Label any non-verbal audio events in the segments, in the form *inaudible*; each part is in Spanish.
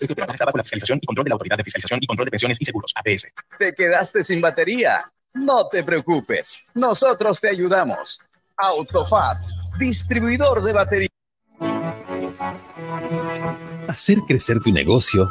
El programa estaba con la fiscalización y control de la Autoridad de Fiscalización y Control de Pensiones y Seguros, APS. ¿Te quedaste sin batería? No te preocupes, nosotros te ayudamos. Autofat, distribuidor de batería. Hacer crecer tu negocio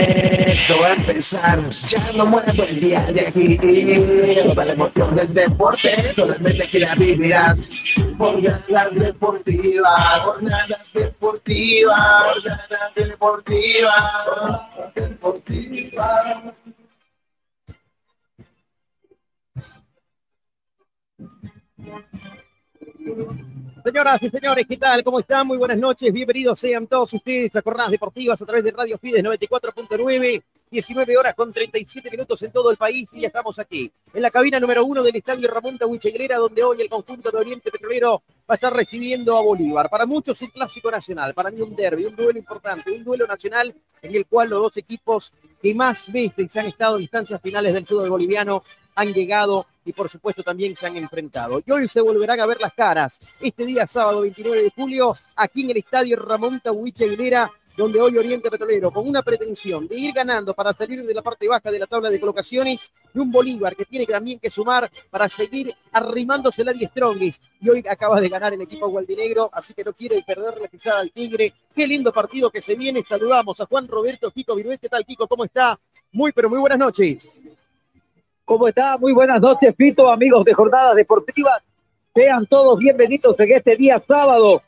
Esto va a empezar, ya no muevo el día de aquí. Toda la emoción del deporte, solamente que la vivirás. Jornadas deportivas, jornadas deportivas, jornadas deportivas, deportivas. Señoras y señores, ¿qué tal? ¿Cómo están? Muy buenas noches. Bienvenidos sean todos ustedes a Jornadas Deportivas a través de Radio Fides 94.9. 19 horas con 37 minutos en todo el país y ya estamos aquí, en la cabina número uno del Estadio Ramón Tahuichegrera, donde hoy el conjunto de Oriente Petrolero va a estar recibiendo a Bolívar. Para muchos un clásico nacional, para mí un derby, un duelo importante, un duelo nacional en el cual los dos equipos que más veces han estado en instancias finales del fútbol boliviano han llegado y por supuesto también se han enfrentado. Y hoy se volverán a ver las caras este día sábado 29 de julio aquí en el estadio Ramón Tahuiche Aguilera donde hoy Oriente Petrolero, con una pretensión de ir ganando para salir de la parte baja de la tabla de colocaciones, y un Bolívar que tiene también que sumar para seguir arrimándose la 10 Strongest. Y hoy acaba de ganar el equipo Gualdinegro, así que no quiere perder la pisada al Tigre. Qué lindo partido que se viene. Saludamos a Juan Roberto Kiko Virués. ¿Qué tal, Kiko? ¿Cómo está? Muy, pero muy buenas noches. ¿Cómo está? Muy buenas noches, Pito, amigos de Jornadas Deportivas. Sean todos bienvenidos en este día sábado,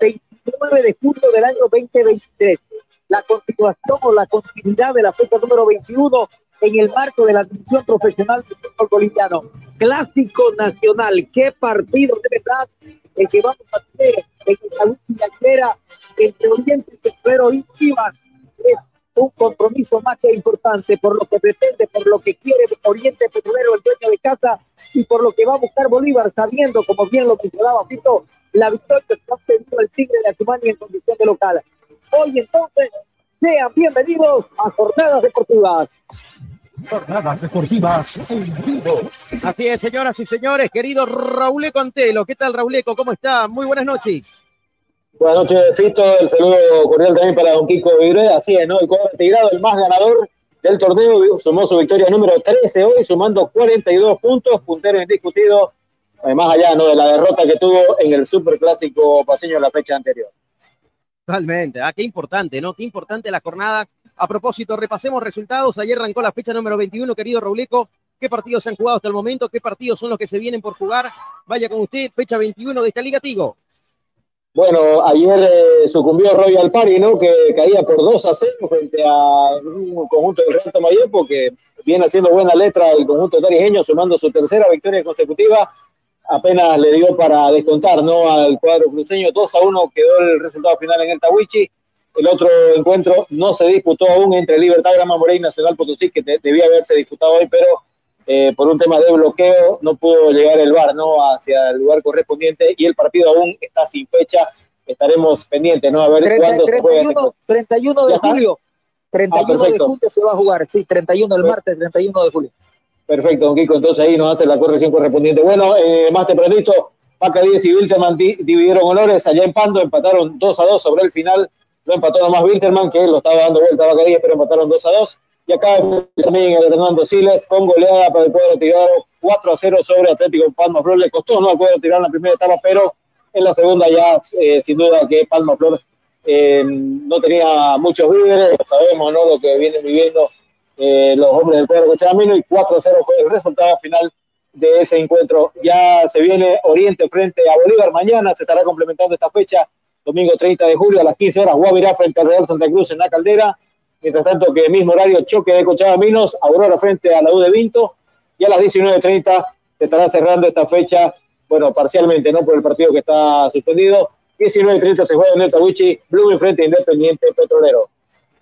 29 de julio del año 2023. La continuación o la continuidad de la fecha número 21 en el marco de la división profesional del fútbol boliviano. Clásico nacional. Qué partido de verdad el que vamos a tener en la última entre Oriente y Espero y Chivas un compromiso más que importante por lo que pretende, por lo que quiere Oriente Petrolero, el dueño de casa, y por lo que va a buscar Bolívar, sabiendo, como bien lo mencionaba Fito, la victoria que ha tenido el Tigre de Atumani en condición de local. Hoy entonces, sean bienvenidos a Jornadas Deportivas. Jornadas Deportivas Así es, señoras y señores, querido Raúl Contelo. ¿Qué tal, Rauleco? ¿Cómo está? Muy buenas noches. Buenas noches, Fito. El saludo cordial también para don Kiko Vibre. Así es, ¿no? El cuadro tirado, el más ganador del torneo, sumó su victoria número 13 hoy, sumando 42 puntos, puntero indiscutido, más allá ¿no? de la derrota que tuvo en el Superclásico paseño la fecha anterior. Totalmente, ah, qué importante, ¿no? Qué importante la jornada. A propósito, repasemos resultados. Ayer arrancó la fecha número 21, querido Rauleco. ¿Qué partidos se han jugado hasta el momento? ¿Qué partidos son los que se vienen por jugar? Vaya con usted, fecha 21 de esta Liga Tigo. Bueno, ayer eh, sucumbió Royal Party, ¿no? Que caía por 2 a 0 frente a un conjunto del Santo Mayor, porque viene haciendo buena letra el conjunto tarijeño, sumando su tercera victoria consecutiva. Apenas le dio para descontar, ¿no? Al cuadro cruceño 2 a 1 quedó el resultado final en el Tawichi. El otro encuentro no se disputó aún entre Libertad Grama Morey y Nacional Potosí, que debía haberse disputado hoy, pero eh, por un tema de bloqueo no pudo llegar el VAR ¿no? hacia el lugar correspondiente y el partido aún está sin fecha. Estaremos pendientes, ¿no? A ver cuándo 31, 31 de julio. 31 de Ah, perfecto. julio se va a jugar, sí, 31 el martes, 31 de julio. Perfecto, don Kiko. Entonces ahí nos hace la corrección correspondiente. Bueno, eh, más tempranito, Paca 10 y Wilterman di- dividieron honores allá en Pando, empataron 2 a 2 sobre el final. Lo empató nomás Wilterman, que lo estaba dando vuelta a Paca 10, pero empataron 2 a 2. Y acá también el Hernando Siles con goleada para el cuadro tirado 4 a 0 sobre Atlético Palma Flor. Le costó no al cuadro tirar en la primera etapa, pero en la segunda ya eh, sin duda que Palma Flor eh, no tenía muchos víveres, sabemos ¿no? lo que vienen viviendo eh, los hombres del cuadro Cochabamino y 4-0 fue el resultado final de ese encuentro. Ya se viene Oriente frente a Bolívar, mañana se estará complementando esta fecha, domingo 30 de julio a las 15 horas, Guavirá frente al Real Santa Cruz en la Caldera, mientras tanto que mismo horario choque de Cochabaminos, Aurora frente a la U de Vinto, y a las 19.30 se estará cerrando esta fecha, bueno, parcialmente, ¿no? Por el partido que está suspendido. 19.30 se juega en el Tawichi, Blooming frente a Independiente Petrolero.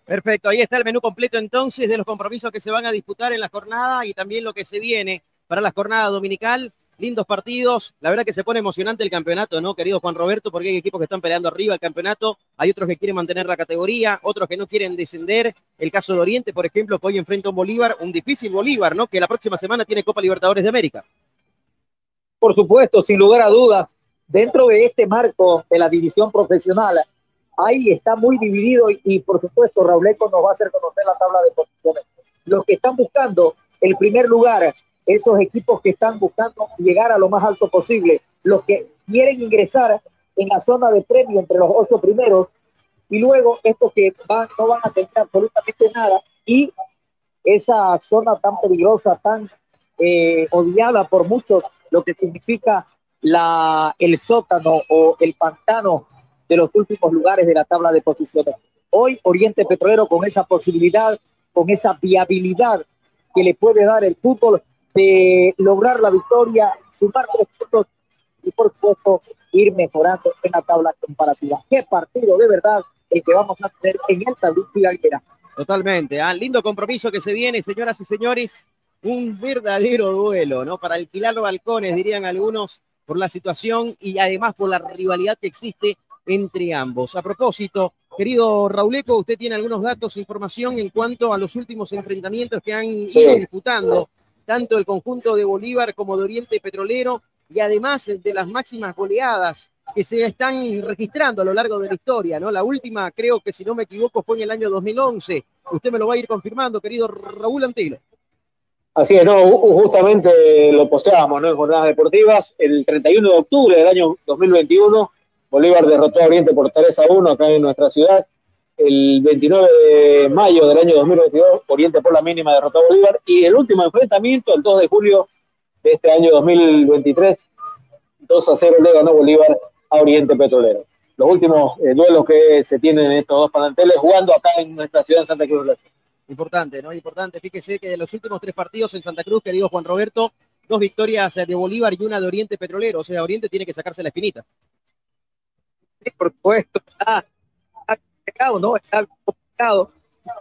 Perfecto, ahí está el menú completo entonces de los compromisos que se van a disputar en la jornada y también lo que se viene para la jornada dominical. Lindos partidos, la verdad que se pone emocionante el campeonato, ¿no, querido Juan Roberto? Porque hay equipos que están peleando arriba el campeonato, hay otros que quieren mantener la categoría, otros que no quieren descender. El caso de Oriente, por ejemplo, que hoy enfrenta a un Bolívar, un difícil Bolívar, ¿no? Que la próxima semana tiene Copa Libertadores de América. Por supuesto, sin lugar a dudas, dentro de este marco de la división profesional, ahí está muy dividido y, por supuesto Rauleco nos va a hacer conocer la tabla de posiciones. Los que están buscando el primer lugar, esos equipos que están buscando llegar a lo más alto posible, los que quieren ingresar en la zona de premio entre los ocho primeros y luego estos que van, no van a tener absolutamente nada y esa zona tan peligrosa, tan eh, odiada por muchos, lo que significa la, el sótano o el pantano de los últimos lugares de la tabla de posiciones. Hoy Oriente Petrolero con esa posibilidad, con esa viabilidad que le puede dar el fútbol de lograr la victoria, sumar tres puntos y por supuesto ir mejorando en la tabla comparativa. Qué partido de verdad el que vamos a tener en el Tablín Figueira. Totalmente, ah, lindo compromiso que se viene, señoras y señores, un verdadero duelo, ¿no? Para alquilar balcones, dirían algunos, por la situación y además por la rivalidad que existe entre ambos. A propósito, querido Rauleco, usted tiene algunos datos, información en cuanto a los últimos enfrentamientos que han Sí. ido disputando, tanto el conjunto de Bolívar como de Oriente Petrolero, y además de las máximas goleadas que se están registrando a lo largo de la historia, ¿no? La última, creo que si no me equivoco, fue en el año 2011. Usted me lo va a ir confirmando, querido Raúl Antilo. Así es, no, ju- justamente lo posteábamos ¿no? en jornadas deportivas. El 31 de octubre del año 2021, Bolívar derrotó a Oriente por 3 a 1 acá en nuestra ciudad. El 29 de mayo del año 2022, Oriente por la mínima derrotó a Bolívar. Y el último enfrentamiento, el 2 de julio de este año 2023, 2 a 0 le ganó Bolívar a Oriente Petrolero. Los últimos eh, duelos que se tienen en estos dos planteles jugando acá en nuestra ciudad en Santa Cruz de la Sierra. Importante, ¿no? Importante. Fíjese que de los últimos tres partidos en Santa Cruz, querido Juan Roberto, dos victorias eh, de Bolívar y una de Oriente Petrolero. O sea, Oriente tiene que sacarse la espinita. Sí, por supuesto, está, ¿no? Está complicado.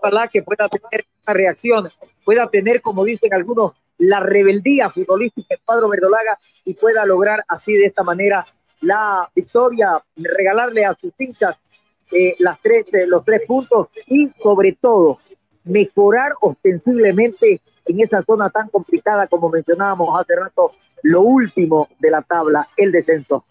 Ojalá que pueda tener una reacción, pueda tener, como dicen algunos, la rebeldía futbolística el cuadro verdolaga y pueda lograr así de esta manera la victoria, regalarle a sus hinchas eh, las tres, eh, los tres puntos y sobre todo mejorar ostensiblemente en esa zona tan complicada como mencionábamos hace rato, lo último de la tabla, el descenso.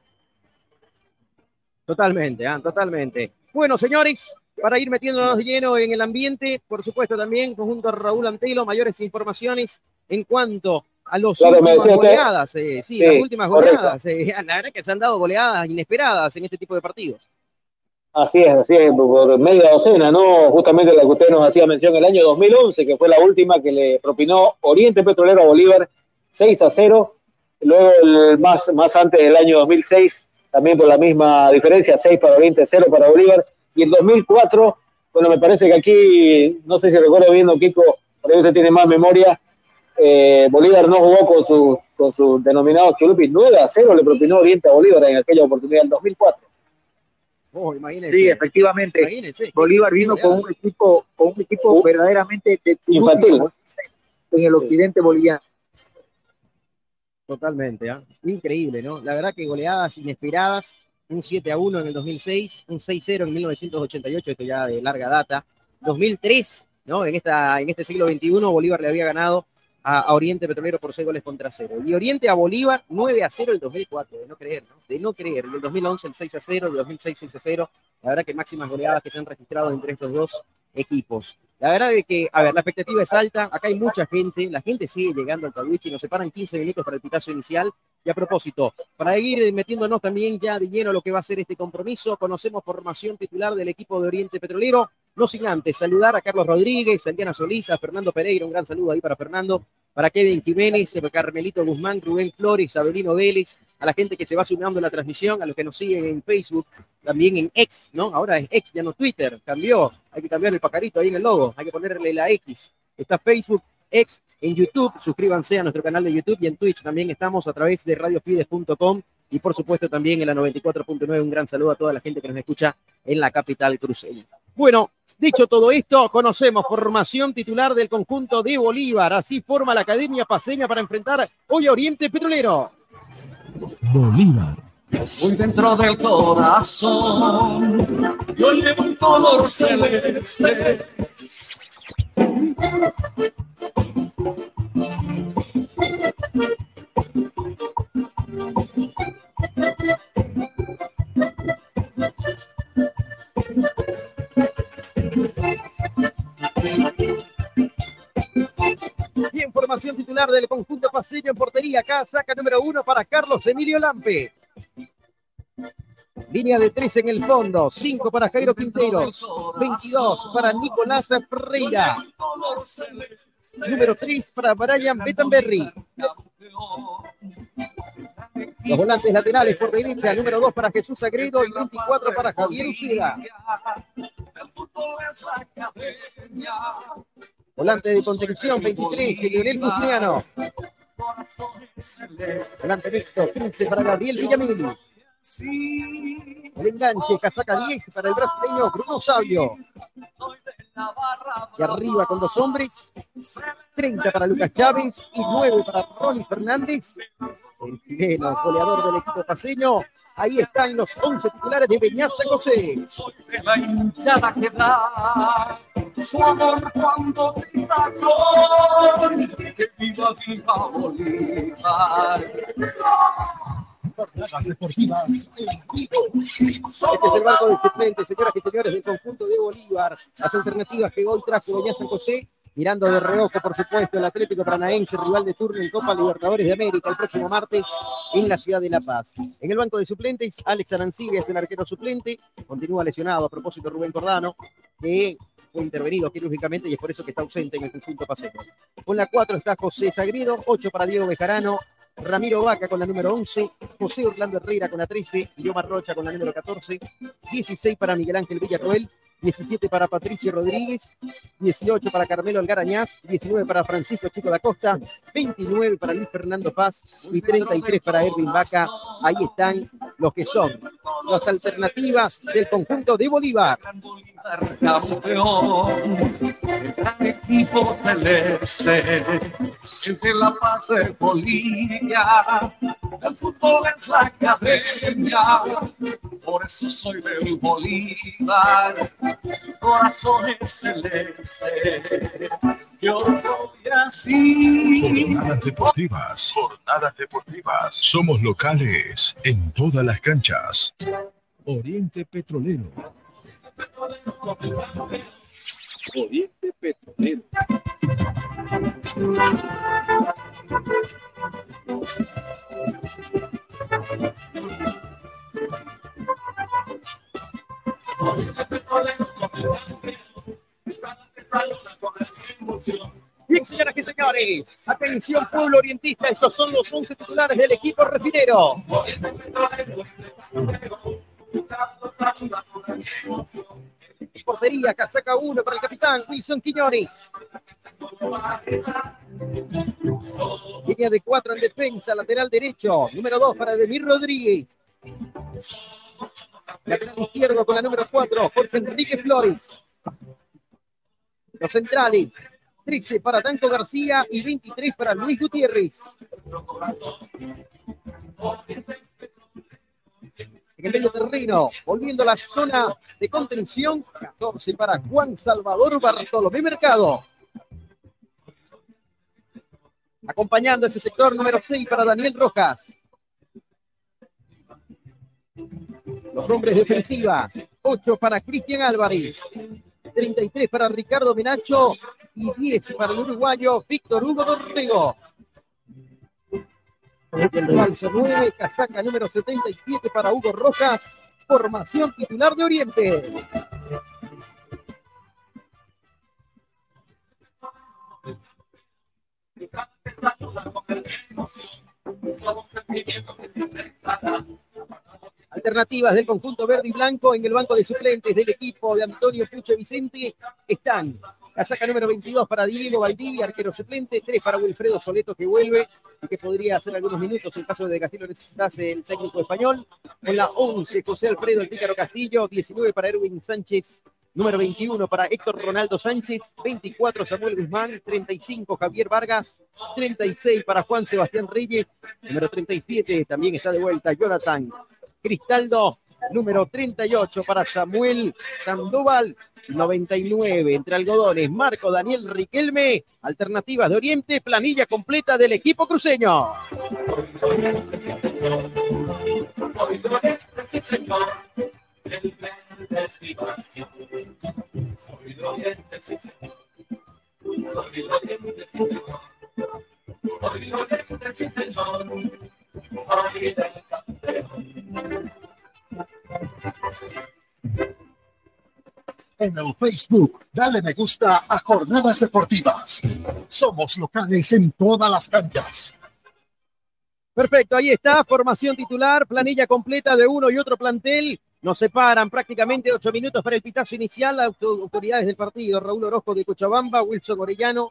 Totalmente, totalmente. Bueno, señores, para ir metiéndonos de lleno en el ambiente, por supuesto también, conjunto a Raúl Antelo, mayores informaciones en cuanto a los Claro, últimas goleadas. eh, sí, Sí, las últimas correcto. goleadas. eh, *laughs* la verdad que se han dado goleadas inesperadas en este tipo de partidos. Así es, así es, por media docena, ¿no? Justamente la que usted nos hacía mención el año 2011, que fue la última que le propinó Oriente Petrolero a Bolívar 6 a 0. Luego, el más, más antes del año 2006, también por la misma diferencia, 6 para Oriente, 0 para Bolívar. Y el 2004, bueno, me parece que aquí, no sé si recuerdo bien, don Kiko, por ahí usted tiene más memoria, eh, Bolívar no jugó con su, con su denominado Chulupi, 9 a 0 le propinó Oriente a Bolívar en aquella oportunidad, en 2004. Oh, imagínense. Sí, efectivamente. Imagínense. Bolívar vino con un equipo, con un equipo verdaderamente de Chubut, Infantil. en el occidente boliviano. Totalmente, ¿ah? increíble, ¿no? La verdad que goleadas inesperadas, un 7 a 1 en el 2006, un 6 0 en 1988, esto ya de larga data, 2003, ¿no? En, esta, en este siglo XXI, Bolívar le había ganado a, a Oriente Petrolero por 6 goles contra 0. Y Oriente a Bolívar 9 a 0 el 2004, de no creer, ¿no? De no creer. Y el 2011 el 6 a 0, el 2006 6 a 0. La verdad que máximas goleadas que se han registrado entre estos dos equipos. La verdad es que, a ver, la expectativa es alta, acá hay mucha gente, la gente sigue llegando al Tawichi, nos separan 15 minutos para el pitazo inicial. Y a propósito, para ir metiéndonos también ya de lleno a lo que va a ser este compromiso, conocemos formación titular del equipo de Oriente Petrolero, no sin antes saludar a Carlos Rodríguez, a Diana Solís, a Fernando Pereira, un gran saludo ahí para Fernando, para Kevin Jiménez, Carmelito Guzmán, Rubén Flores, Abelino Vélez, a la gente que se va sumando a la transmisión, a los que nos siguen en Facebook, también en X, ¿no? Ahora es X, ya no Twitter, cambió, hay que cambiar el pajarito ahí en el logo, hay que ponerle la X. Está Facebook, X, en YouTube, suscríbanse a nuestro canal de YouTube y en Twitch también estamos a través de radiofides.com y por supuesto también en la 94.9. Un gran saludo a toda la gente que nos escucha en la capital cruceña. Bueno, dicho todo esto, conocemos formación titular del conjunto de Bolívar. Así forma la Academia Paseña para enfrentar hoy a Oriente Petrolero. Bolívar. Muy dentro del corazón, yo llevo un color celeste. Y en formación titular del conjunto paseño en portería, acá saca número uno para Carlos Emilio Lampe. Línea de tres en el fondo, cinco para Jairo Quintero, 22 para Nicolás Freira, número 3 para Brian Bettenberry. Los volantes laterales por derecha, número 2 para Jesús Agredo y 24 para Javier Ucida. Volante de contención, 23, Lionel Guzmiano. Volante mixto, 15 para Gabriel Villamil. El enganche, casaca 10 para el brasileño Bruno Sabio. Y arriba con dos hombres, 30 para Lucas Chávez y 9 para Ronnie Fernández. El chileno, goleador del equipo paseño. Ahí están los 11 titulares de Beñaza José. la hinchada que da su amor cuando grita gol. Que viva, viva Bolívar. Deportivas. Este es el barco de suplentes, señoras y señores, del conjunto de Bolívar. Las alternativas que hoy trajo Beñá San José, mirando de reojo, por supuesto, el Atlético Paranaense, rival de turno en Copa Libertadores de América, el próximo martes en la ciudad de La Paz. En el banco de suplentes, Alex Arancibia es el arquero suplente, continúa lesionado a propósito Rubén Cordano, que fue intervenido quirúrgicamente y es por eso que está ausente en el conjunto paseo. Con la 4 está José Sagredo, 8 para Diego Bejarano, Ramiro Vaca con la número 11, José Orlando Herrera con la 13, Guillermo Rocha con la número 14, 16 para Miguel Ángel Villarroel, 17 para Patricio Rodríguez, 18 para Carmelo Algarañaz, 19 para Francisco Chico da Costa, 29 para Luis Fernando Paz y 33 para Erwin Vaca. Ahí están los que son las alternativas del conjunto de Bolívar. equipo la paz de Bolivia, el fútbol es la academia, por eso soy del Bolívar, corazón es celeste, yo soy así. Jornadas deportivas. Jornadas deportivas. Somos locales en todas las canchas. Oriente Petrolero. Oriente Petrolero. Bien, señoras y señores, atención pueblo orientista, estos son los 11 titulares del equipo refinero. Portería, casaca 1 para el capitán Wilson Quiñones. Línea de 4 en defensa, lateral derecho, número 2 para Demir Rodríguez. Lateral izquierdo con la número 4, Jorge Enrique Flores. Los centrales, 13 para Tanco García y 23 para Luis Gutiérrez. En el medio terreno, volviendo a la zona de contención. 14 para Juan Salvador Bartolomé Mercado. Acompañando ese sector número 6 para Daniel Rojas. Los hombres defensiva. 8 para Cristian Álvarez. 33 para Ricardo Menacho y 10 para el uruguayo Víctor Hugo Dorrego. El falso 9, casaca número 77 para Hugo Rojas, formación titular de Oriente. Alternativas del conjunto verde y blanco en el banco de suplentes del equipo de Antonio Puche Vicente están Casaca número 22 para Diego Valdivia, arquero suplente. 3 para Wilfredo Soleto, que vuelve y que podría hacer algunos minutos en caso de Castillo necesitase el técnico español. Con la 11, José Alfredo El Pícaro Castillo. 19 para Erwin Sánchez. Número 21 para Héctor Ronaldo Sánchez. 24 Samuel Guzmán. 35 Javier Vargas. 36 para Juan Sebastián Reyes. Número 37 también está de vuelta Jonathan Cristaldo. Número 38 para Samuel Sandoval. 99 entre algodones, Marco Daniel Riquelme, alternativas de Oriente, planilla completa del equipo cruceño. En el Facebook. Dale me gusta a Jornadas Deportivas. Somos locales en todas las canchas. Perfecto, ahí está, formación titular, planilla completa de uno y otro plantel. Nos separan prácticamente ocho minutos para el pitazo inicial. Autoridades del partido, Raúl Orozco de Cochabamba, Wilson Orellano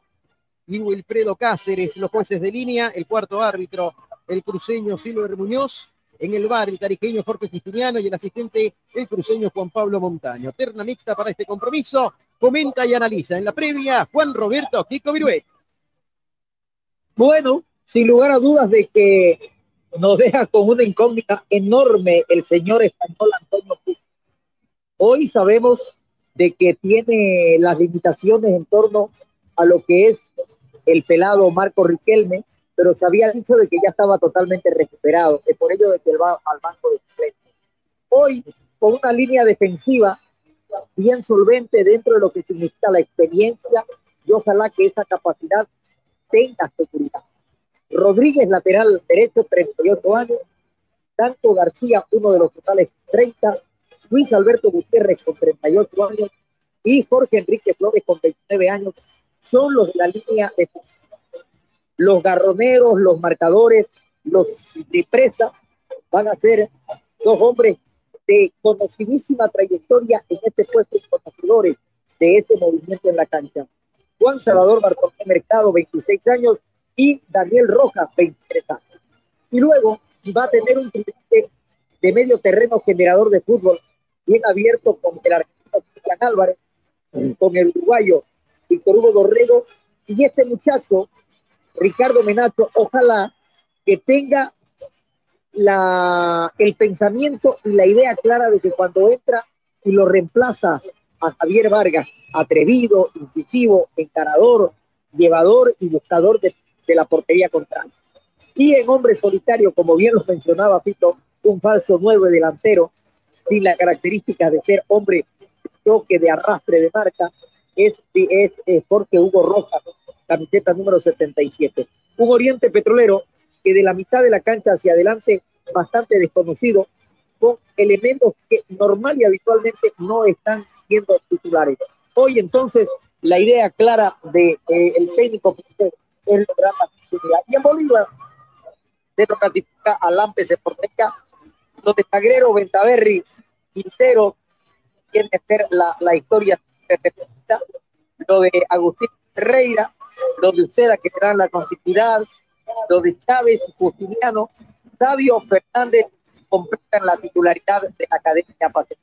y Wilfredo Cáceres, los jueces de línea. El cuarto árbitro, el cruceño Silver Muñoz en el bar el tarijeño Jorge Justiniano y el asistente el cruceño Juan Pablo Montaño. Terna mixta para este compromiso. Comenta y analiza en la previa Juan Roberto Kiko Viruet. Bueno, sin lugar a dudas de que nos deja con una incógnita enorme el señor español Antonio Puig. Hoy sabemos de que tiene las limitaciones en torno a lo que es el pelado Marco Riquelme, pero se había dicho de que ya estaba totalmente recuperado, es por ello de que él va al banco de suplentes. Hoy, con una línea defensiva bien solvente dentro de lo que significa la experiencia, y ojalá que esa capacidad tenga seguridad. Rodríguez, lateral derecho, 38 años, Tanto García, uno de los totales 30, Luis Alberto Gutiérrez con 38 años. Y Jorge Enrique Flores con 29 años, son los de la línea defensiva los garroneros, los marcadores, los de presa, van a ser dos hombres de conocidísima trayectoria en este puesto y conocedores de este movimiento en la cancha. Juan Salvador Bartolomé Mercado, 26 años, y Daniel Rojas, 23 años. Y luego va a tener un tridente de medio terreno generador de fútbol bien abierto con el argentino Cristian Álvarez, con el uruguayo Víctor Hugo Dorrego, y este muchacho Ricardo Menacho, ojalá que tenga la, el pensamiento y la idea clara de que cuando entra y lo reemplaza a Javier Vargas, atrevido, incisivo, encarador, llevador y buscador de, la portería contraria. Y en hombre solitario, como bien lo mencionaba Pito, un falso nueve delantero, sin la característica de ser hombre toque de arrastre de marca, es, es, es Jorge Hugo Rojas, camiseta número 77. Un Oriente Petrolero que de la mitad de la cancha hacia adelante, bastante desconocido, con elementos que normal y habitualmente no están siendo titulares. Hoy entonces la idea clara del de, eh, el técnico es lograr la Y en Bolívar se lo ratifica a Lampes de Porteca, donde Tagrero, Ventaverri, Quintero quieren ser la, la historia lo de Agustín Ferreira, donde Uceda que dan la continuidad, donde Chávez y Justiniano, Sabio Fernández completan la titularidad de la Academia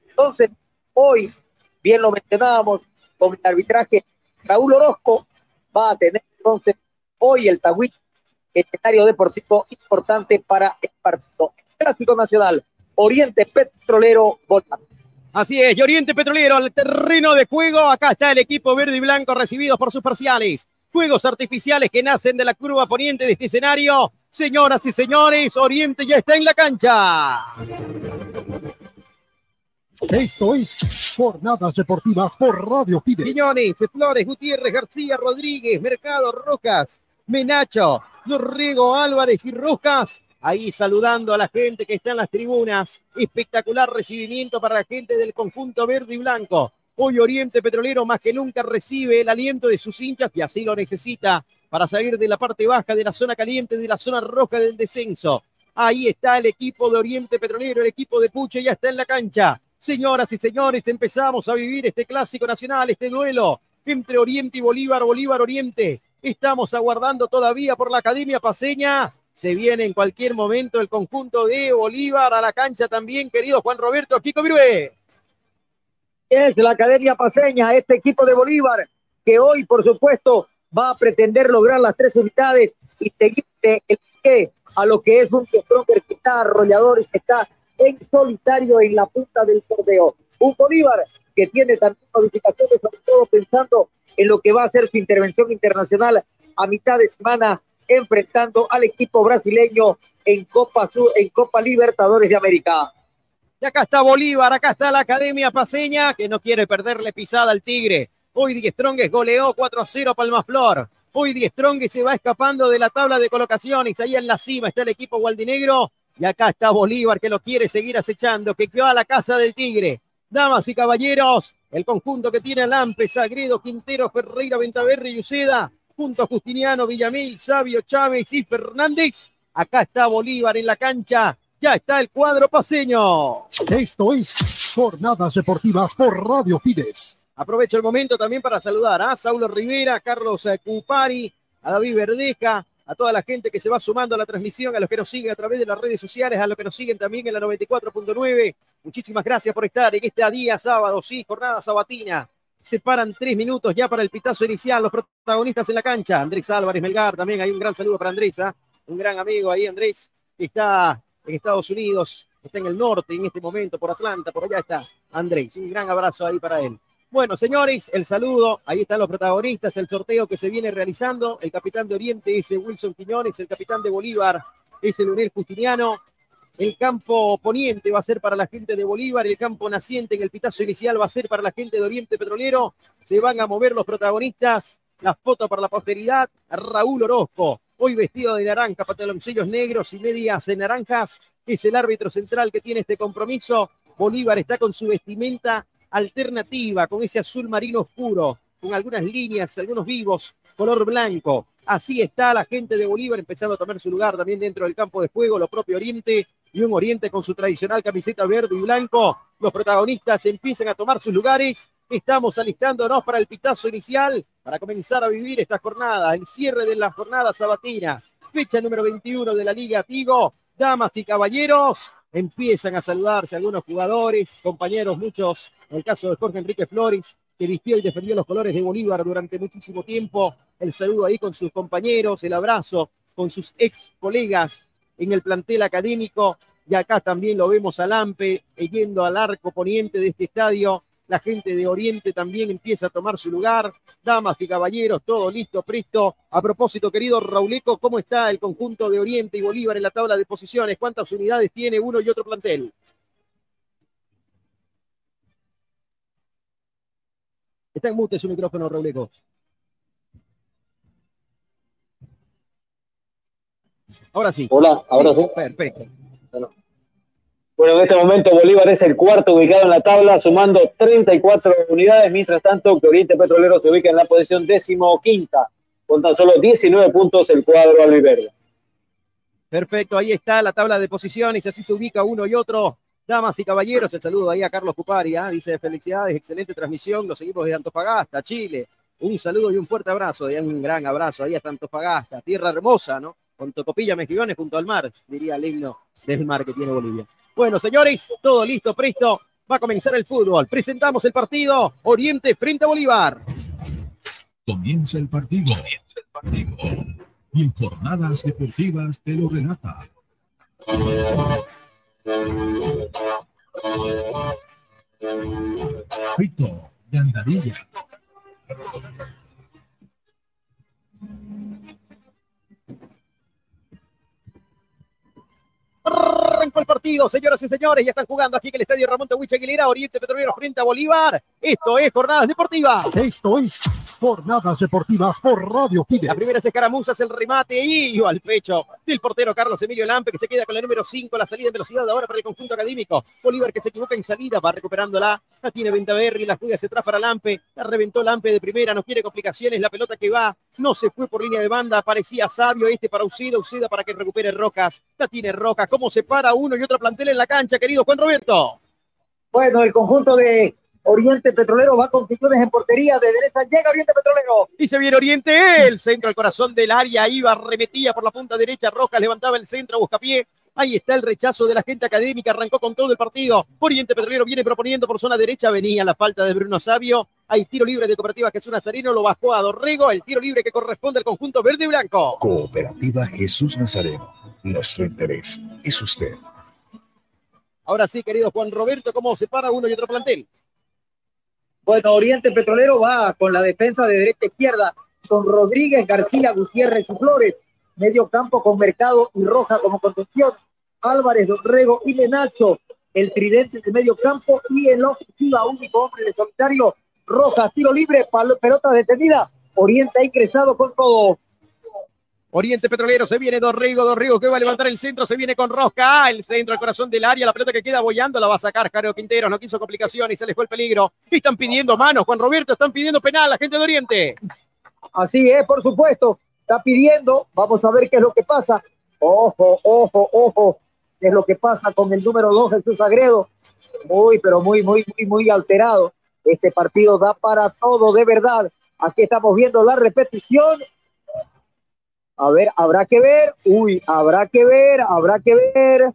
Entonces, hoy, bien lo mencionábamos, con el arbitraje, Raúl Orozco va a tener entonces hoy el Tawich, escenario deportivo importante para el partido. Clásico Nacional, Oriente Petrolero Bolívar. Así es, y Oriente Petrolero al terreno de juego. Acá está el equipo verde y blanco recibidos por sus parciales. Juegos artificiales que nacen de la curva poniente de este escenario. Señoras y señores, Oriente ya está en la cancha. Esto es Jornadas Deportivas por Radio Pide. Quiñones, Flores, Gutiérrez, García, Rodríguez, Mercado, Rojas, Menacho, Dorrego, Álvarez y Rojas. Ahí saludando a la gente que está en las tribunas. Espectacular recibimiento para la gente del conjunto verde y blanco. Hoy Oriente Petrolero más que nunca recibe el aliento de sus hinchas y así lo necesita para salir de la parte baja de la zona caliente, de la zona roja del descenso. Ahí está el equipo de Oriente Petrolero, el equipo de Puche ya está en la cancha. Señoras y señores, empezamos a vivir este clásico nacional, este duelo entre Oriente y Bolívar, Bolívar-Oriente. Estamos aguardando todavía por la Academia Paseña. Se viene en cualquier momento el conjunto de Bolívar a la cancha también, querido Juan Roberto Kiko Virué. Es la Academia Paseña, este equipo de Bolívar, que hoy, por supuesto, va a pretender lograr las tres unidades y seguirte el que a lo que es un Stronger que está arrollador y que está en solitario en la punta del torneo. Un Bolívar que tiene también modificaciones, sobre todo pensando en lo que va a ser su intervención internacional a mitad de semana, enfrentando al equipo brasileño en Copa, Sur, en Copa Libertadores de América. Y acá está Bolívar, acá está la Academia Paseña, que no quiere perderle pisada al Tigre. Hoy Die Stronges goleó 4 a 0 Palmaflor. Hoy Die se va escapando de la tabla de colocaciones. Ahí en la cima está el equipo gualdinegro. Y acá está Bolívar que lo quiere seguir acechando, que quedó a la casa del Tigre. Damas y caballeros, el conjunto que tiene Lampe, Sagredo, Quintero, Ferreira, Ventaverri y Uceda, junto a Justiniano, Villamil, Sabio, Chávez y Fernández. Acá está Bolívar en la cancha. Ya está el cuadro paseño. Esto es Jornadas Deportivas por Radio Fides. Aprovecho el momento también para saludar a Saulo Rivera, a Carlos eh, Cupari, a David Verdeja, a toda la gente que se va sumando a la transmisión, a los que nos siguen a través de las redes sociales, a los que nos siguen también en la 94.9. Muchísimas gracias por estar en este día sábado, sí, jornada sabatina. Se paran tres minutos ya para el pitazo inicial, los protagonistas en la cancha. Andrés Álvarez Melgar, también hay un gran saludo para Andrés, ¿ah? un gran amigo ahí, Andrés, está en Estados Unidos, está en el norte en este momento, por Atlanta, por allá está Andrés. Un gran abrazo ahí para él. Bueno, señores, el saludo, ahí están los protagonistas, el sorteo que se viene realizando. El capitán de Oriente es Wilson Quiñones, el capitán de Bolívar es el Leonel Justiniano. El campo poniente va a ser para la gente de Bolívar, el campo naciente en el pitazo inicial va a ser para la gente de Oriente Petrolero. Se van a mover los protagonistas. La foto para la posteridad, Raúl Orozco, hoy vestido de naranja, pantaloncillos negros y medias de naranjas, es el árbitro central que tiene este compromiso. Bolívar está con su vestimenta alternativa, con ese azul marino oscuro, con algunas líneas, algunos vivos, color blanco. Así está la gente de Bolívar empezando a tomar su lugar también dentro del campo de juego, lo propio Oriente y un Oriente con su tradicional camiseta verde y blanco. Los protagonistas empiezan a tomar sus lugares. Estamos alistándonos para el pitazo inicial, para comenzar a vivir esta jornada, el cierre de la jornada sabatina, fecha número 21 de la Liga Tigo. Damas y caballeros, empiezan a saludarse algunos jugadores, compañeros, muchos en el caso de Jorge Enrique Flores, que vistió y defendió los colores de Bolívar durante muchísimo tiempo. El saludo ahí con sus compañeros, el abrazo con sus ex colegas en el plantel académico. Y acá también lo vemos a Lampe yendo al arco poniente de este estadio. La gente de Oriente también empieza a tomar su lugar. Damas y caballeros, todo listo, presto. A propósito, querido Rauleco, ¿cómo está el conjunto de Oriente y Bolívar en la tabla de posiciones? ¿Cuántas unidades tiene uno y otro plantel? Está en mute su micrófono, Rauleco. Ahora sí. Hola, ahora sí. Perfecto. Bueno. en este momento Bolívar es el cuarto ubicado en la tabla, sumando 34 unidades, mientras tanto que Oriente Petrolero se ubica en la posición décimo quinta, con tan solo 19 puntos el cuadro albiverde. Perfecto, ahí está la tabla de posiciones, así se ubica uno y otro. Damas y caballeros, el saludo ahí a Carlos Cupari, ¿ah? dice felicidades, excelente transmisión, los seguimos de Antofagasta, Chile. Un saludo y un fuerte abrazo, un gran abrazo ahí hasta Antofagasta, tierra hermosa, ¿no? Con Tocopilla Mejillones junto al mar, diría el himno del mar que tiene Bolivia. Bueno, señores, todo listo, presto, va a comenzar el fútbol. Presentamos el partido Oriente frente a Bolívar. Comienza el partido. Y en jornadas deportivas te lo relata. Fito, Gandarilla. Arrancó el partido, señoras y señores, ya están jugando aquí en el estadio Ramón Tawich Aguilera, Oriente Petrolero frente a Bolívar. Esto es Jornadas Deportivas. Esto es Jornadas Deportivas por Radio Fides. La primera escaramuzas, el remate y al pecho del portero Carlos Emilio Lampe, que se queda con la número 5, la salida en velocidad ahora para el conjunto académico. Bolívar que se equivoca en salida, va recuperándola. La tiene Ventaverri, la juega hacia atrás para Lampe. La reventó Lampe de primera, no quiere complicaciones. La pelota que va, no se fue por línea de banda. Parecía sabio este para Ucida, Ucida para que recupere Rojas. La tiene Rojas. ¿Cómo se para uno y otro plantel en la cancha, querido Juan Roberto? Bueno, el conjunto de Oriente Petrolero va con Quiñones en portería. De derecha llega Oriente Petrolero. Y se viene Oriente, el centro al corazón del área, iba, remetía por la punta derecha, Rojas levantaba el centro, buscapié. Ahí está el rechazo de la gente académica, arrancó con todo el partido. Oriente Petrolero viene proponiendo por zona derecha, venía la falta de Bruno Sabio. Hay tiro libre de Cooperativa Jesús Nazareno, lo bajó a Dorrego, el tiro libre que corresponde al conjunto verde y blanco. Cooperativa Jesús Nazareno. Nuestro interés es usted. Ahora sí, querido Juan Roberto, ¿cómo se para uno y otro plantel? Bueno, Oriente Petrolero va con la defensa de derecha a izquierda, con Rodríguez, García, Gutiérrez y Flores. Medio campo con Mercado y Roja como contención. Álvarez, Dorrego y Menacho. El tridente de medio campo y en la ofensiva, único hombre de solitario. Rojas, tiro libre, palo- pelota detenida. Oriente ha ingresado con todo. Oriente Petrolero, se viene Dorrigo, Dorrigo que va a levantar el centro, se viene con Rosca, ah, el centro, el corazón del área, la pelota que queda boyando, la va a sacar Jairo Quintero, no quiso complicaciones, se les fue el peligro. Y están pidiendo manos, Juan Roberto, están pidiendo penal la gente de Oriente. Así es, por supuesto. Está pidiendo. Vamos a ver qué es lo que pasa. Ojo, ojo, ojo. ¿Qué es lo que pasa con el número 2, Jesús Agredo? Muy, pero muy, muy, muy, muy alterado. Este partido da para todo, de verdad. Aquí estamos viendo la repetición. A ver, habrá que ver. Uy, habrá que ver, habrá que ver.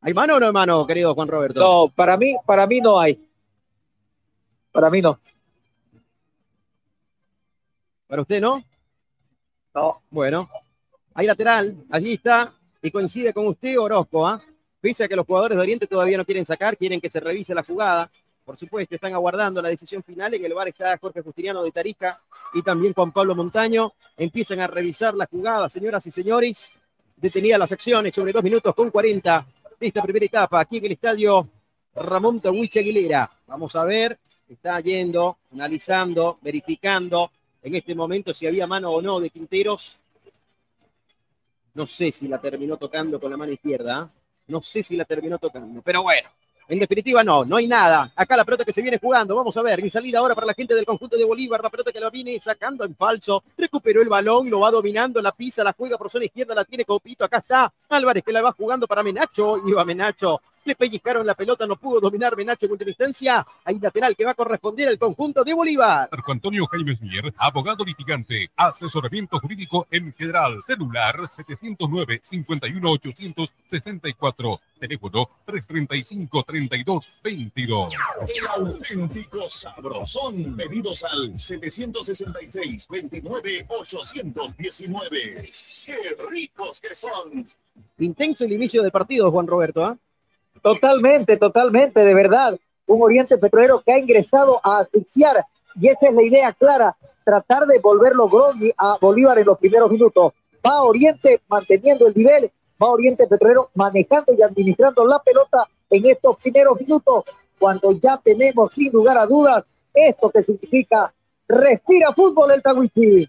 ¿Hay mano o no hay mano, querido Juan Roberto? No, para mí, para mí no hay. Para mí no. ¿Para usted no? No. Bueno, hay lateral, allí está, y coincide con usted Orozco, ¿ah? Pese a que los jugadores de Oriente todavía no quieren sacar, quieren que se revise la jugada. Por supuesto, están aguardando la decisión final. En el bar está Jorge Justiniano de Tarica y también Juan Pablo Montaño. Empiezan a revisar la jugada, señoras y señores. Detenida las acciones sobre dos minutos con 40 de esta primera etapa aquí en el estadio Ramón Tahuiche Aguilera. Vamos a ver, está yendo, analizando, verificando en este momento si había mano o no de Quinteros. No sé si la terminó tocando con la mano izquierda. ¿ah? No sé si la terminó tocando, pero bueno. En definitiva, no, no hay nada. Acá la pelota que se viene jugando. Vamos a ver. En salida ahora para la gente del conjunto de Bolívar. La pelota que la viene sacando en falso. Recuperó el balón, lo va dominando, la pisa, la juega por zona izquierda, la tiene Copito. Acá está Álvarez que la va jugando para Menacho. Iba Menacho. Le pellizcaron la pelota, no pudo dominar Menacho en última instancia. Hay lateral que va a corresponder al conjunto de Bolívar. Marco Antonio Jaime Mier, abogado litigante, asesoramiento jurídico en general, celular 709-51864, teléfono 335-3222. El auténtico sabrosón. Pedidos al 766-29-819. ¡Qué ricos que son! Intenso el inicio del partido, Juan Roberto. ¿ah? Totalmente, totalmente, de verdad. Un Oriente Petrolero que ha ingresado a asfixiar. Y esa es la idea clara, tratar de volverlo groggy a Bolívar en los primeros minutos. Va Oriente manteniendo el nivel, va Oriente Petrolero manejando y administrando la pelota en estos primeros minutos, cuando ya tenemos sin lugar a dudas esto que significa respira fútbol el Tawichi.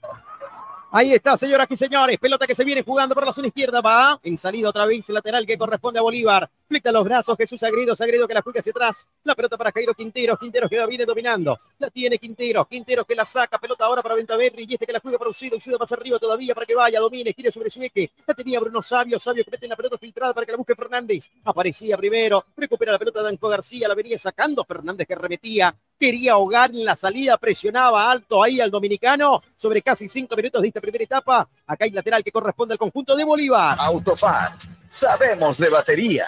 Ahí está, señoras y señores. Pelota que se viene jugando por la zona izquierda. Va en salida otra vez lateral que corresponde a Bolívar. Flicta los brazos. Jesús Agrido. Sagredo que la juega hacia atrás. La pelota para Jairo Quintero. Quintero que la viene dominando. La tiene Quintero. Quintero que la saca. Pelota ahora para Ventaverri. Y este que la juega para Ucido. Ucido más arriba todavía para que vaya. Domine. Gire sobre su eje. La tenía Bruno Sabio. Sabio que mete en la pelota filtrada para que la busque Fernández. Aparecía primero. Recupera la pelota Danco García. La venía sacando. Fernández que remetía. Quería ahogar en la salida, presionaba alto ahí al dominicano sobre casi cinco minutos de esta primera etapa. Acá hay lateral que corresponde al conjunto de Bolívar. Autofat, sabemos de batería.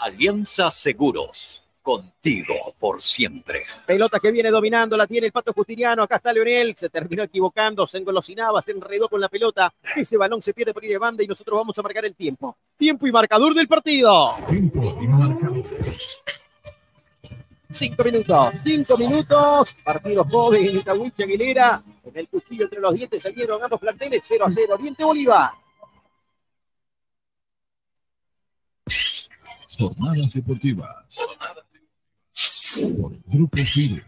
Alianza Seguros. contigo por siempre. Pelota que viene dominando, la tiene el Pato Justiniano. Acá está Leonel, se terminó equivocando, se engolosinaba, se enredó con la pelota. Ese balón se pierde por ir de banda y nosotros vamos a marcar el tiempo. Tiempo y marcador del partido. Tiempo y marcador. Cinco minutos, cinco minutos. Partido joven en Itahuiche Aguilera. En el cuchillo entre los dientes salieron ambos planteles 0 a 0. Oriente Bolívar. Jornadas deportivas. Por Grupo Fide.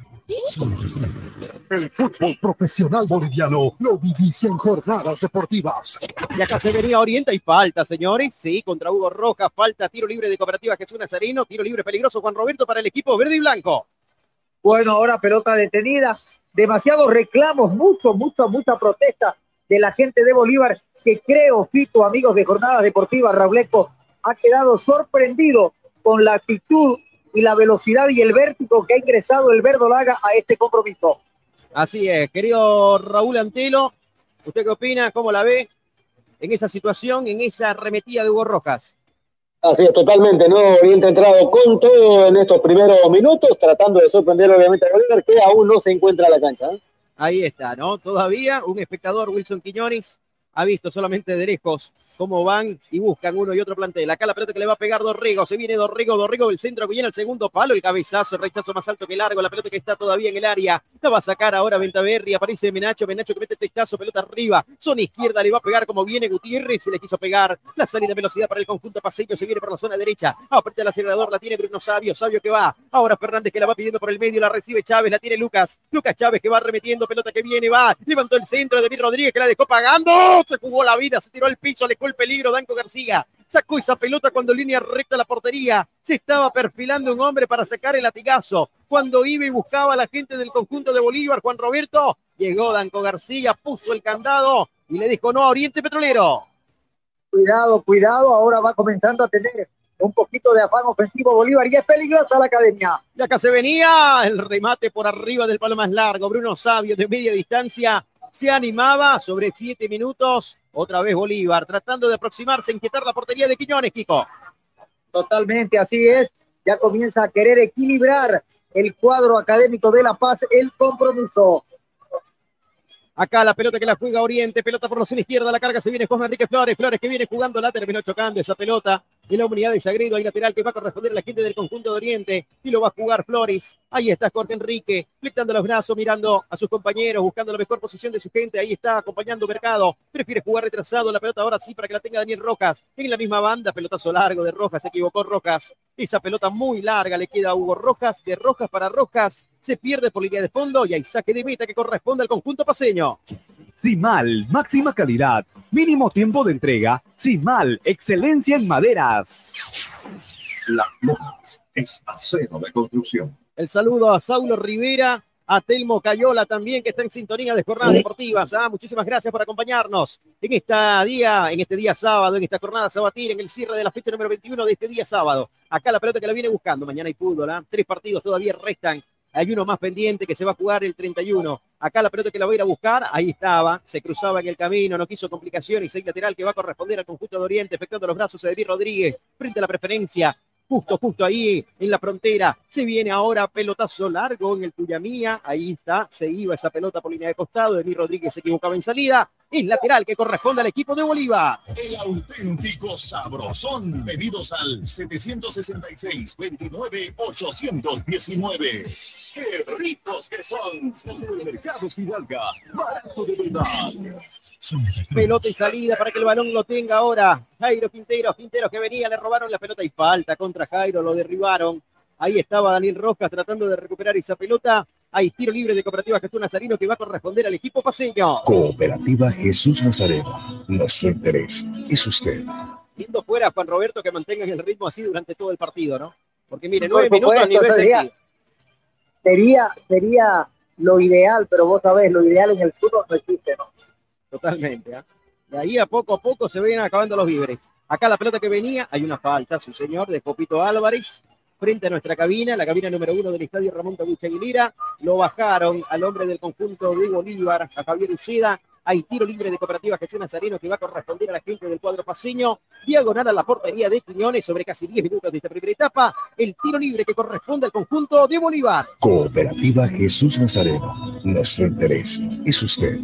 El fútbol profesional boliviano lo vivís en jornadas deportivas. Y acá se venía Oriente y falta, señores. Sí, contra Hugo Rojas, falta, tiro libre de Cooperativa Jesús Nazareno, tiro libre peligroso Juan Roberto para el equipo verde y blanco. Bueno, ahora pelota detenida. Demasiados reclamos, mucho, mucho, mucha protesta de la gente de Bolívar que creo, Fito, amigos de Jornadas Deportivas, Rauleco, ha quedado sorprendido con la actitud y la velocidad y el vértigo que ha ingresado el Verdolaga a este compromiso. Así es, querido Raúl Antelo, ¿usted qué opina? ¿Cómo la ve en esa situación, en esa arremetida de Hugo Rojas? Así es, totalmente, ¿no? Oriente ha entrado con todo en estos primeros minutos, tratando de sorprender obviamente a Bolívar, que aún no se encuentra en la cancha. ¿eh? Ahí está, ¿no? Todavía un espectador, Wilson Quiñones, ha visto solamente de lejos cómo van y buscan uno y otro plantel. Acá la pelota que le va a pegar Dorrigo. Se viene Dorrigo, Dorrigo del centro que viene al segundo palo. El cabezazo, el rechazo más alto que largo. La pelota que está todavía en el área. La va a sacar ahora Ventaverri. Aparece Menacho. Menacho que mete testazo, pelota arriba. Zona izquierda le va a pegar como viene Gutiérrez. Se le quiso pegar. La salida de velocidad para el conjunto paseño. Se viene por la zona derecha. Aparte el acelerador la tiene Bruno Sabio. Sabio que va. Ahora Fernández que la va pidiendo por el medio. La recibe Chávez. La tiene Lucas. Lucas Chávez que va remetiendo. Pelota que viene. Va. Levantó el centro de David Rodríguez que la dejó pagando. Se jugó la vida. Se tiró al piso. Alejó el peligro. Danco García sacó esa pelota cuando línea recta la portería. Se estaba perfilando un hombre para sacar el latigazo. Cuando iba y buscaba a la gente del conjunto de Bolívar, Juan Roberto, llegó Danco García, puso el candado y le dijo no a Oriente Petrolero. Cuidado, cuidado, ahora va comenzando a tener un poquito de afán ofensivo Bolívar y es peligrosa la academia. Y acá se venía el remate por arriba del palo más largo. Bruno Sabio de media distancia se animaba sobre siete minutos. Otra vez Bolívar tratando de aproximarse, inquietar la portería de Quiñones, Kiko. Totalmente, así es. Ya comienza a querer equilibrar el cuadro académico de La Paz, el compromiso. Acá la pelota que la juega Oriente, pelota por la zona izquierda, la carga se viene Juan Enrique Flores, Flores que viene jugando, la terminó chocando esa pelota y la unidad de Sagredo, hay lateral que va a corresponder a la gente del conjunto de Oriente y lo va a jugar Flores. Ahí está Jorge Enrique, flectando los brazos, mirando a sus compañeros, buscando la mejor posición de su gente. Ahí está acompañando Mercado. Prefiere jugar retrasado la pelota ahora sí para que la tenga Daniel Rojas. En la misma banda, pelotazo largo de Rojas, se equivocó Rojas. Esa pelota muy larga le queda a Hugo Rojas, de Rojas para Rojas. Se pierde por línea de fondo y hay saque de meta que corresponde al conjunto paseño. Simal, máxima calidad, mínimo tiempo de entrega. Simal, excelencia en maderas. Las Lomas es acero de construcción. El saludo a Saulo Rivera, a Telmo Cayola también, que está en sintonía de jornadas deportivas. Ah, muchísimas gracias por acompañarnos en esta día, en este día sábado, en esta jornada sabatina, en el cierre de la fecha número 21 de este día sábado. Acá la pelota que la viene buscando. Mañana hay fútbol, ¿ah? tres partidos todavía restan. Hay uno más pendiente que se va a jugar el 31. Acá la pelota que la voy a ir a buscar, ahí estaba, se cruzaba en el camino, no quiso complicaciones, hay lateral que va a corresponder al conjunto de Oriente, efectuando los brazos de David Rodríguez, frente a la preferencia, justo, justo ahí en la frontera. Se viene ahora pelotazo largo en el Tuyamía. Ahí está, se iba esa pelota por línea de costado. David Rodríguez se equivocaba en salida. Es lateral que corresponde al equipo de Bolívar. El auténtico sabrosón. Pedidos al 765-29-819. ¡Qué ricos que son! Mercado Fidalga, barato de verdad. Pelota y salida para que el balón lo tenga ahora. Jairo Quintero, Quintero que venía, le robaron la pelota y falta contra Jairo, lo derribaron. Ahí estaba Daniel Rojas tratando de recuperar esa pelota. Hay tiro libre de Cooperativa Jesús Nazareno que va a corresponder al equipo paseño. Cooperativa Jesús Nazareno. Nuestro interés es usted. Yendo fuera Juan Roberto que mantengan el ritmo así durante todo el partido, ¿no? Porque mire, Por nueve minutos a nivel sería, sería, sería lo ideal, pero vos sabés, lo ideal en el fútbol no existe, ¿no? Totalmente. ¿ah? De ahí a poco a poco se ven acabando los víveres. Acá la pelota que venía, hay una falta, su señor, de Copito Álvarez, frente a nuestra cabina, la cabina número uno del estadio Ramón Tabucha Aguilera. Lo bajaron al hombre del conjunto de Bolívar, a Javier Uceda. Hay tiro libre de Cooperativa Jesús Nazareno que va a corresponder a la gente del cuadro paseño. Diagonal a la portería de Quiñones sobre casi 10 minutos de esta primera etapa. El tiro libre que corresponde al conjunto de Bolívar. Cooperativa Jesús Nazareno. Nuestro interés es usted.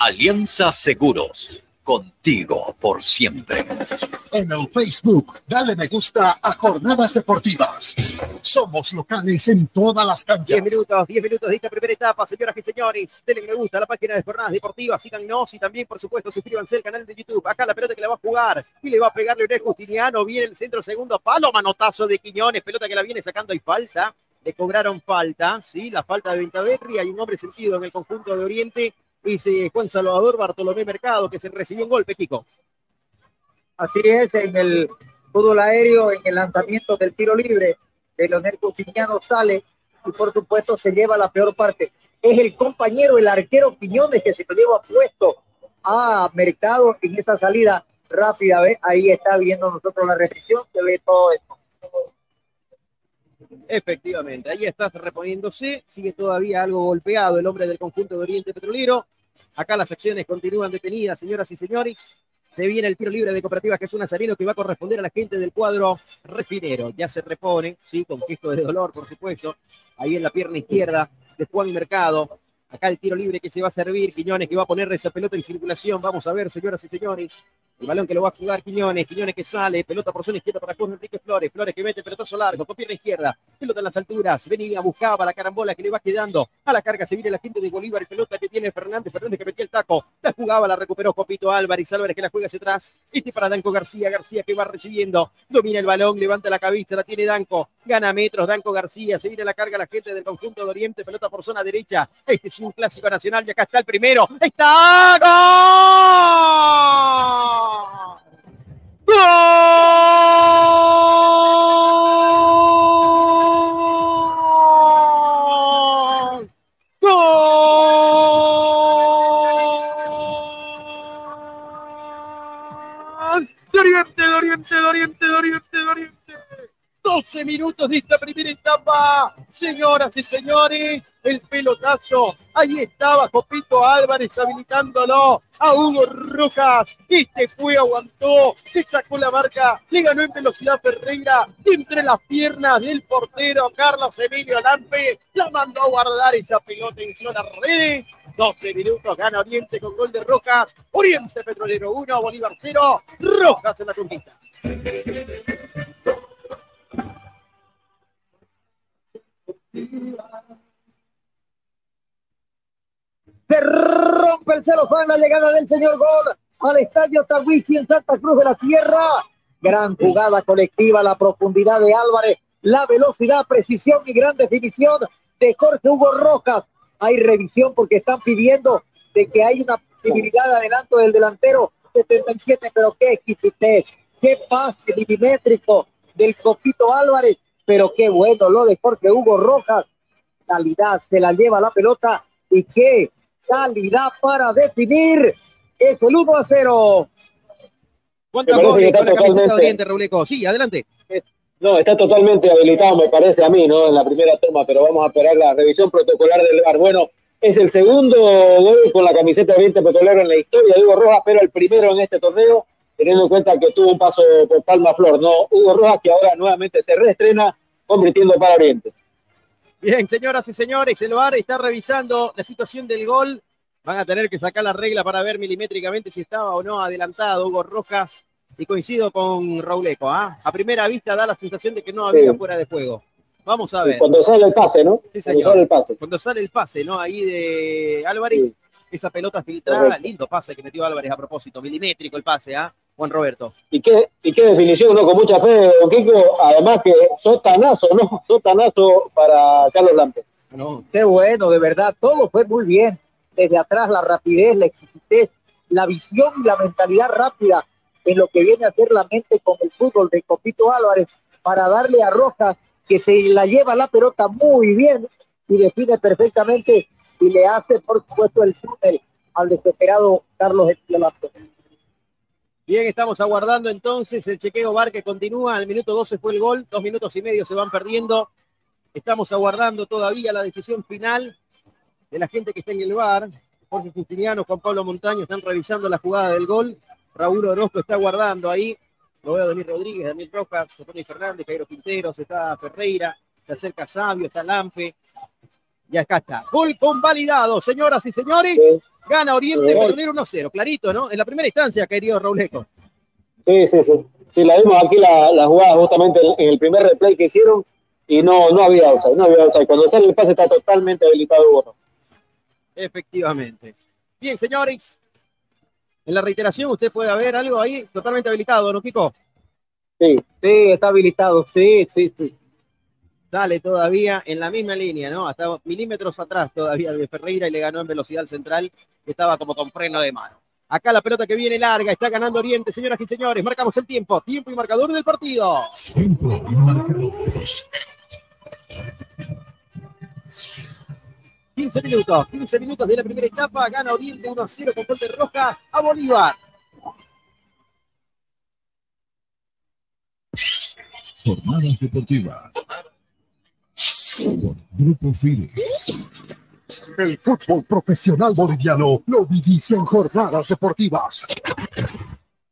Alianza Seguros. Contigo por siempre. En el Facebook, dale me gusta a Jornadas Deportivas. Somos locales en todas las canchas. 10 minutos, 10 minutos de esta primera etapa, señoras y señores. Denle me gusta a la página de Jornadas Deportivas, síganos y también, por supuesto, suscríbanse al canal de YouTube. Acá la pelota que la va a jugar y le va a pegar Leonel Justiniano. Viene el centro, segundo palo, manotazo de Quiñones, pelota que la viene sacando y falta. Le cobraron falta, sí, la falta de Ventaverri. Hay un hombre sentido en el conjunto de Oriente. Dice Juan Salvador Bartolomé Mercado que se recibió un golpe, Kiko. Así es, en el fútbol aéreo, en el lanzamiento del tiro libre de Leonel Justiniano sale y por supuesto se lleva la peor parte. Es el compañero, el arquero Piñones que se lo lleva puesto a Mercado en esa salida rápida. Ahí está viendo nosotros la repetición, se ve todo esto. Efectivamente, ahí está reponiéndose, sigue todavía algo golpeado el hombre del conjunto de Oriente Petrolero. Acá las acciones continúan detenidas, señoras y señores. Se viene el tiro libre de Cooperativa Jesús Nazareno que va a corresponder a la gente del cuadro refinero. Ya se repone, sí, con gesto de dolor, por supuesto. Ahí en la pierna izquierda de Juan Mercado. Acá el tiro libre que se va a servir. Quiñones que va a poner esa pelota en circulación. Vamos a ver, señoras y señores. El balón que lo va a jugar Quiñones, Quiñones que sale, pelota por zona izquierda para Jorge Enrique Flores, Flores que mete pelotazo largo, con pierna izquierda, pelota en las alturas, venía, buscaba la carambola que le va quedando, a la carga se viene la gente de Bolívar, pelota que tiene Fernández, Fernández que metía el taco, la jugaba, la recuperó Copito Álvarez, Álvarez que la juega hacia atrás, este para Danco García, García que va recibiendo, domina el balón, levanta la cabeza, la tiene Danco, gana metros, Danco García, se viene la carga la gente del conjunto de Oriente, pelota por zona derecha, este es un clásico nacional y acá está el primero, está ¡Gol! ¡Gol! ¡Gol! Doriente, Doriente, Doriente, Doriente, Doriente. 12 minutos de esta primera etapa. Señoras y señores, el pelotazo. Ahí estaba Copito Álvarez habilitándolo a Hugo Rojas. Este fue, aguantó, se sacó la marca, le ganó en velocidad Ferreira entre las piernas del portero Carlos Emilio Lampe. La mandó a guardar esa pelota en las redes. 12 minutos, gana Oriente con gol de Rojas. Oriente Petrolero 1, Bolívar 0. Rojas en la conquista. Se rompe el celofán, la llegada del señor Gol al estadio Tawichi en Santa Cruz de la Sierra. Gran jugada colectiva, la profundidad de Álvarez, la velocidad, precisión y gran definición de Jorge Hugo Rojas. Hay revisión porque están pidiendo de que hay una posibilidad de adelanto del delantero 77, pero qué exquisitez, qué pase milimétrico del Copito Álvarez, pero qué bueno lo de Jorge Hugo Rojas. Calidad, se la lleva la pelota y qué calidad para definir. Es el 1 a 0. ¿Cuántos goles con la está camiseta de Oriente, Rauleco? Sí, adelante. No, está totalmente habilitado, me parece a mí, ¿no? En la primera toma, pero vamos a esperar la revisión protocolar del VAR. Bueno, es el segundo gol con la camiseta de Oriente Petrolero en la historia de Hugo Rojas, pero el primero en este torneo, teniendo en cuenta que tuvo un paso por Palma Flor, ¿no? Hugo Rojas que ahora nuevamente se reestrena convirtiendo para Oriente. Bien, señoras y señores, el VAR está revisando la situación del gol. Van a tener que sacar la regla para ver milimétricamente si estaba o no adelantado Hugo Rojas. Y coincido con Rauleco, ¿ah? A primera vista da la sensación de que no había Sí. fuera de juego. Vamos a ver. Cuando sale el pase, ¿no? Sí, Cuando señor. sale el pase. Cuando sale el pase, ¿no? Ahí de Álvarez, esa pelota filtrada, Correcto. lindo pase que metió Álvarez a propósito, milimétrico el pase, ¿ah? Juan Roberto. Y qué, y qué definición, ¿no? Con mucha fe, don Kiko. Además que sotanazo, ¿no? *laughs* Sotanazo para Carlos Lampe. Qué bueno, de verdad, todo fue muy bien. Desde atrás la rapidez, la exquisitez, la visión y la mentalidad rápida en lo que viene a ser la mente con el fútbol de Copito Álvarez para darle a Rojas que se la lleva la pelota muy bien y define perfectamente y le hace, por supuesto, el túnel al desesperado Carlos Esquilazo. Bien, estamos aguardando entonces el chequeo bar que continúa. Al minuto 12 fue el gol, dos minutos y medio se van perdiendo. Estamos aguardando todavía la decisión final de la gente que está en el bar. Jorge Justiniano, Juan Pablo Montaño están revisando la jugada del gol. Raúl Orozco está guardando ahí. Lo veo a Daniel Rodríguez, Daniel Rojas, Tony Fernández, Jairo Quinteros, está Ferreira, se acerca Sabio, está Lampe. Ya acá está. Gol convalidado, señoras y señores. Gana Oriente Gol. Petrolero 1-0. Clarito, ¿no? En la primera instancia, querido Rauleco. Sí, sí, sí. Sí, la vimos aquí la, la jugada justamente en, en el primer replay que hicieron y no, no había outside, no había outside. Cuando sale el pase está totalmente habilitado Borro. Efectivamente. Bien, señores. En la reiteración usted puede ver algo ahí totalmente habilitado, ¿no, Kiko? Sí, sí, está habilitado, sí, sí, sí. Sale todavía en la misma línea, ¿no? Hasta milímetros atrás todavía de Ferreira y le ganó en velocidad al central, que estaba como con freno de mano. Acá la pelota que viene larga, está ganando Oriente, señoras y señores. Marcamos el tiempo, tiempo y marcador del partido. Tiempo y marcador. 15 minutos, 15 minutos de la primera etapa, gana Oriente 1 a 0 con gol de Roja a Bolívar. Jornadas deportivas. Grupo Fide. El fútbol profesional boliviano lo vivís en jornadas deportivas.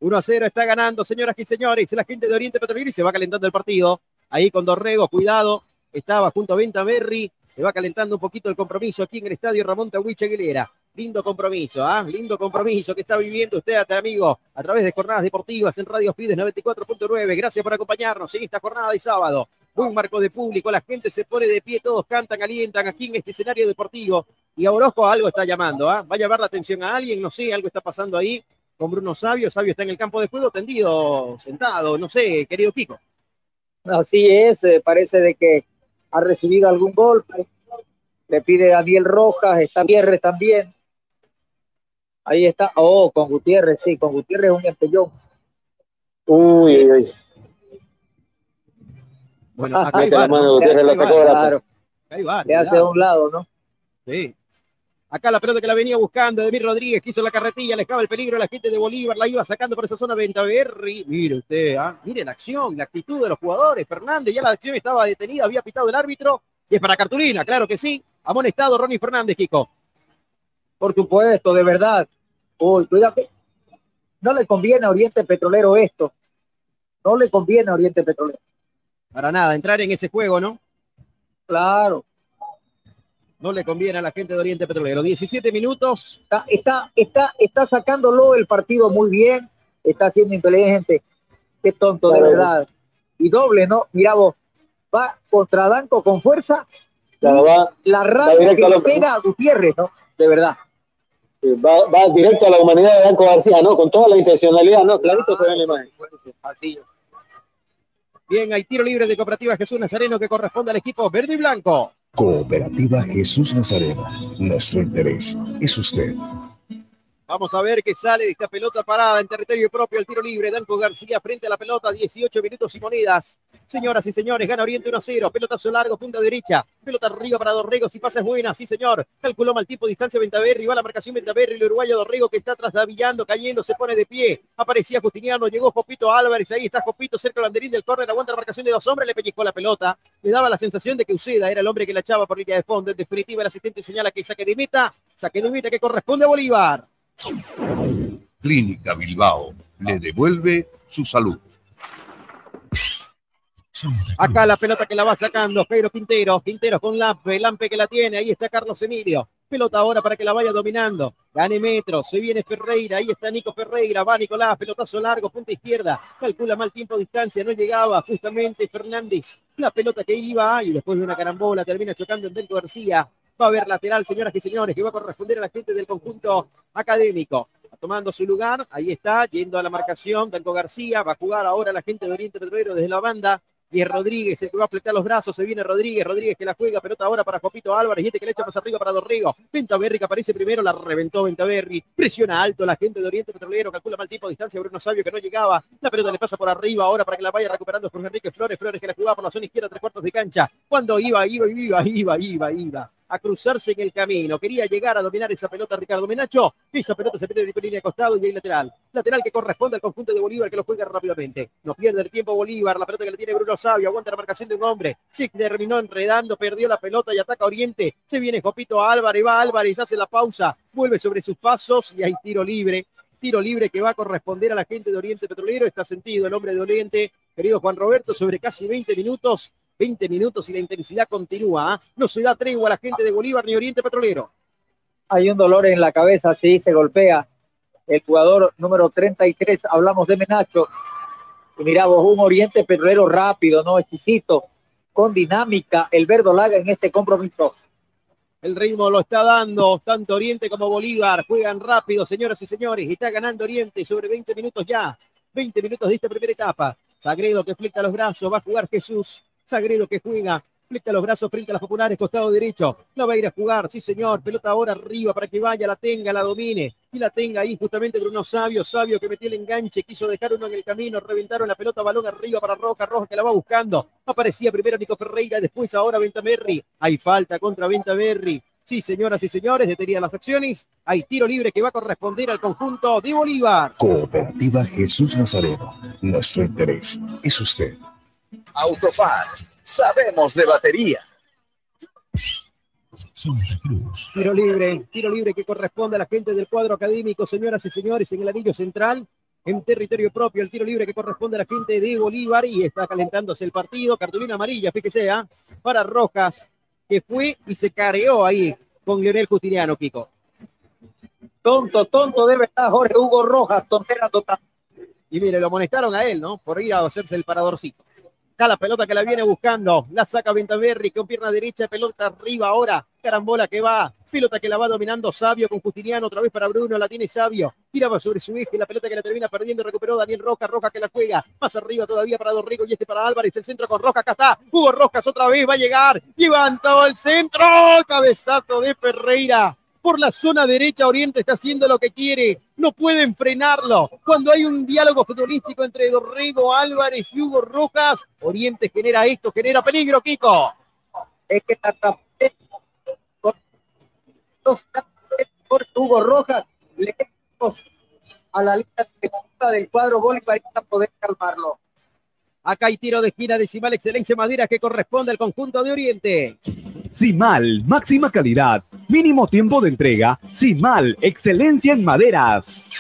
1 a 0 está ganando, señoras y señores, la gente de Oriente Petrolero y se va calentando el partido. Ahí con Dorrego, cuidado, estaba junto a Venta Berry, se va calentando un poquito el compromiso aquí en el estadio Ramón Tahuiche Aguilera. Lindo compromiso, ¿ah? Lindo compromiso que está viviendo usted, amigo, a través de jornadas deportivas en Radio Fides 94.9. Gracias por acompañarnos en esta jornada de sábado. Buen marco de público, la gente se pone de pie, todos cantan, alientan aquí en este escenario deportivo. Y a Orozco algo está llamando, ¿ah? Va a llamar la atención a alguien, no sé, algo está pasando ahí con Bruno Sabio. Sabio está en el campo de juego tendido, sentado, no sé, querido Pico. Así es, eh, parece de que ha recibido algún golpe. Le pide Daniel Rojas, está Gutiérrez también. Ahí está. Oh, con Gutiérrez, sí, con Gutiérrez un empellón. Uy, uy. Bueno, *laughs* acá hay Brato. claro. Hace a un lado, ¿no? Sí. Acá la pelota que la venía buscando, Edmir Rodríguez, que hizo la carretilla, le escapa el peligro a la gente de Bolívar, la iba sacando por esa zona Ventaverri. Mire usted, ¿ah? mire la acción, la actitud de los jugadores. Fernández, ya la acción estaba detenida, había pitado el árbitro. Y es para cartulina, claro que sí. Amonestado Ronnie Fernández, Kiko. Por supuesto, de verdad. Uy, cuidado. No le conviene a Oriente Petrolero esto. No le conviene a Oriente Petrolero. Para nada, entrar en ese juego, ¿no? Claro. No le conviene a la gente de Oriente Petrolero. 17 minutos. Está, está, está, está sacándolo el partido muy bien. Está siendo inteligente. Qué tonto, de verdad. Y doble, ¿no? Mira vos. Va contra Danco con fuerza. Claro, va- La rabia que le pega a Gutiérrez, ¿no? De verdad. Va, va directo a la humanidad de Banco García, ¿no? Con toda la intencionalidad, ¿no? Clarito se ve en la imagen. Así. Bien, hay tiro libre de Cooperativa Jesús Nazareno que corresponde al equipo verde y blanco. Cooperativa Jesús Nazareno. Nuestro interés es usted. Vamos a ver qué sale de esta pelota parada en territorio propio, el tiro libre. Danco García frente a la pelota, 18 minutos y monedas. Señoras y señores, gana Oriente 1-0. Pelotazo largo, punta derecha. Pelota arriba para Dorrego, si pasa es buena, sí señor. Calculó mal tipo, distancia Ventaverri, va la marcación Ventaverri, el uruguayo Dorrego que está trasladillando, cayendo, se pone de pie. Aparecía Justiniano, llegó Jopito Álvarez, ahí está Jopito cerca del banderín del córner, aguanta la marcación de dos hombres, le pellizcó la pelota. Le daba la sensación de que Uceda era el hombre que la echaba por línea de fondo. En definitiva, el asistente señala que saque de meta, saque de meta que corresponde a Bolívar. Clínica Bilbao le devuelve su salud. Acá la pelota que la va sacando Jairo Quintero. Quintero con Lampe. Lampe que la tiene. Ahí está Carlos Emilio. Pelota ahora para que la vaya dominando. Gane metro. Se viene Ferreira. Ahí está Nico Ferreira. Va Nicolás. Pelotazo largo. Punta izquierda. Calcula mal tiempo distancia. No llegaba justamente Fernández. La pelota que iba. Y después de una carambola termina chocando en Delco García. Va a haber lateral, señoras y señores, que va a corresponder a la gente del conjunto académico. Tomando su lugar. Ahí está. Yendo a la marcación. Delco García. Va a jugar ahora la gente de Oriente Petrolero desde la banda. Y es Rodríguez el que va a fletar los brazos. Se viene Rodríguez. Rodríguez que la juega. Pelota ahora para Jopito Álvarez. Y este que le echa más arriba para Dorrego. Ventaverri que aparece primero. La reventó Ventaverri. Presiona alto la gente de Oriente Petrolero. Calcula mal de distancia. Bruno Sabio que no llegaba. La pelota le pasa por arriba ahora para que la vaya recuperando Jorge Enrique Flores. Flores que la jugaba por la zona izquierda, tres cuartos de cancha. Cuando iba, iba, iba, iba, iba, iba. A cruzarse en el camino. Quería llegar a dominar esa pelota Ricardo Menacho. Esa pelota se pierde de línea costado y ahí lateral. Lateral que corresponde al conjunto de Bolívar que lo juega rápidamente. No pierde el tiempo Bolívar. La pelota que le tiene Bruno Sabio. Aguanta la marcación de un hombre. Se terminó enredando, perdió la pelota y ataca Oriente. Se viene Jopito Álvarez. Va Álvarez, hace la pausa. Vuelve sobre sus pasos y hay tiro libre. Tiro libre que va a corresponder a la gente de Oriente Petrolero. Está sentido el hombre de Oriente, querido Juan Roberto, sobre casi 20 minutos 20 minutos y la intensidad continúa. ¿ah? No se da tregua a la gente de Bolívar ni Oriente Petrolero. Hay un dolor en la cabeza, sí, se golpea el jugador número 33. Hablamos de Menacho. Y miramos un Oriente Petrolero rápido, ¿no? Exquisito, con dinámica. El verdolaga en este compromiso. El ritmo lo está dando tanto Oriente como Bolívar. Juegan rápido, señoras y señores. Está ganando Oriente sobre 20 minutos ya. 20 minutos de esta primera etapa. Sagredo que fleca los brazos. Va a jugar Jesús. Sagredo que juega, fleca los brazos frente a las populares, costado derecho. No va a ir a jugar, sí señor. Pelota ahora arriba para que vaya, la tenga, la domine. Y la tenga ahí justamente Bruno Sabio. Sabio que metió el enganche, quiso dejar uno en el camino. Reventaron la pelota, balón arriba para Roca. Roja que la va buscando. Aparecía primero Nico Ferreira, después ahora Ventamerri. Hay falta contra Ventamerri. Sí, señoras y señores, detenían las acciones. Hay tiro libre que va a corresponder al conjunto de Bolívar. Cooperativa Jesús Nazareno. Nuestro interés es usted. Autofat, sabemos de batería. Santa Cruz. Tiro libre, tiro libre que corresponde a la gente del cuadro académico, señoras y señores, en el anillo central, en territorio propio, el tiro libre que corresponde a la gente de Bolívar y está calentándose el partido. Cartulina amarilla, fíjese, sea, ¿ah? para Rojas, que fue y se careó ahí con Leonel Justiniano, Kiko. Tonto, tonto de verdad, Jorge Hugo Rojas, tontera total. Y mire, lo amonestaron a él, ¿no? Por ir a hacerse el paradorcito la pelota que la viene buscando. La saca Ventaverri con pierna derecha, pelota arriba ahora. Carambola que va. Pelota que la va dominando Sabio con Justiniano. Otra vez para Bruno. La tiene Sabio. Tiraba sobre su eje. La pelota que la termina perdiendo. Recuperó Daniel Roca. Roca que la juega. Más arriba todavía para Dorrigo y este para Álvarez. El centro con Roca. Acá está. Hugo Rojas otra vez va a llegar. Levantó el centro. Cabezazo de Ferreira por la zona derecha Oriente está haciendo lo que quiere, no pueden frenarlo. Cuando hay un diálogo futbolístico entre Dorrego Álvarez y Hugo Rojas, Oriente genera esto, genera peligro, Kiko. Es que por Hugo Rojas le a la línea del cuadro Bolívar para poder calmarlo. Acá hay tiro de esquina decimal excelencia madera que corresponde al conjunto de Oriente. Simal, máxima calidad, mínimo tiempo de entrega. Simal, excelencia en maderas.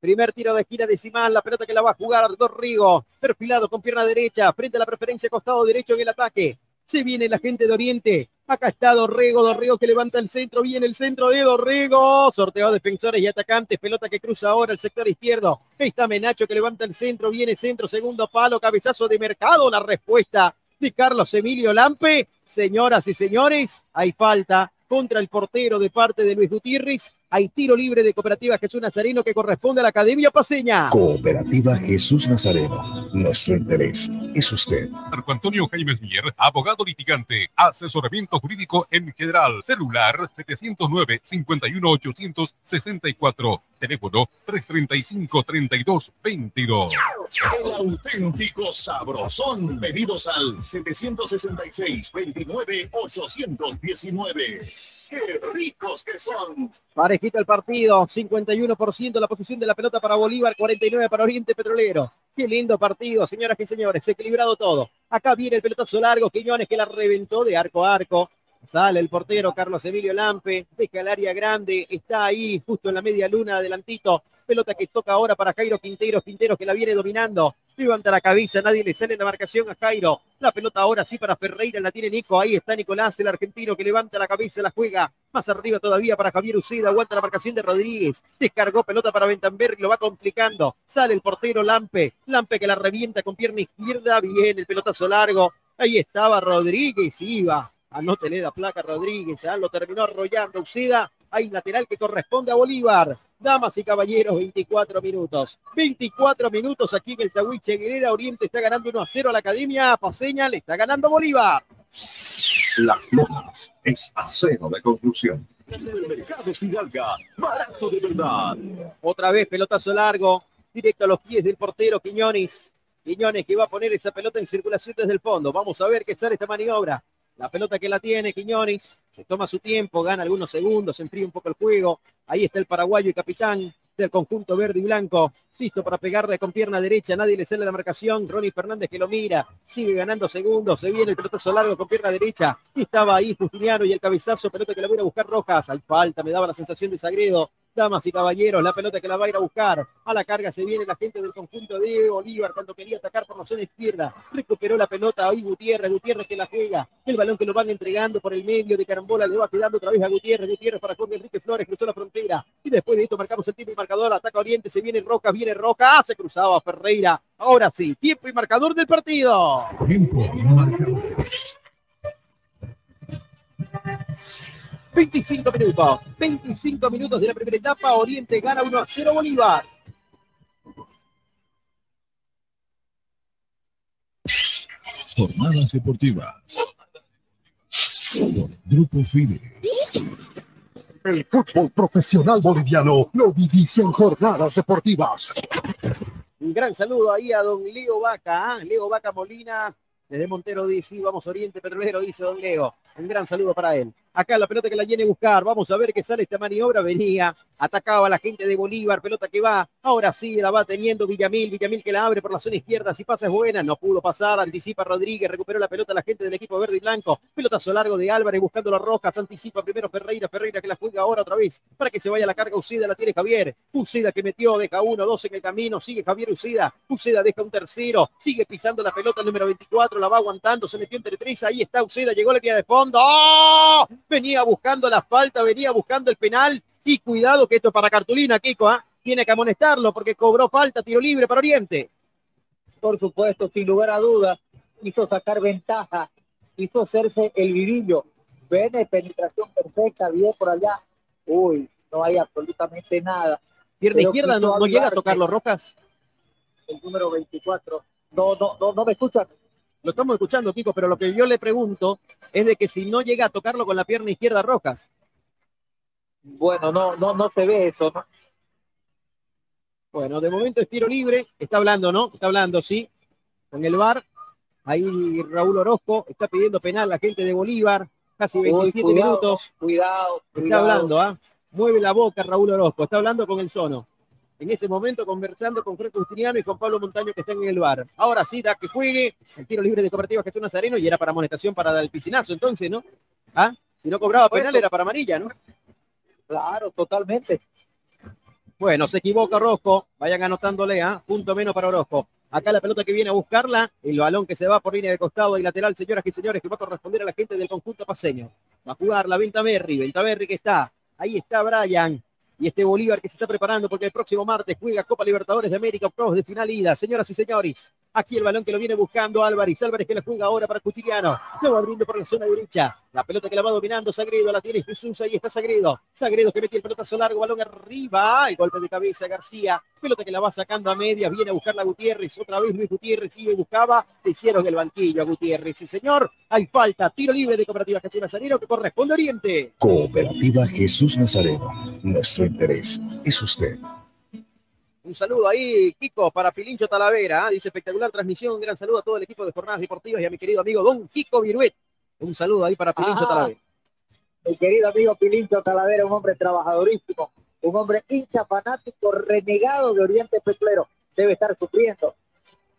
Primer tiro de esquina decimal, la pelota que la va a jugar Dorrigo, perfilado con pierna derecha, frente a la preferencia costado derecho en el ataque. Se viene la gente de Oriente. Acá está Dorrego, Dorrego que levanta el centro, viene el centro de Dorrego. Sorteo de defensores y atacantes, pelota que cruza ahora el sector izquierdo. Está Menacho que levanta el centro, viene centro, segundo palo, cabezazo de mercado. La respuesta de Carlos Emilio Lampe. Señoras y señores, hay falta contra el portero de parte de Luis Gutiérrez. Hay tiro libre de Cooperativa Jesús Nazareno que corresponde a la Academia Paseña. Cooperativa Jesús Nazareno. Nuestro interés es usted. Marco Antonio Jaime Mier, abogado litigante, asesoramiento jurídico en general, celular 709-51864, teléfono 335-3222. El auténtico sabrosón. Pedidos al 766-29-819. ¡Qué ricos que son! Parejito el partido, 51% la posición de la pelota para Bolívar, 49% para Oriente Petrolero. Qué lindo partido, señoras y señores, equilibrado todo. Acá viene el pelotazo largo, Quiñones que la reventó de arco a arco. Sale el portero Carlos Emilio Lampe, deja el área grande, está ahí justo en la media luna, adelantito. Pelota que toca ahora para Jairo Quintero, Quintero que la viene dominando. Levanta la cabeza, nadie le sale en la marcación a Jairo. La pelota ahora sí para Ferreira, la tiene Nico. Ahí está Nicolás, el argentino que levanta la cabeza, la juega. Más arriba todavía para Javier Uceda, aguanta la marcación de Rodríguez. Descargó pelota para Bentamberg, lo va complicando. Sale el portero Lampe. Lampe que la revienta con pierna izquierda. Bien, el pelotazo largo. Ahí estaba Rodríguez, iba a no tener la placa Rodríguez, ¿ah? lo terminó arrollando Uceda. Hay lateral que corresponde a Bolívar. Damas y caballeros, 24 minutos. 24 minutos aquí en el Tahuiche Guerrera. Oriente está ganando 1 a 0 a la Academia Paseña, le está ganando Bolívar. Las Lomas es acero de conclusión. Fidalga, barato de verdad. Otra vez pelotazo largo, directo a los pies del portero Quiñones. Quiñones que va a poner esa pelota en circulación desde el fondo. Vamos a ver qué sale esta maniobra. La pelota que la tiene Quiñones, se toma su tiempo, gana algunos segundos, enfría un poco el juego. Ahí está el paraguayo y capitán del conjunto verde y blanco. Listo para pegarle con pierna derecha, nadie le sale la marcación. Ronnie Fernández que lo mira, sigue ganando segundos, se viene el pelotazo largo con pierna derecha. Y estaba ahí Justiniano y el cabezazo, pelota que la voy a buscar Rojas. Hay falta, me daba la sensación de Sagredo. Damas y caballeros, la pelota que la va a ir a buscar. A la carga se viene la gente del conjunto de Bolívar cuando quería atacar por la zona izquierda. Recuperó la pelota ahí Gutiérrez, Gutiérrez que la juega. El balón que lo van entregando por el medio de carambola le va quedando otra vez a Gutiérrez. Gutiérrez para Jorge Enrique Flores, cruzó la frontera. Y después de esto marcamos el tiempo y marcador. Ataca Oriente, se viene Roca, viene Roca. Se cruzaba Ferreira. Ahora sí, tiempo y marcador del partido. Tiempo y marcador. 25 minutos. 25 minutos de la primera etapa. Oriente gana 1 a 0 Bolívar. Jornadas deportivas. Por Grupo FIDE. El fútbol profesional boliviano lo vivís en jornadas deportivas. Un gran saludo ahí a don Leo Vaca, ¿ah? Leo Vaca Molina, desde Montero dice, vamos Oriente Petrolero, dice don Leo. Un gran saludo para él. Acá la pelota que la viene a buscar. Vamos a ver qué sale esta maniobra. Venía, atacaba la gente de Bolívar. Pelota que va. Ahora sí la va teniendo Villamil. Villamil que la abre por la zona izquierda. Si pasa es buena. No pudo pasar. Anticipa Rodríguez. Recuperó la pelota la gente del equipo verde y blanco. Pelotazo largo de Álvarez buscando las rojas. Anticipa primero Ferreira. Ferreira que la juega ahora otra vez. Para que se vaya la carga. Ucida la tiene Javier. Ucida que metió. Deja uno, dos en el camino. Sigue Javier Ucida. Ucida deja un tercero. Sigue pisando la pelota el número 24. La va aguantando. Se metió entre tres. Ahí está Ucida. Llegó la línea de fondo. ¡Oh! Venía buscando la falta, venía buscando el penal. Y cuidado que esto es para cartulina, Kiko. ¿ah? Tiene que amonestarlo porque cobró falta, tiro libre para Oriente. Por supuesto, sin lugar a dudas, hizo sacar ventaja, hizo hacerse el vivillo. Viene penetración perfecta, bien por allá. Uy, no hay absolutamente nada. Pierna izquierda, no, no llega a tocar los Rocas. El número 24. No, no, no, no me escuchan. Lo estamos escuchando, Kiko, pero lo que yo le pregunto es de que si no llega a tocarlo con la pierna izquierda Rojas. Bueno, no, no, no se ve eso, ¿no? Bueno, de momento es tiro libre. Está hablando, ¿no? Está hablando, sí. Con el VAR. Ahí Raúl Orozco está pidiendo penal la gente de Bolívar. Casi 27 Uy, cuidado, minutos. Cuidado, Está hablando, ¿ah? Mueve la boca Raúl Orozco. Está hablando con el sono. En este momento conversando con Fred Justiniano y con Pablo Montaño que están en el bar. Ahora sí, da que juegue. El tiro libre de Cooperativa Jesús Nazareno y era para amonestación para el piscinazo, entonces, ¿no? ¿Ah? Si no cobraba penal era para amarilla, ¿no? Claro, totalmente. Bueno, se equivoca Orozco. Vayan anotándole, ¿ah? Punto menos para Orozco. Acá la pelota que viene a buscarla, el balón que se va por línea de costado y lateral, señoras y señores, que va a corresponder a la gente del conjunto paseño. Va a jugar la Venta Berry, Venta Berry que está, ahí está Brian, y este Bolívar que se está preparando porque el próximo martes juega Copa Libertadores de América, octavos de final ida. Señoras y señores, aquí el balón que lo viene buscando Álvarez. Álvarez que la juega ahora para Custiliano. Lo va abriendo por la zona derecha. La pelota que la va dominando Sagredo, la tiene Jesús, ahí está Sagredo. Sagredo que mete el pelotazo largo, balón arriba. El golpe de cabeza García. Pelota que la va sacando a medias, viene a buscar la Gutiérrez. Otra vez Luis Gutiérrez y buscaba. Le hicieron el banquillo a Gutiérrez. Sí, señor. Hay falta. Tiro libre de Cooperativa Jesús Nazareno que corresponde a Oriente. Cooperativa Jesús Nazareno. Nuestro interés es usted. Un saludo ahí, Kiko, para Pilincho Talavera. ¿ah? Dice espectacular transmisión. Un gran saludo a todo el equipo de Jornadas Deportivas y a mi querido amigo Don Kiko Viruet. Un saludo ahí para Pilincho Ajá. Talavera. Mi querido amigo Pilincho Talavera, un hombre trabajadorísimo, un hombre hincha fanático, renegado de Oriente Petrolero. Debe estar sufriendo,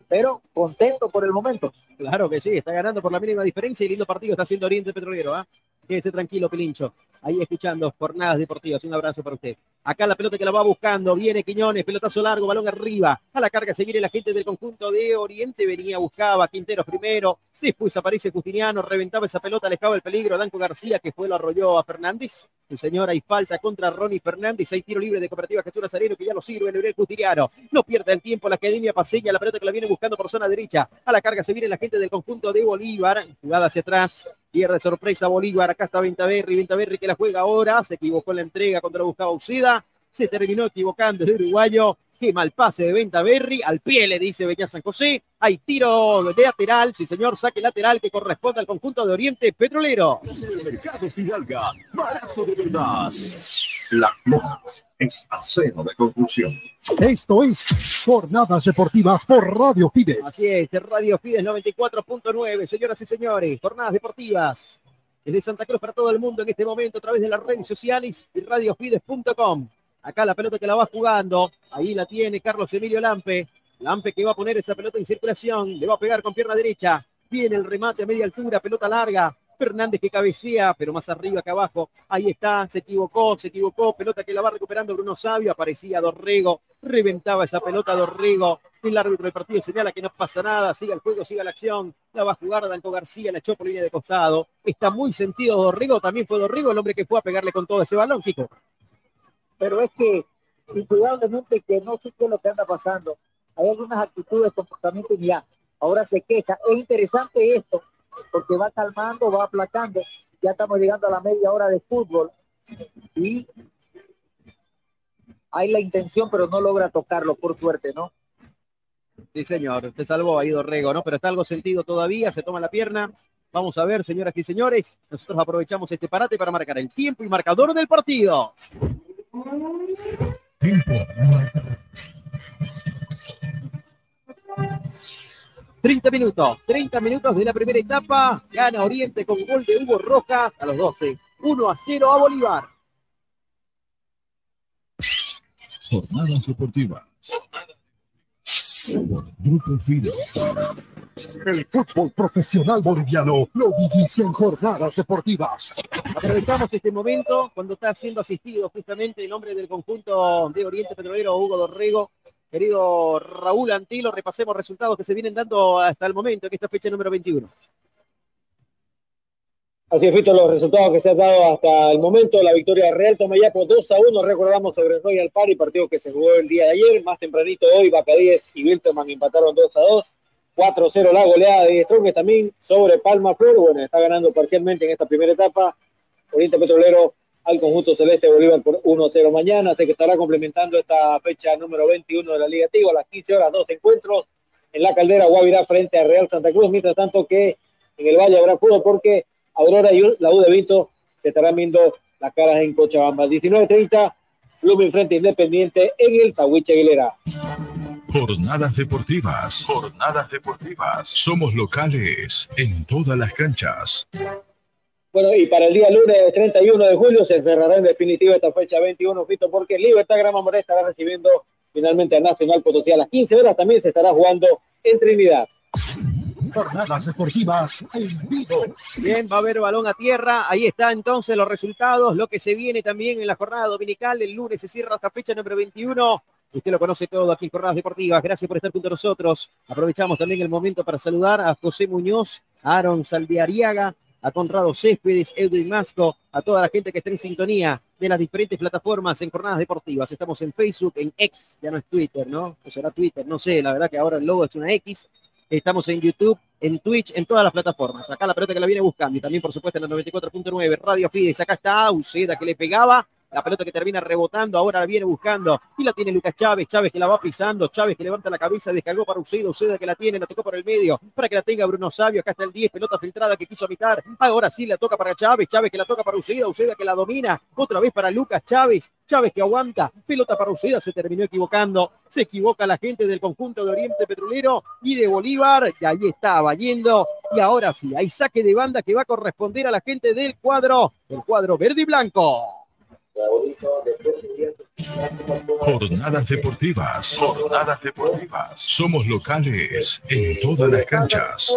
pero contento por el momento. Claro que sí, está ganando por la mínima diferencia y lindo partido está haciendo Oriente Petrolero. ¿ah? Quédese tranquilo, Pilincho. Ahí escuchando Jornadas Deportivas. Un abrazo para usted. Acá la pelota que la va buscando. Viene Quiñones, pelotazo largo, balón arriba. A la carga se viene la gente del conjunto de Oriente. Venía, buscaba Quinteros primero. Después aparece Justiniano, reventaba esa pelota, alejaba el peligro. Danco García que fue, lo arrolló a Fernández. El señor, hay falta contra Ronnie Fernández. Hay tiro libre de Cooperativa Jesús Nazareno que ya lo sirve Leonel Justiniano. No pierde el tiempo la Academia Paseña. La pelota que la viene buscando por zona derecha. A la carga se viene la gente del conjunto de Bolívar. Jugada hacia atrás. Pierde sorpresa Bolívar. Acá está Ventaverri. Ventaverri que la juega ahora. Se equivocó en la entrega contra buscaba Ucida. Se terminó equivocando el uruguayo. Qué mal pase de Venta Berry. Al pie le dice Beñá San José. Hay tiro de lateral. Sí, señor. Saque lateral que corresponde al conjunto de Oriente Petrolero. Mercado Fidalga, barato de verdad. Las Lomas es acero de conclusión. Esto es Jornadas Deportivas por Radio Fides. Así es, Radio Fides 94.9. Señoras y señores, jornadas deportivas. Desde Santa Cruz para todo el mundo en este momento a través de las redes sociales y radiofides.com. Acá la pelota que la va jugando. Ahí la tiene Carlos Emilio Lampe. Lampe que va a poner esa pelota en circulación. Le va a pegar con pierna derecha. Viene el remate a media altura, pelota larga. Fernández que cabecea, pero más arriba que abajo. Ahí está, se equivocó, se equivocó. Pelota que la va recuperando Bruno Sabio. Aparecía Dorrego, reventaba esa pelota Dorrego. El árbitro del partido señala que no pasa nada. Siga el juego, siga la acción. La va a jugar Danco García, la echó por línea de costado. Está muy sentido Dorrego. También fue Dorrego el hombre que fue a pegarle con todo ese balón, Kiko pero es que indudablemente que no sé qué es lo que anda pasando. Hay algunas actitudes, comportamiento y ya, ahora se queja. Es interesante esto, porque va calmando, va aplacando. Ya estamos llegando a la media hora de fútbol y hay la intención, pero no logra tocarlo, por suerte, ¿no? Sí, señor, te salvó ahí Dorrego, ¿no? Pero está algo sentido todavía, se toma la pierna. Vamos a ver, señoras y señores, nosotros aprovechamos este parate para marcar el tiempo y marcador del partido. Tiempo. 30 minutos, 30 minutos de la primera etapa. Gana Oriente con gol de Hugo Rojas a los 12. 1 a 0 a Bolívar. Jornadas deportivas. El fútbol profesional boliviano lo vivís en jornadas deportivas. Aprovechamos este momento cuando está siendo asistido justamente el hombre del conjunto de Oriente Petrolero, Hugo Dorrego. Querido Raúl Antilo, repasemos resultados que se vienen dando hasta el momento, en esta fecha número 21. Así es, visto los resultados que se han dado hasta el momento. La victoria de Real Tomayapo 2 a 1. Recordamos sobre Royal Party, partido que se jugó el día de ayer. Más tempranito hoy, Bacadíes y Wilterman empataron 2 a 2. 4-0 la goleada de Strong también sobre Palma Flor. Bueno, está ganando parcialmente en esta primera etapa. Oriente Petrolero al conjunto celeste Bolívar por 1-0 mañana. Sé que estará complementando esta fecha número 21 de la Liga Tigo a las 15 horas, dos encuentros en la caldera Guavirá frente a Real Santa Cruz. Mientras tanto que en el Valle habrá fútbol porque Aurora y la U de Vinto se estarán viendo las caras en Cochabamba. 19-30, Blooming frente Independiente en el Tahuiche Aguilera. Jornadas deportivas. Jornadas deportivas. Somos locales en todas las canchas. Bueno, y para el día lunes 31 de julio se cerrará en definitiva esta fecha 21, Fito, porque Libertad Grama Morena estará recibiendo finalmente a Nacional Potosí a las 15 horas. También se estará jugando en Trinidad. Jornadas deportivas en vivo. Bien, va a haber balón a tierra. Ahí está entonces los resultados, lo que se viene también en la jornada dominical. El lunes se cierra esta fecha número 21. Usted lo conoce todo aquí en Jornadas Deportivas. Gracias por estar junto a nosotros. Aprovechamos también el momento para saludar a José Muñoz, a Aaron Salviariaga, a Conrado Céspedes, Edwin Masco, a toda la gente que está en sintonía de las diferentes plataformas en Jornadas Deportivas. Estamos en Facebook, en X, ya no es Twitter, ¿no? O será Twitter, no sé, la verdad que ahora el logo es una X. Estamos en YouTube, en Twitch, en todas las plataformas. Acá la pelota que la viene buscando y también, por supuesto, en la 94.9 Radio Fides. Acá está Auceda que le pegaba la pelota que termina rebotando, ahora la viene buscando y la tiene Lucas Chávez. Chávez que la va pisando. Chávez que levanta la cabeza, descargó para Uceda. Uceda que la tiene, la tocó por el medio para que la tenga Bruno Sabio. Acá está el 10, pelota filtrada que quiso evitar. Ahora sí la toca para Chávez. Chávez que la toca para Uceda. Uceda que la domina. Otra vez para Lucas Chávez. Chávez que aguanta. Pelota para Uceda. Se terminó equivocando. Se equivoca la gente del conjunto de Oriente Petrolero y de Bolívar. Y ahí estaba yendo. Y ahora sí, hay saque de banda que va a corresponder a la gente del cuadro. El cuadro verde y blanco. Jornadas deportivas. Jornadas deportivas. Somos locales en todas las canchas.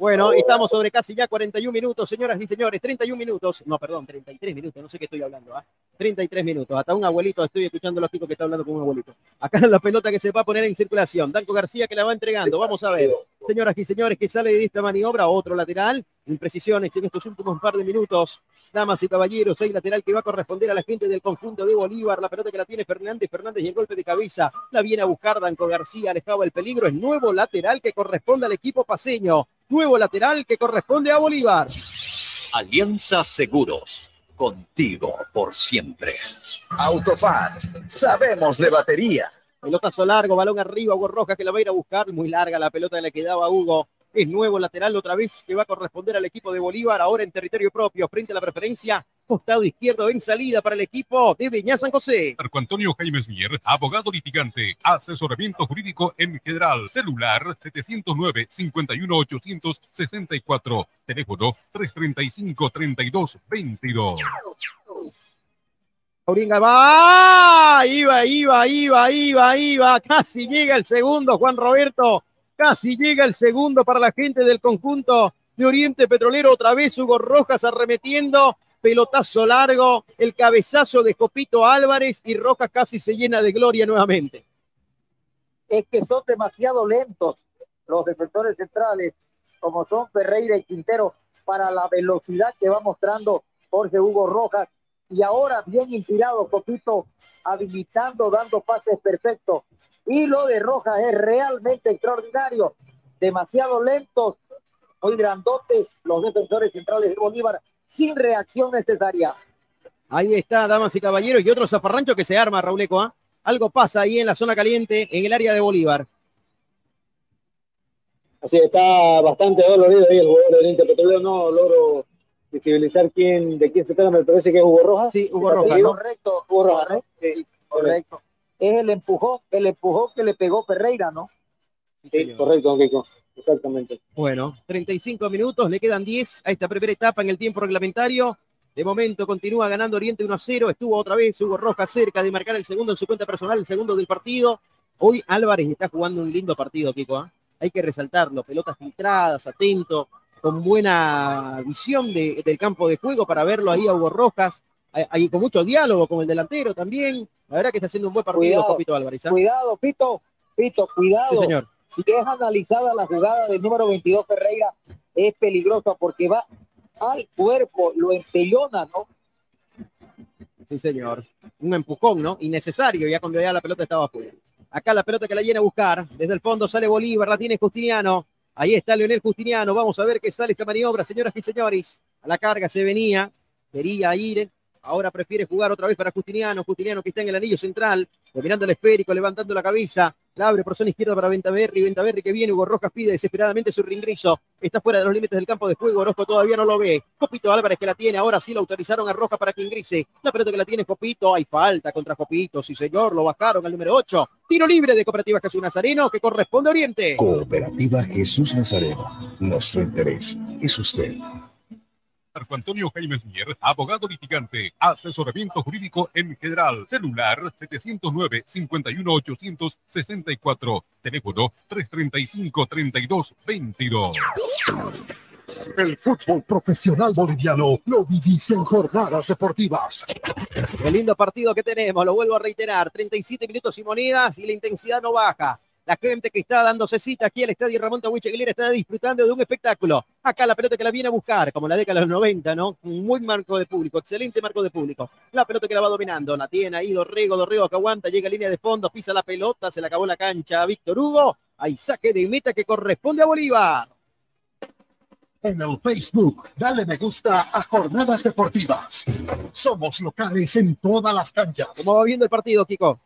Bueno, estamos sobre casi ya 41 minutos, señoras y señores. 31 minutos. No, perdón, 33 minutos. No sé qué estoy hablando. ¿ah? 33 minutos. Hasta un abuelito, estoy escuchando a los chicos que está hablando con un abuelito. Acá la pelota que se va a poner en circulación. Danco García que la va entregando. Vamos a ver. Señoras y señores, que sale de esta maniobra. Otro lateral. Imprecisiones en estos últimos par de minutos. Damas y caballeros, hay lateral que va a corresponder a la gente del conjunto de Bolívar. La pelota que la tiene Fernández. Fernández y el golpe de cabeza. La viene a buscar Danco García. Alejaba el peligro. El nuevo lateral que corresponde al equipo paseño. Nuevo lateral que corresponde a Bolívar. Alianza Seguros. Contigo por siempre. Autofat. Sabemos de batería. Pelotazo largo, balón arriba, Hugo Rojas que la va a ir a buscar. Muy larga la pelota le quedaba a Hugo. Es nuevo lateral otra vez que va a corresponder al equipo de Bolívar, ahora en territorio propio, frente a la preferencia. Costado izquierdo en salida para el equipo de Beñá San José. Marco Antonio Jaimes Mier, abogado litigante, asesoramiento jurídico en general, celular 709-51864, teléfono 335-3222. Auringa va, iba, iba, iba, iba, iba, casi llega el segundo, Juan Roberto, casi llega el segundo para la gente del conjunto de Oriente Petrolero, otra vez Hugo Rojas arremetiendo, pelotazo largo, el cabezazo de Copito Álvarez y Rojas casi se llena de gloria nuevamente. Es que son demasiado lentos los defensores centrales, como son Ferreira y Quintero, para la velocidad que va mostrando Jorge Hugo Rojas y ahora bien inspirado, Copito, habilitando, dando pases perfectos. Y lo de Rojas es realmente extraordinario. Demasiado lentos, muy grandotes los defensores centrales de Bolívar, sin reacción necesaria. Ahí está, damas y caballeros, y otro zafarrancho que se arma, Raúl Eco. ¿ah? Algo pasa ahí en la zona caliente, en el área de Bolívar. Así está bastante dolorido ahí el jugador de Oriente Petrolero, no logro visibilizar quién, de quién se trata, me parece que es Hugo Rojas. Sí, Hugo Rojas. ¿no? Correcto, Hugo Rojas, ¿no? Sí, correcto. Es el empujón, el empujón que le pegó Ferreira, ¿no? Sí, correcto, Kiko. Exactamente. Bueno, 35 minutos, le quedan 10 a esta primera etapa en el tiempo reglamentario. De momento continúa ganando Oriente 1 a 0. Estuvo otra vez Hugo Rojas cerca de marcar el segundo en su cuenta personal, el segundo del partido. Hoy Álvarez está jugando un lindo partido, Kiko. ¿ah? Hay que resaltarlo. Pelotas filtradas, atento, con buena visión de- del campo de juego para verlo ahí a Hugo Rojas. Ahí- con mucho diálogo con el delantero también. La verdad que está haciendo un buen partido, Cuidado, Copito Álvarez. ¿ah? Cuidado, Pito, Pito, cuidado. Sí, señor. Si es analizada la jugada del número 22 Ferreira, es peligrosa porque va al cuerpo, lo empellona, ¿no? Sí, señor. Un empujón, ¿no? Innecesario, ya cuando ya la pelota estaba afuera. Acá la pelota que la llena a buscar. Desde el fondo sale Bolívar, la tiene Justiniano. Ahí está Leonel Justiniano. Vamos a ver qué sale esta maniobra, señoras y señores. A la carga se venía. Quería ir. Ahora prefiere jugar otra vez para Justiniano. Justiniano que está en el anillo central. Dominando el esférico, levantando la cabeza. La abre por zona izquierda para Ventaverri. Ventaverri que viene. Hugo Rojas pide desesperadamente su ringrizo. Está fuera de los límites del campo de juego. Orozco todavía no lo ve. Copito Álvarez que la tiene. Ahora sí lo autorizaron a Rojas para que ingrese. La pelota que la tiene Copito. Hay falta contra Copito. Sí, señor. Lo bajaron al número 8. Tiro libre de Cooperativa Jesús Nazareno que corresponde a Oriente. Cooperativa Jesús Nazareno. Nuestro interés es usted. Marco Antonio Jaimes Mier, abogado litigante, asesoramiento jurídico en general, celular 709-51864, teléfono 335-3222. El fútbol profesional boliviano lo vivís en jornadas deportivas. Qué lindo partido que tenemos, lo vuelvo a reiterar. 37 minutos y monedas y la intensidad no baja. La gente que está dándose cita aquí al estadio Ramón Tahuiche Aguilera está disfrutando de un espectáculo. Acá la pelota que la viene a buscar, como la década de los 90, ¿no? Un muy marco de público, excelente marco de público. La pelota que la va dominando, la tiene ahí Dorrego, Dorrego que aguanta, llega a línea de fondo, pisa la pelota, se le acabó la cancha a Víctor Hugo. Hay saque de meta que corresponde a Bolívar. En el Facebook, dale me gusta a Jornadas Deportivas. Somos locales en todas las canchas. ¿Cómo va viendo el partido, Kiko?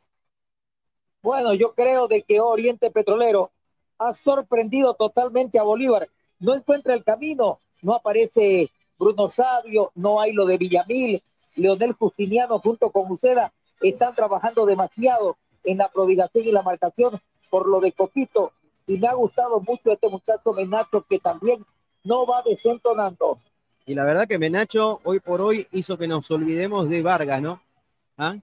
Bueno, yo creo de que Oriente Petrolero ha sorprendido totalmente a Bolívar. No encuentra el camino, no aparece Bruno Sabio, no hay lo de Villamil, Leonel Justiniano junto con Uceda están trabajando demasiado en la prodigación y la marcación por lo de Copito y me ha gustado mucho este muchacho Menacho que también no va desentonando. Y la verdad que Menacho hoy por hoy hizo que nos olvidemos de Vargas, ¿no? ¿Ah?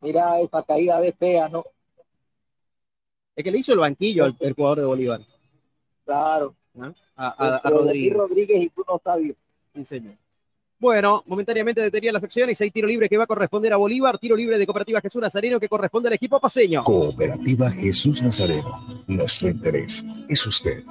Mira esa caída de fea, ¿no? Es que le hizo el banquillo al el jugador de Bolívar. Claro. ¿no? A, a- a Leonel Rodríguez. Rodríguez y Bruno Sabio. Sí, señor. Bueno, momentáneamente detenía las acciones. Hay tiro libre que va a corresponder a Bolívar. Tiro libre de Cooperativa Jesús Nazareno que corresponde al equipo paseño. Cooperativa Jesús Nazareno. Nuestro interés es usted.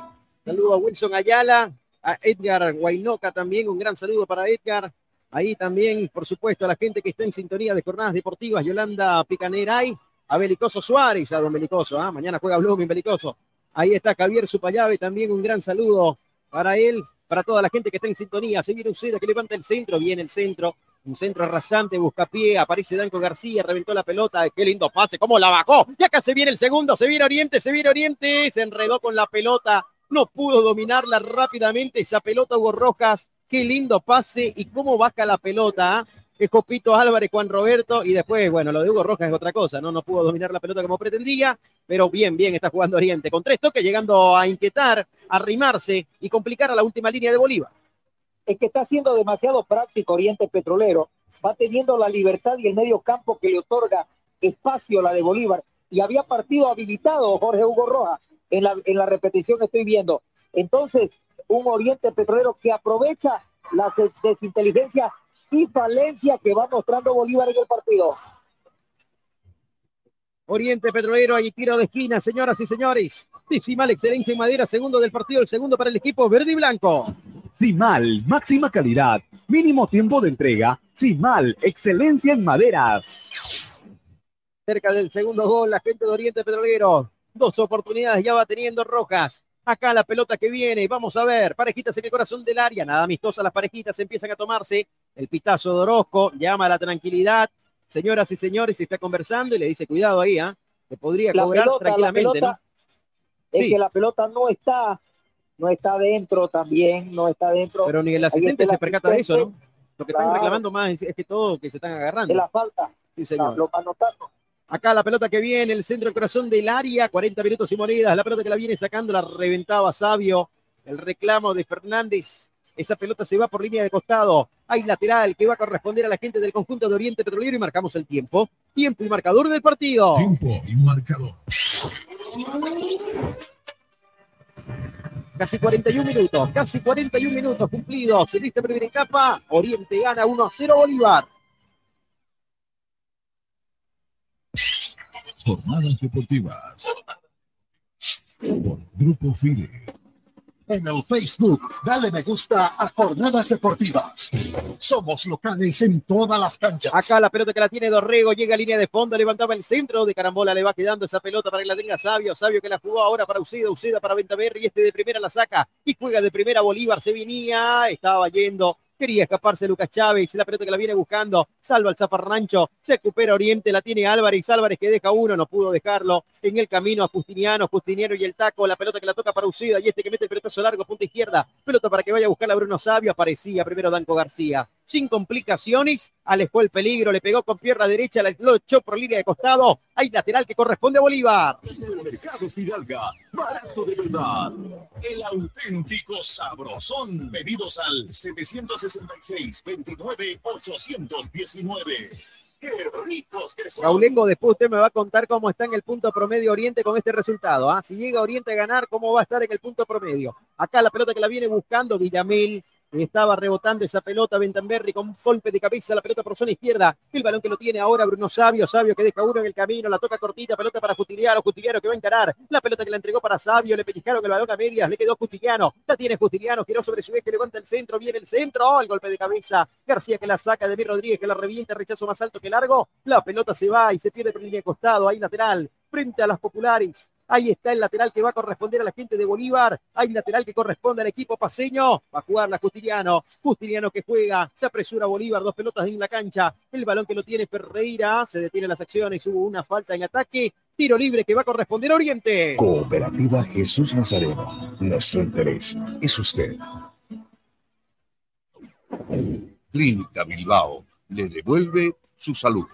Saludo a Wilson Ayala, a Edgar Guainoca también. Un gran saludo para Edgar. Ahí también, por supuesto, a la gente que está en sintonía de jornadas deportivas. Yolanda Picaneray, a Belicoso Suárez, a don Belicoso. ¿ah? Mañana juega Blooming Belicoso. Ahí está Javier Supayave, también un gran saludo para él, para toda la gente que está en sintonía. Se viene Uceda que levanta el centro, viene el centro, Un centro rasante, busca pie, aparece Danco García, reventó la pelota, qué lindo pase, cómo la bajó. Y acá se viene el segundo, se viene Oriente, se viene Oriente, se enredó con la pelota, no pudo dominarla rápidamente esa pelota Hugo Rojas. Qué lindo pase y cómo baja la pelota. ¿ah? Es Copito Álvarez, Juan Roberto y después, bueno, lo de Hugo Rojas es otra cosa, ¿no? No pudo dominar la pelota como pretendía, pero bien, bien está jugando Oriente. Con tres toques llegando a inquietar, arrimarse y complicar a la última línea de Bolívar. Es que está siendo demasiado práctico Oriente Petrolero. Va teniendo la libertad y el medio campo que le otorga espacio la de Bolívar. Y había partido habilitado Jorge Hugo Rojas en la, en la repetición estoy viendo. Entonces, un Oriente Petrolero que aprovecha la desinteligencia y falencia que va mostrando Bolívar en el partido. Oriente Petrolero, ahí tiro de esquina, señoras y señores. Decimal excelencia en madera, segundo del partido, el segundo para el equipo verde y blanco. Simal, máxima calidad, mínimo tiempo de entrega. Simal, excelencia en maderas. Cerca del segundo gol, la gente de Oriente Petrolero. Dos oportunidades ya va teniendo Rojas. Acá la pelota que viene, vamos a ver, parejitas en el corazón del área, nada amistosa, las parejitas empiezan a tomarse. El pitazo de Orozco llama a la tranquilidad. Señoras y señores, se está conversando y le dice, cuidado ahí, ¿ah? Que podría La cobrar pelota, la tranquilamente, pelota, ¿no? Es Sí. que la pelota no está, no está dentro también, no está dentro. Pero ni el asistente se percata de eso, ¿no? Lo que están Claro. reclamando más es, que todo que se están agarrando. de la falta. Sí, señor. Lo va anotando. Acá la pelota que viene, el centro del corazón del área, 40 minutos y monedas. La pelota que la viene sacando, la reventaba Sabio. El reclamo de Fernández. Esa pelota se va por línea de costado. Hay lateral que va a corresponder a la gente del conjunto de Oriente Petrolero y marcamos el tiempo. Tiempo y marcador del partido. Tiempo y marcador. Casi 41 minutos, casi 41 minutos cumplidos en esta primera etapa. Oriente gana 1 a 0 Bolívar. Jornadas deportivas. Por Grupo Fide. En el Facebook, dale me gusta a Jornadas Deportivas. Somos locales en todas las canchas. Acá la pelota que la tiene Dorrego, llega a línea de fondo, levantaba el centro, de carambola le va quedando esa pelota para que la tenga Sabio, Sabio que la jugó ahora para Uceda, Uceda para Ventaverri, este de primera la saca y juega de primera Bolívar, se venía, estaba yendo, quería escaparse Lucas Chávez, la pelota que la viene buscando, salva el zaparrancho, se recupera Oriente, la tiene Álvarez, Álvarez que deja uno, no pudo dejarlo, en el camino a Justiniano, Justiniano y el taco, la pelota que la toca para Uceda, y este que mete el pelotazo largo, punta izquierda, pelota para que vaya a buscar a Bruno Sabio, aparecía primero Danco García, sin complicaciones, alejó el peligro, le pegó con pierna derecha, lo echó por línea de costado, hay lateral que corresponde a Bolívar. Mercado Fidalga, barato de verdad. El auténtico sabrosón. Pedidos al 766 29 819. Qué ricos que son. Raulengo, después usted me va a contar cómo está en el punto promedio Oriente con este resultado. ¿ah? Si llega Oriente a ganar, cómo va a estar en el punto promedio. Acá la pelota que la viene buscando Villamil. Estaba rebotando esa pelota Bentamberri con un golpe de cabeza, la pelota por zona izquierda. El balón que lo tiene ahora Bruno Sabio, Sabio que deja uno en el camino, la toca cortita, pelota para Justiniano, Justiniano que va a encarar. La pelota que la entregó para Sabio, le pellizcaron el balón a medias, le quedó Justiniano. La tiene Justiniano, giró sobre su eje, levanta el centro, viene el centro, ¡oh! el golpe de cabeza. García que la saca, de Rodríguez que la revienta, rechazo más alto que largo. La pelota se va y se pierde por línea de costado, ahí lateral, frente a las populares. Ahí está el lateral que va a corresponder a la gente de Bolívar. Hay lateral que corresponde al equipo paseño. Va a jugar la Justiniano. Justiniano que juega. Se apresura Bolívar. Dos pelotas en la cancha. El balón que lo tiene Ferreira. Se detienen las acciones. Hubo una falta en ataque. Tiro libre que va a corresponder a Oriente. Cooperativa Jesús Nazareno. Nuestro interés es usted. Clínica Bilbao le devuelve su salud.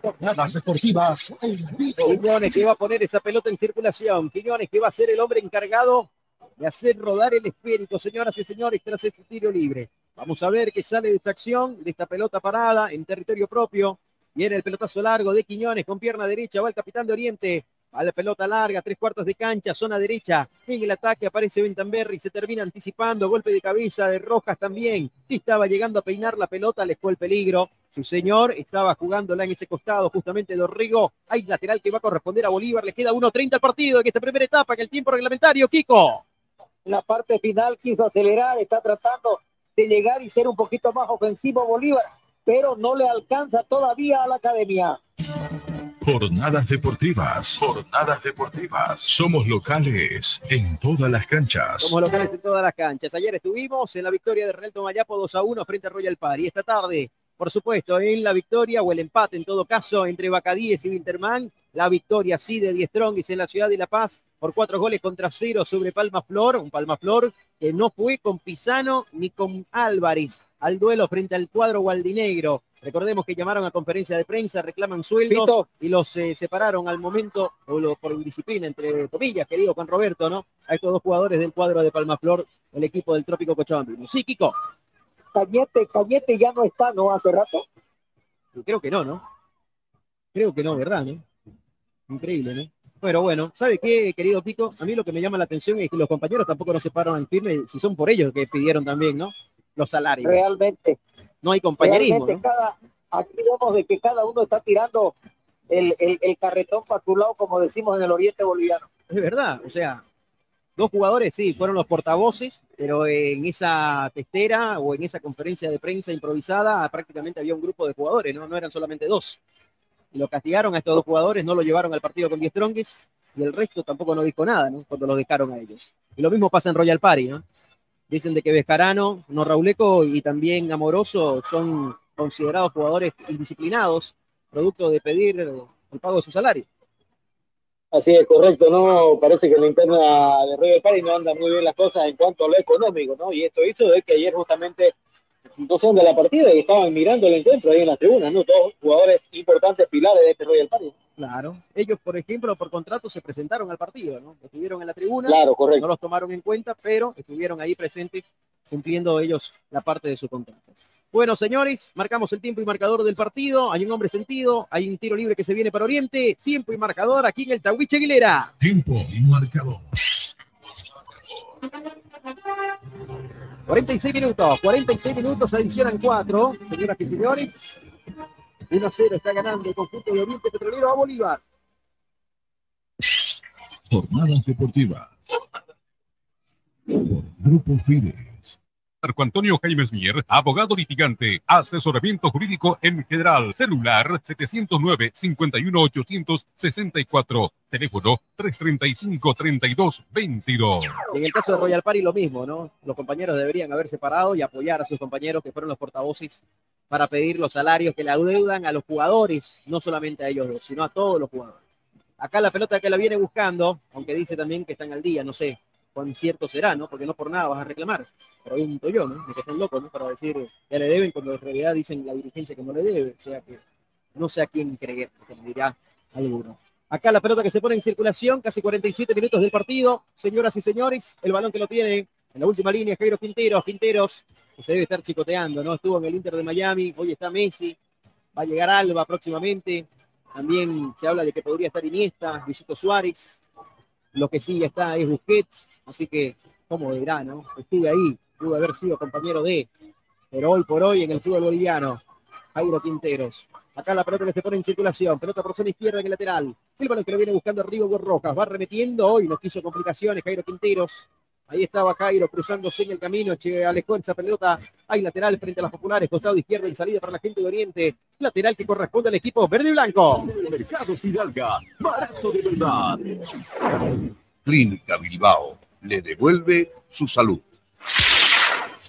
Jornadas deportivas. Quiñones que va a poner esa pelota en circulación. Quiñones que va a ser el hombre encargado de hacer rodar el esférico, señoras y señores, tras ese tiro libre. Vamos a ver qué sale de esta acción, de esta pelota parada en territorio propio. Viene el pelotazo largo de Quiñones con pierna derecha, va el capitán de Oriente. A la pelota larga, tres cuartos de cancha, zona derecha. En el ataque aparece Bentamberri, se termina anticipando. Golpe de cabeza de Rojas también. Estaba llegando a peinar la pelota, le fue el peligro. Su señor estaba jugándola en ese costado, justamente de Orrigo. Hay lateral que va a corresponder a Bolívar. Le queda 1.30 al partido en esta primera etapa, en el tiempo reglamentario. Kiko. la parte final quiso acelerar, está tratando de llegar y ser un poquito más ofensivo Bolívar, pero no le alcanza todavía a la academia. Jornadas deportivas. Jornadas deportivas. Somos locales en todas las canchas. Somos locales en todas las canchas. Ayer estuvimos en la victoria de Real Tomayapo 2 a 1 frente a Royal Party. Esta tarde, por supuesto, en la victoria o el empate en todo caso entre Bacadíes y Winterman. La victoria sí de Die Strongis en la ciudad de La Paz por cuatro goles contra cero sobre Palma Flor. Un Palma Flor que no fue con Pisano ni con Álvarez al duelo frente al cuadro gualdinegro. Recordemos que llamaron a conferencia de prensa, reclaman sueldos y los eh, separaron al momento, o lo- por indisciplina, entre comillas, querido Juan Roberto, ¿no? A estos dos jugadores del cuadro de Palmaflor, el equipo del Trópico Cochabambino. Sí, Kiko. Cañete, Cañete ya no está, ¿no? Hace rato. Creo que no, ¿no? Creo que no, ¿verdad? ¿no? Increíble, ¿no? Pero bueno, ¿sabe qué, querido Pico? A mí lo que me llama la atención es que los compañeros tampoco no se paran en firme, si son por ellos que pidieron también, ¿no? Los salarios. Realmente. No hay compañerismo, Realmente ¿no? cada, aquí vemos de que cada uno está tirando el, el, el carretón para su lado, como decimos en el oriente boliviano. Es verdad, o sea, dos jugadores sí, fueron los portavoces, pero en esa testera o en esa conferencia de prensa improvisada prácticamente había un grupo de jugadores, ¿no? No eran solamente dos. Y lo castigaron a estos dos jugadores, no lo llevaron al partido con Die Strongest y el resto tampoco no dijo nada, ¿no? Cuando los dejaron a ellos. Y lo mismo pasa en Royal Party, ¿no? Dicen de que Vescarano, no Rauleco y también Amoroso son considerados jugadores indisciplinados, producto de pedir el pago de su salario. Así es, correcto, ¿no? Parece que la interna de River Party no andan muy bien las cosas en cuanto a lo económico, ¿no? Y esto hizo de que ayer justamente no son de la partida y estaban mirando el encuentro ahí en la tribuna, ¿no? Todos jugadores importantes pilares de este Royal Party. Claro. Ellos, por ejemplo, por contrato se presentaron al partido, ¿no? Estuvieron en la tribuna. Claro, correcto. No los tomaron en cuenta, pero estuvieron ahí presentes cumpliendo ellos la parte de su contrato. Bueno, señores, marcamos el tiempo y marcador del partido. Hay un hombre sentido, hay un tiro libre que se viene para Oriente. Tiempo y marcador aquí en el Tahuiche Aguilera. Tiempo y marcador. 46 minutos, 46 minutos, adicionan 4. Señoras y señores, 1 a 0 está ganando el conjunto de Oriente Petrolero a Bolívar. Jornadas deportivas. Grupo Fides. Marco Antonio Jaimes Mier, abogado litigante, asesoramiento jurídico en general, celular 709-51864, teléfono 335-3222. Y en el caso de Royal Party lo mismo, ¿no? Los compañeros deberían haber separado y apoyar a sus compañeros que fueron los portavoces para pedir los salarios que le adeudan a los jugadores, no solamente a ellos dos, sino a todos los jugadores. Acá la pelota que la viene buscando, aunque dice también que están al día, no sé cuán cierto será, ¿no? Porque no por nada vas a reclamar. Pregunto yo, ¿no? De que están locos, ¿no? Para decir que le deben cuando en realidad dicen la dirigencia que no le debe. O sea que no sé a quién creer, como dirá alguno. Acá la pelota que se pone en circulación, casi 47 minutos del partido. Señoras y señores, el balón que lo tiene en la última línea, Jairo Quinteros, Quinteros, que se debe estar chicoteando, ¿no? Estuvo en el Inter de Miami, hoy está Messi, va a llegar Alba próximamente. También se habla de que podría estar Iniesta, Luisito Suárez. Lo que sí ya está es Busquets, así que, ¿cómo dirá, no? Estuve ahí, pude haber sido compañero de, pero hoy por hoy en el fútbol boliviano, Jairo Quinteros. Acá la pelota que se pone en circulación, pelota por zona izquierda en el lateral. El balón que lo viene buscando arriba Hugo va remetiendo hoy, no quiso complicaciones, Jairo Quinteros. Ahí estaba Jairo cruzándose en el camino, che, alejó esa pelota. Hay lateral frente a las populares, costado izquierdo en salida para la gente de Oriente. Lateral que corresponde al equipo verde y blanco. Mercado Fidalga, barato de verdad. Clínica Bilbao le devuelve su salud.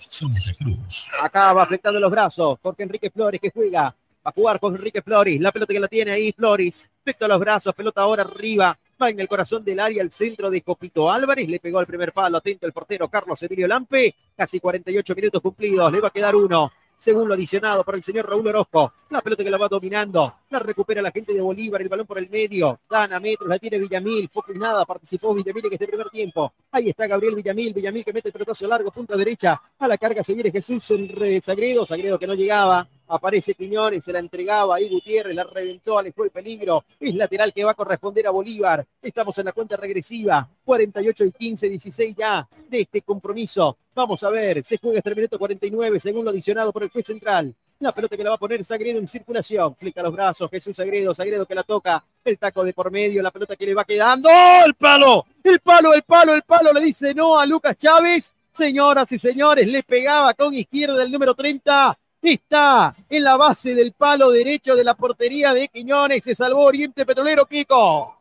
Santa Cruz. Acá va apretando los brazos. Jorge Enrique Flores que juega. Va a jugar con Enrique Flores. La pelota que la tiene ahí Flores. Flecta los brazos. Pelota ahora arriba. En el corazón del área. El centro de Copito Álvarez. Le pegó el primer palo. Atento el portero Carlos Emilio Lampe. Casi 48 minutos cumplidos. Le va a quedar uno. Según lo adicionado por el señor Raúl Orozco. La pelota que la va dominando. La recupera la gente de Bolívar. El balón por el medio. Gana metros. La tiene Villamil. Poco y nada. Participó Villamil en este primer tiempo. Ahí está Gabriel Villamil. Villamil que mete el pelotazo largo. Punta derecha. A la carga se viene Jesús en Sagredo. Sagredo que no llegaba. Aparece Quiñones, se la entregaba ahí Gutiérrez, la reventó, alejó el peligro. Es lateral que va a corresponder a Bolívar. Estamos en la cuenta regresiva. 48 y 15, 16 ya de este compromiso. Vamos a ver, se juega hasta el minuto 49, según lo adicionado por el juez central. La pelota que la va a poner Sagredo en circulación. Flica los brazos, Jesús Sagredo, Sagredo que la toca. El taco de por medio, la pelota que le va quedando. ¡Oh, el palo! El palo, el palo, el palo. Le dice no a Lucas Chávez. Señoras y señores, le pegaba con izquierda el número 30 Está en la base del palo derecho de la portería de Quiñones. Se salvó Oriente Petrolero, Kiko.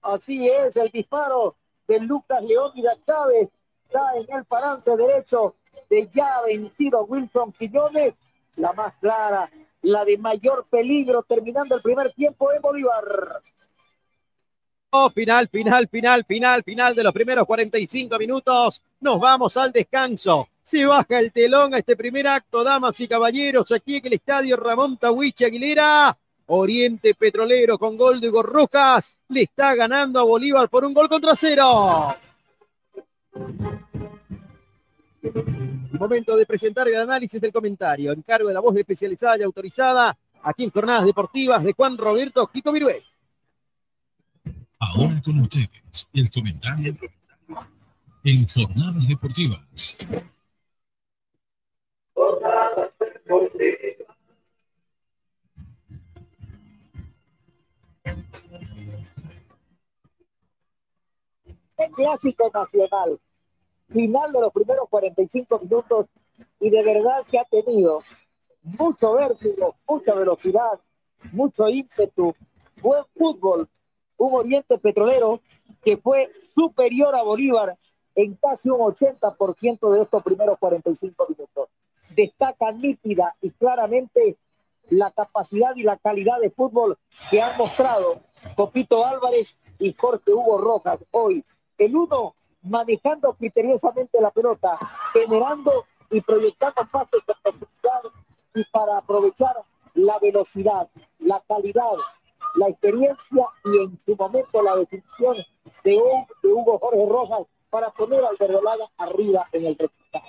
Así es, el disparo de Lucas Leónidas Chávez está en el parante derecho de ya vencido Wilson Quiñones. La más clara, la de mayor peligro, terminando el primer tiempo en Bolívar. Oh, final, final, final, final, final de los primeros 45 minutos. Nos vamos al descanso. Se baja el telón a este primer acto, damas y caballeros, aquí en el estadio Ramón Tahuichi Aguilera. Oriente Petrolero con gol de Hugo Rojas le está ganando a Bolívar por un gol contra cero. Momento de presentar el análisis del comentario. Encargo de la voz especializada y autorizada aquí en Jornadas Deportivas de Juan Roberto Kiko Virué. Ahora con ustedes, el comentario en Jornadas Deportivas. El clásico nacional. Final de los primeros 45 minutos y de verdad que ha tenido mucho vértigo, mucha velocidad, mucho ímpetu, buen fútbol, un Oriente Petrolero que fue superior a Bolívar en casi un 80% de estos primeros 45 minutos. Destaca nítida y claramente la capacidad y la calidad de fútbol que han mostrado Copito Álvarez y Jorge Hugo Rojas hoy. El uno manejando criteriosamente la pelota, generando y proyectando pases y para aprovechar la velocidad, la calidad, la experiencia y en su momento la definición de, Hugo Jorge Rojas para poner al Verdolaga arriba en el resultado.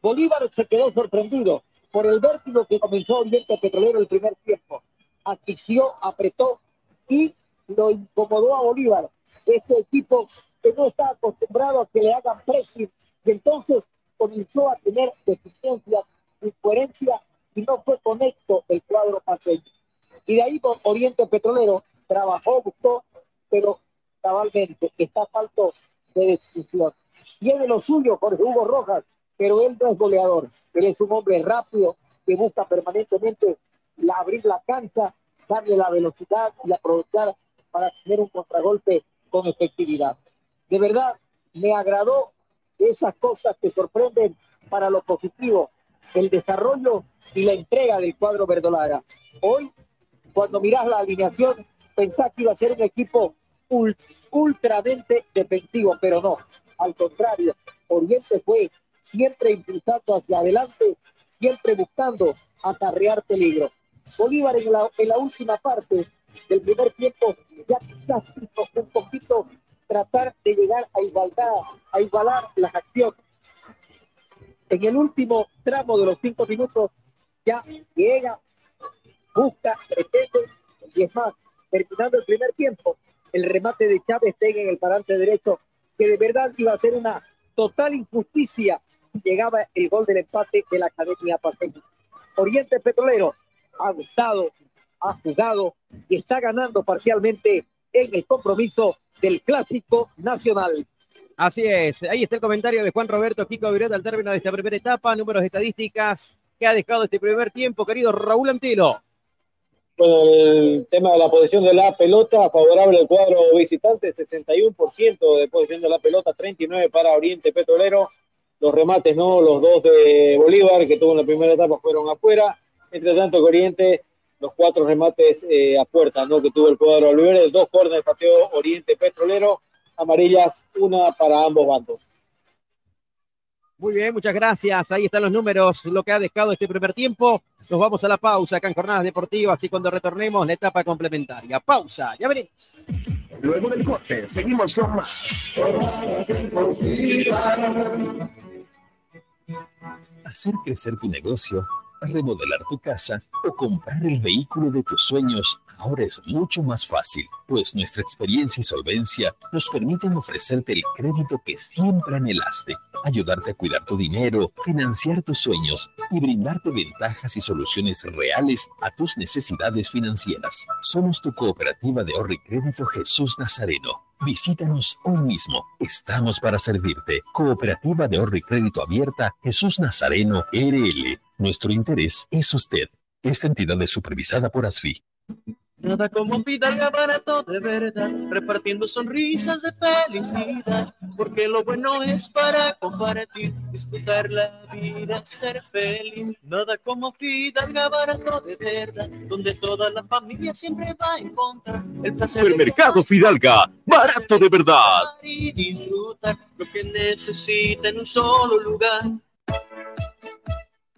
Bolívar se quedó sorprendido por el vértigo que comenzó Oriente Petrolero el primer tiempo. Asfixió, apretó y lo incomodó a Bolívar. Este equipo que no está acostumbrado a que le hagan presión y entonces comenzó a tener deficiencias, incoherencia y no fue conecto el cuadro paseño. Y de ahí Oriente Petrolero trabajó, buscó, pero cabalmente está falto de decisión. Tiene lo suyo Jorge Hugo Rojas, pero él no es goleador. Él es un hombre rápido que busca permanentemente la, abrir la cancha, darle la velocidad y aprovechar para tener un contragolpe con efectividad. De verdad, me agradó esas cosas que sorprenden para lo positivo, el desarrollo y la entrega del cuadro verdolaga. Hoy cuando miras la alineación, pensás que iba a ser un equipo ultramente defensivo, pero no. Al contrario, Oriente fue siempre impulsando hacia adelante, siempre buscando acarrear peligro. Bolívar en la, en última parte del primer tiempo ya quizás hizo un poquito tratar de llegar a igualdad, a igualar las acciones. En el último tramo de los cinco minutos ya llega busca, pretende, y es más, terminando el primer tiempo, el remate de Chávez Tega en el parante derecho, que de verdad iba a ser una total injusticia, llegaba el gol del empate de la Academia Paseña. Oriente Petrolero ha gustado, ha jugado y está ganando parcialmente en el compromiso del Clásico Nacional. Así es, ahí está el comentario de Juan Roberto Kiko Vireta al término de esta primera etapa, números estadísticas que ha dejado este primer tiempo, querido Raúl Antilo. Bueno, el tema de la posición de la pelota, favorable al cuadro visitante, 61% de posición de la pelota, 39 para Oriente Petrolero. Los remates, ¿no? Los dos de Bolívar, que tuvo en la primera etapa, fueron afuera. Entre tanto, Oriente, los cuatro remates eh, a puerta, ¿no? Que tuvo el cuadro Oliver, dos de pateo Oriente Petrolero, amarillas, una para ambos bandos. Muy bien, muchas gracias. Ahí están los números, lo que ha dejado este primer tiempo. Nos vamos a la pausa acá en Jornadas Deportivas y cuando retornemos la etapa complementaria. Pausa, ya venimos. Luego del corte, seguimos con más. Hacer crecer tu negocio, remodelar tu casa o comprar el vehículo de tus sueños ahora es mucho más fácil, pues nuestra experiencia y solvencia nos permiten ofrecerte el crédito que siempre anhelaste ayudarte a cuidar tu dinero, financiar tus sueños y brindarte ventajas y soluciones reales a tus necesidades financieras. Somos tu cooperativa de ahorro y crédito Jesús Nazareno. Visítanos hoy mismo. Estamos para servirte. Cooperativa de ahorro y crédito abierta Jesús Nazareno RL. Nuestro interés es usted. Esta entidad es supervisada por ASFI. Nada como Fidalga barato de verdad, repartiendo sonrisas de felicidad, porque lo bueno es para compartir, disfrutar la vida, ser feliz. Nada como Fidalga barato de verdad, donde toda la familia siempre va a encontrar el placer El mercado Fidalga, barato de verdad. y disfrutar lo que necesita en un solo lugar.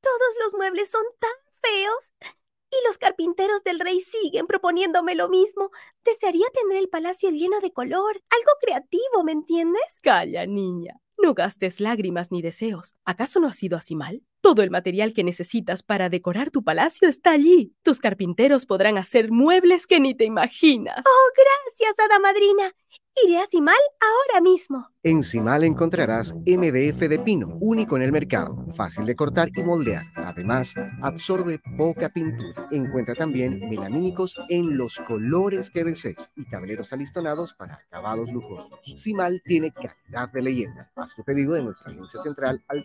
todos los muebles son tan feos. Y los carpinteros del rey siguen proponiéndome lo mismo. Desearía tener el palacio lleno de color, algo creativo, ¿me entiendes? Calla, niña. No gastes lágrimas ni deseos. ¿Acaso no ha sido así mal? Todo el material que necesitas para decorar tu palacio está allí. Tus carpinteros podrán hacer muebles que ni te imaginas. Oh, gracias, hada madrina. Iré a Cimal ahora mismo. En Cimal encontrarás MDF de pino, único en el mercado, fácil de cortar y moldear. Además, absorbe poca pintura. Encuentra también melamínicos en los colores que desees y tableros alistonados para acabados lujosos. Cimal tiene calidad de leyenda. Haz tu pedido de nuestra agencia central al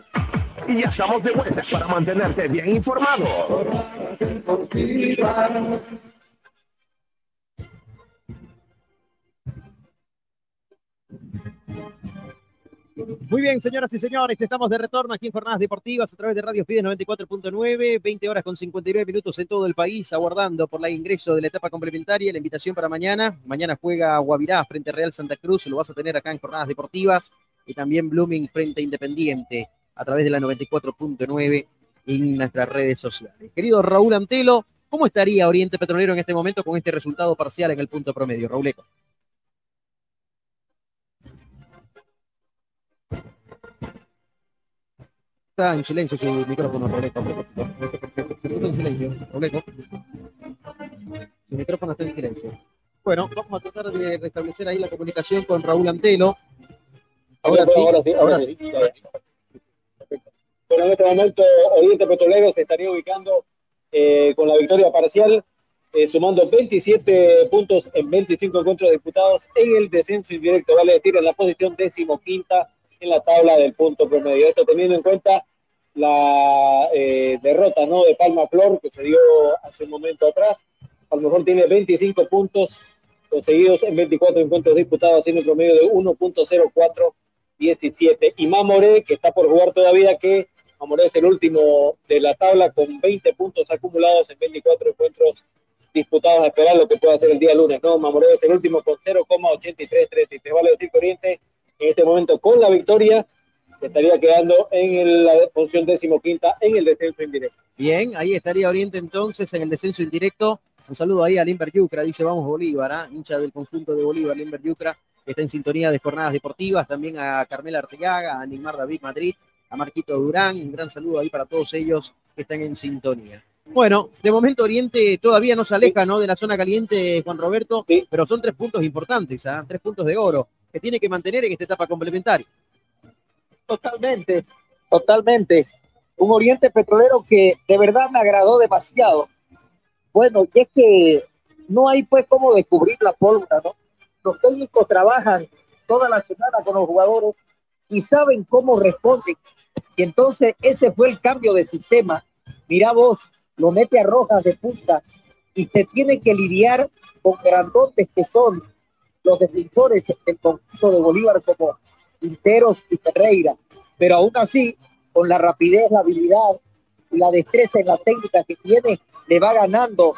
Y ya estamos de vuelta para mantenerte bien informado. Muy bien, señoras y señores, estamos de retorno aquí en Jornadas Deportivas a través de Radio Fides 94.9, 20 horas con 59 minutos en todo el país, aguardando por el ingreso de la etapa complementaria, la invitación para mañana. Mañana juega Guavirá frente Real Santa Cruz, lo vas a tener acá en Jornadas Deportivas y también Blooming frente Independiente a través de la 94.9 en nuestras redes sociales. Querido Raúl Antelo, ¿cómo estaría Oriente Petrolero en este momento con este resultado parcial en el punto promedio? Raúl Eco. Está en silencio su micrófono, Raúl Eco. Está en silencio, Raúl Eco. Su micrófono está en silencio. Bueno, vamos a tratar de restablecer ahí la comunicación con Raúl Antelo. Ahora sí, ahora sí, ahora sí. Bueno, en este momento Oriente Petrolero se estaría ubicando eh, con la victoria parcial, eh, sumando 27 puntos en 25 encuentros disputados en el descenso indirecto, vale decir, en la posición decimoquinta en la tabla del punto promedio. Esto teniendo en cuenta la eh, derrota ¿no? de Palma Flor que se dio hace un momento atrás. A lo mejor tiene 25 puntos conseguidos en 24 encuentros disputados, haciendo un promedio de 1.0417. Y Mamoré, que está por jugar todavía, que Mamoré es el último de la tabla con 20 puntos acumulados en 24 encuentros disputados a esperar lo que pueda hacer el día lunes, ¿no? Mamoré es el último con 0,8333. Vale decir, Corriente, en este momento con la victoria, estaría quedando en la posición decimoquinta en el descenso indirecto. Bien, ahí estaría Oriente entonces en el descenso indirecto. Un saludo ahí a Limber Yucra, dice vamos Bolívar, ¿ah? hincha del conjunto de Bolívar, Limber Yucra, que está en sintonía de jornadas deportivas, también a Carmela Arteaga, a Neymar David Madrid, a Marquito Durán, un gran saludo ahí para todos ellos que están en sintonía. Bueno, de momento Oriente todavía no se aleja ¿no? de la zona caliente, Juan Roberto, pero son tres puntos importantes, ¿ah? tres puntos de oro que tiene que mantener en esta etapa complementaria. Totalmente, totalmente. Un Oriente Petrolero que de verdad me agradó demasiado. Bueno, y es que no hay pues cómo descubrir la pólvora, ¿no? Los técnicos trabajan toda la semana con los jugadores y saben cómo responden. Y entonces ese fue el cambio de sistema. Mira vos, lo mete a Rojas de punta y se tiene que lidiar con grandotes que son los defensores del conjunto de Bolívar como Quinteros y Ferreira. Pero aún así, con la rapidez, la habilidad la destreza en la técnica que tiene, le va ganando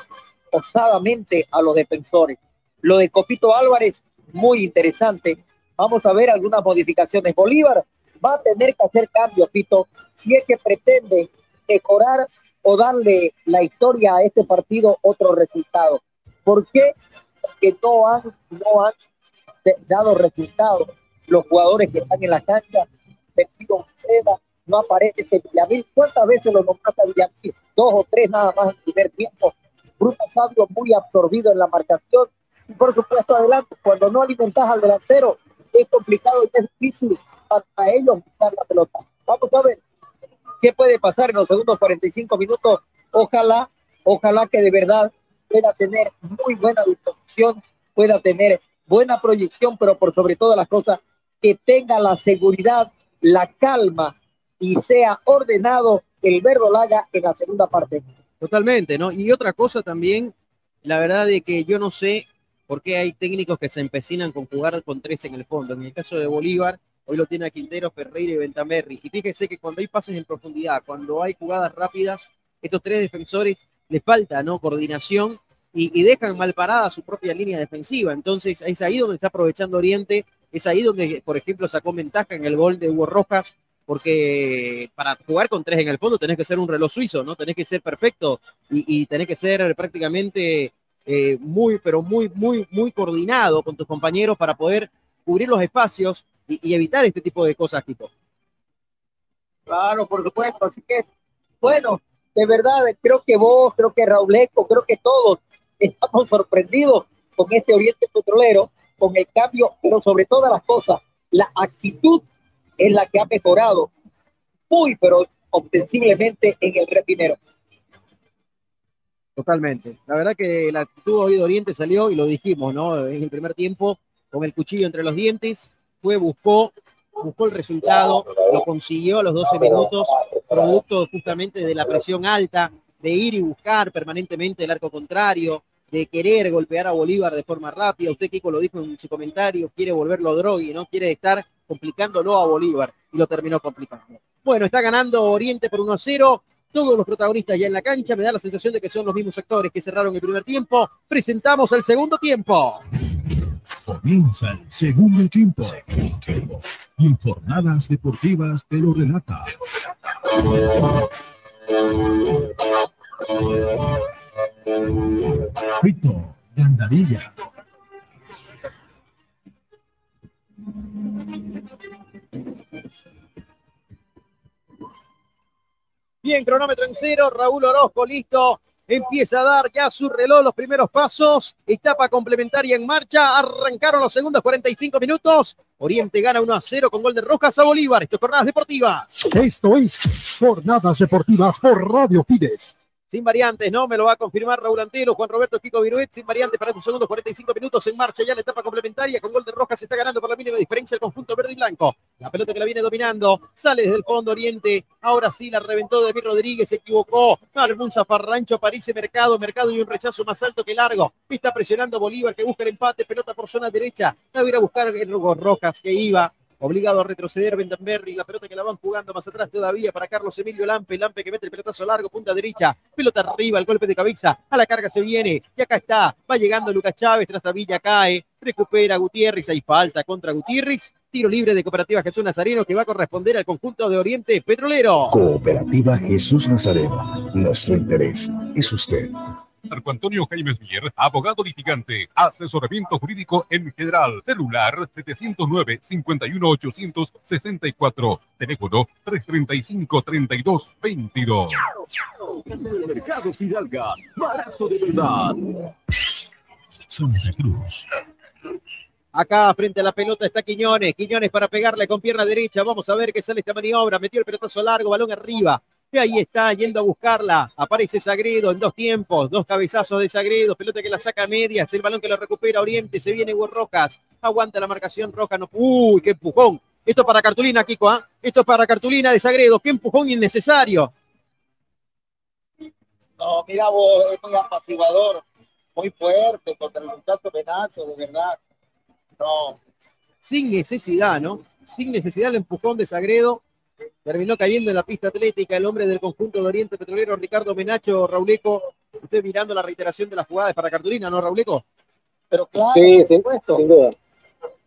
osadamente a los defensores. Lo de Copito Álvarez, muy interesante. Vamos a ver algunas modificaciones. Bolívar va a tener que hacer cambios, Pito, si es que pretende mejorar o darle la historia a este partido otro resultado. ¿Por qué? Porque no han, no han dado resultados los jugadores que están en la cancha. Pepito Seda, no aparece Villamil. ¿Cuántas veces lo nombraste a Villamil? Dos o tres nada más en primer tiempo. Bruno Sabio muy absorbido en la marcación. Y por supuesto, adelante, cuando no alimentas al delantero, es complicado y es difícil para ellos buscar la pelota. Vamos a ver qué puede pasar en los segundos 45 minutos. Ojalá, ojalá que de verdad pueda tener muy buena disposición, pueda tener buena proyección, pero por sobre todas las cosas, que tenga la seguridad la calma y sea ordenado el verdolaga en la segunda parte. Totalmente, ¿no? Y otra cosa también, la verdad de que yo no sé por qué hay técnicos que se empecinan con jugar con tres en el fondo. En el caso de Bolívar, hoy lo tiene a Quintero, Ferreira y Ventamerri. Y fíjese que cuando hay pases en profundidad, cuando hay jugadas rápidas, estos tres defensores les falta, ¿no? Coordinación y, dejan mal parada su propia línea defensiva. Entonces, es ahí donde está aprovechando Oriente, es ahí donde, por ejemplo, sacó ventaja en el gol de Hugo Rojas, porque para jugar con tres en el fondo tenés que ser un reloj suizo, ¿no? Tenés que ser perfecto y, tenés que ser prácticamente eh, muy, pero muy, muy, muy coordinado con tus compañeros para poder cubrir los espacios y, evitar este tipo de cosas, tipo. Claro, por supuesto. Así que, bueno, de verdad, creo que vos, creo que Rauleco, creo que todos estamos *laughs* sorprendidos con este Oriente Petrolero, con el cambio, pero sobre todas las cosas, la actitud es la que ha mejorado muy, pero ostensiblemente en el repinero. Totalmente. La verdad que la actitud hoy de Oriente salió y lo dijimos, ¿no? En el primer tiempo, con el cuchillo entre los dientes, fue, buscó, buscó el resultado, lo consiguió a los 12 minutos, producto justamente de la presión alta, de ir y buscar permanentemente el arco contrario, de querer golpear a Bolívar de forma rápida. Usted, Kiko, lo dijo en su comentario, quiere volverlo drogui, ¿no? Quiere estar complicándolo a Bolívar y lo terminó complicando. Bueno, está ganando Oriente por 1-0. Todos los protagonistas ya en la cancha. Me da la sensación de que son los mismos actores que cerraron el primer tiempo. Presentamos el segundo tiempo. Comienza el segundo tiempo. Informadas Deportivas te lo relata. Rito, Gandarilla. Bien, cronómetro en cero, Raúl Orozco listo. Empieza a dar ya su reloj los primeros pasos. Etapa complementaria en marcha. Arrancaron los segundos 45 minutos. Oriente gana 1 a 0 con gol de Rojas a Bolívar. Esto es Jornadas Deportivas. Esto es Jornadas Deportivas por Radio Fides sin variantes, ¿no? Me lo va a confirmar Raúl Antelo, Juan Roberto Kiko Viruet, sin variantes para estos segundos 45 minutos en marcha ya la etapa complementaria con gol de Rojas se está ganando por la mínima diferencia el conjunto verde y blanco. La pelota que la viene dominando, sale desde el fondo oriente, ahora sí la reventó David Rodríguez, se equivocó, un Zafarrancho, París Mercado, Mercado y un rechazo más alto que largo. Está presionando Bolívar que busca el empate, pelota por zona derecha, la va a ir a buscar el Rojas que iba obligado a retroceder Bendenberry, la pelota que la van jugando más atrás todavía para Carlos Emilio Lampe, Lampe que mete el pelotazo largo, punta derecha, pelota arriba, el golpe de cabeza, a la carga se viene, y acá está, va llegando Lucas Chávez, Villa cae, recupera Gutiérrez, hay falta contra Gutiérrez, tiro libre de Cooperativa Jesús Nazareno que va a corresponder al conjunto de Oriente Petrolero. Cooperativa Jesús Nazareno, nuestro interés es usted. Marco Antonio Jaime Mier, abogado litigante, asesoramiento jurídico en general, celular 709-51864, teléfono 335-3222. Mercado Fidalga, barato de verdad. Santa Cruz. Acá frente a la pelota está Quiñones. Quiñones para pegarle con pierna derecha. Vamos a ver qué sale esta maniobra. Metió el pelotazo largo, balón arriba. Y ahí está, yendo a buscarla. Aparece Sagredo en dos tiempos, dos cabezazos de Sagredo, pelota que la saca a medias, el balón que lo recupera Oriente, se viene Hugo Rojas, aguanta la marcación Roja, no. ¡Uy, qué empujón! Esto es para cartulina, Kiko, ¿ah? Esto es para cartulina de Sagredo, qué empujón innecesario. No, mira vos, es muy apaciguador, muy fuerte contra el muchacho Benazo, de verdad. No. Sin necesidad, ¿no? Sin necesidad el empujón de Sagredo Terminó cayendo en la pista atlética el hombre del conjunto de Oriente Petrolero, Ricardo Menacho, Rauleco. Usted mirando la reiteración de las jugadas para cartulina, ¿no, Rauleco? Pero claro, sí, sí, sin duda.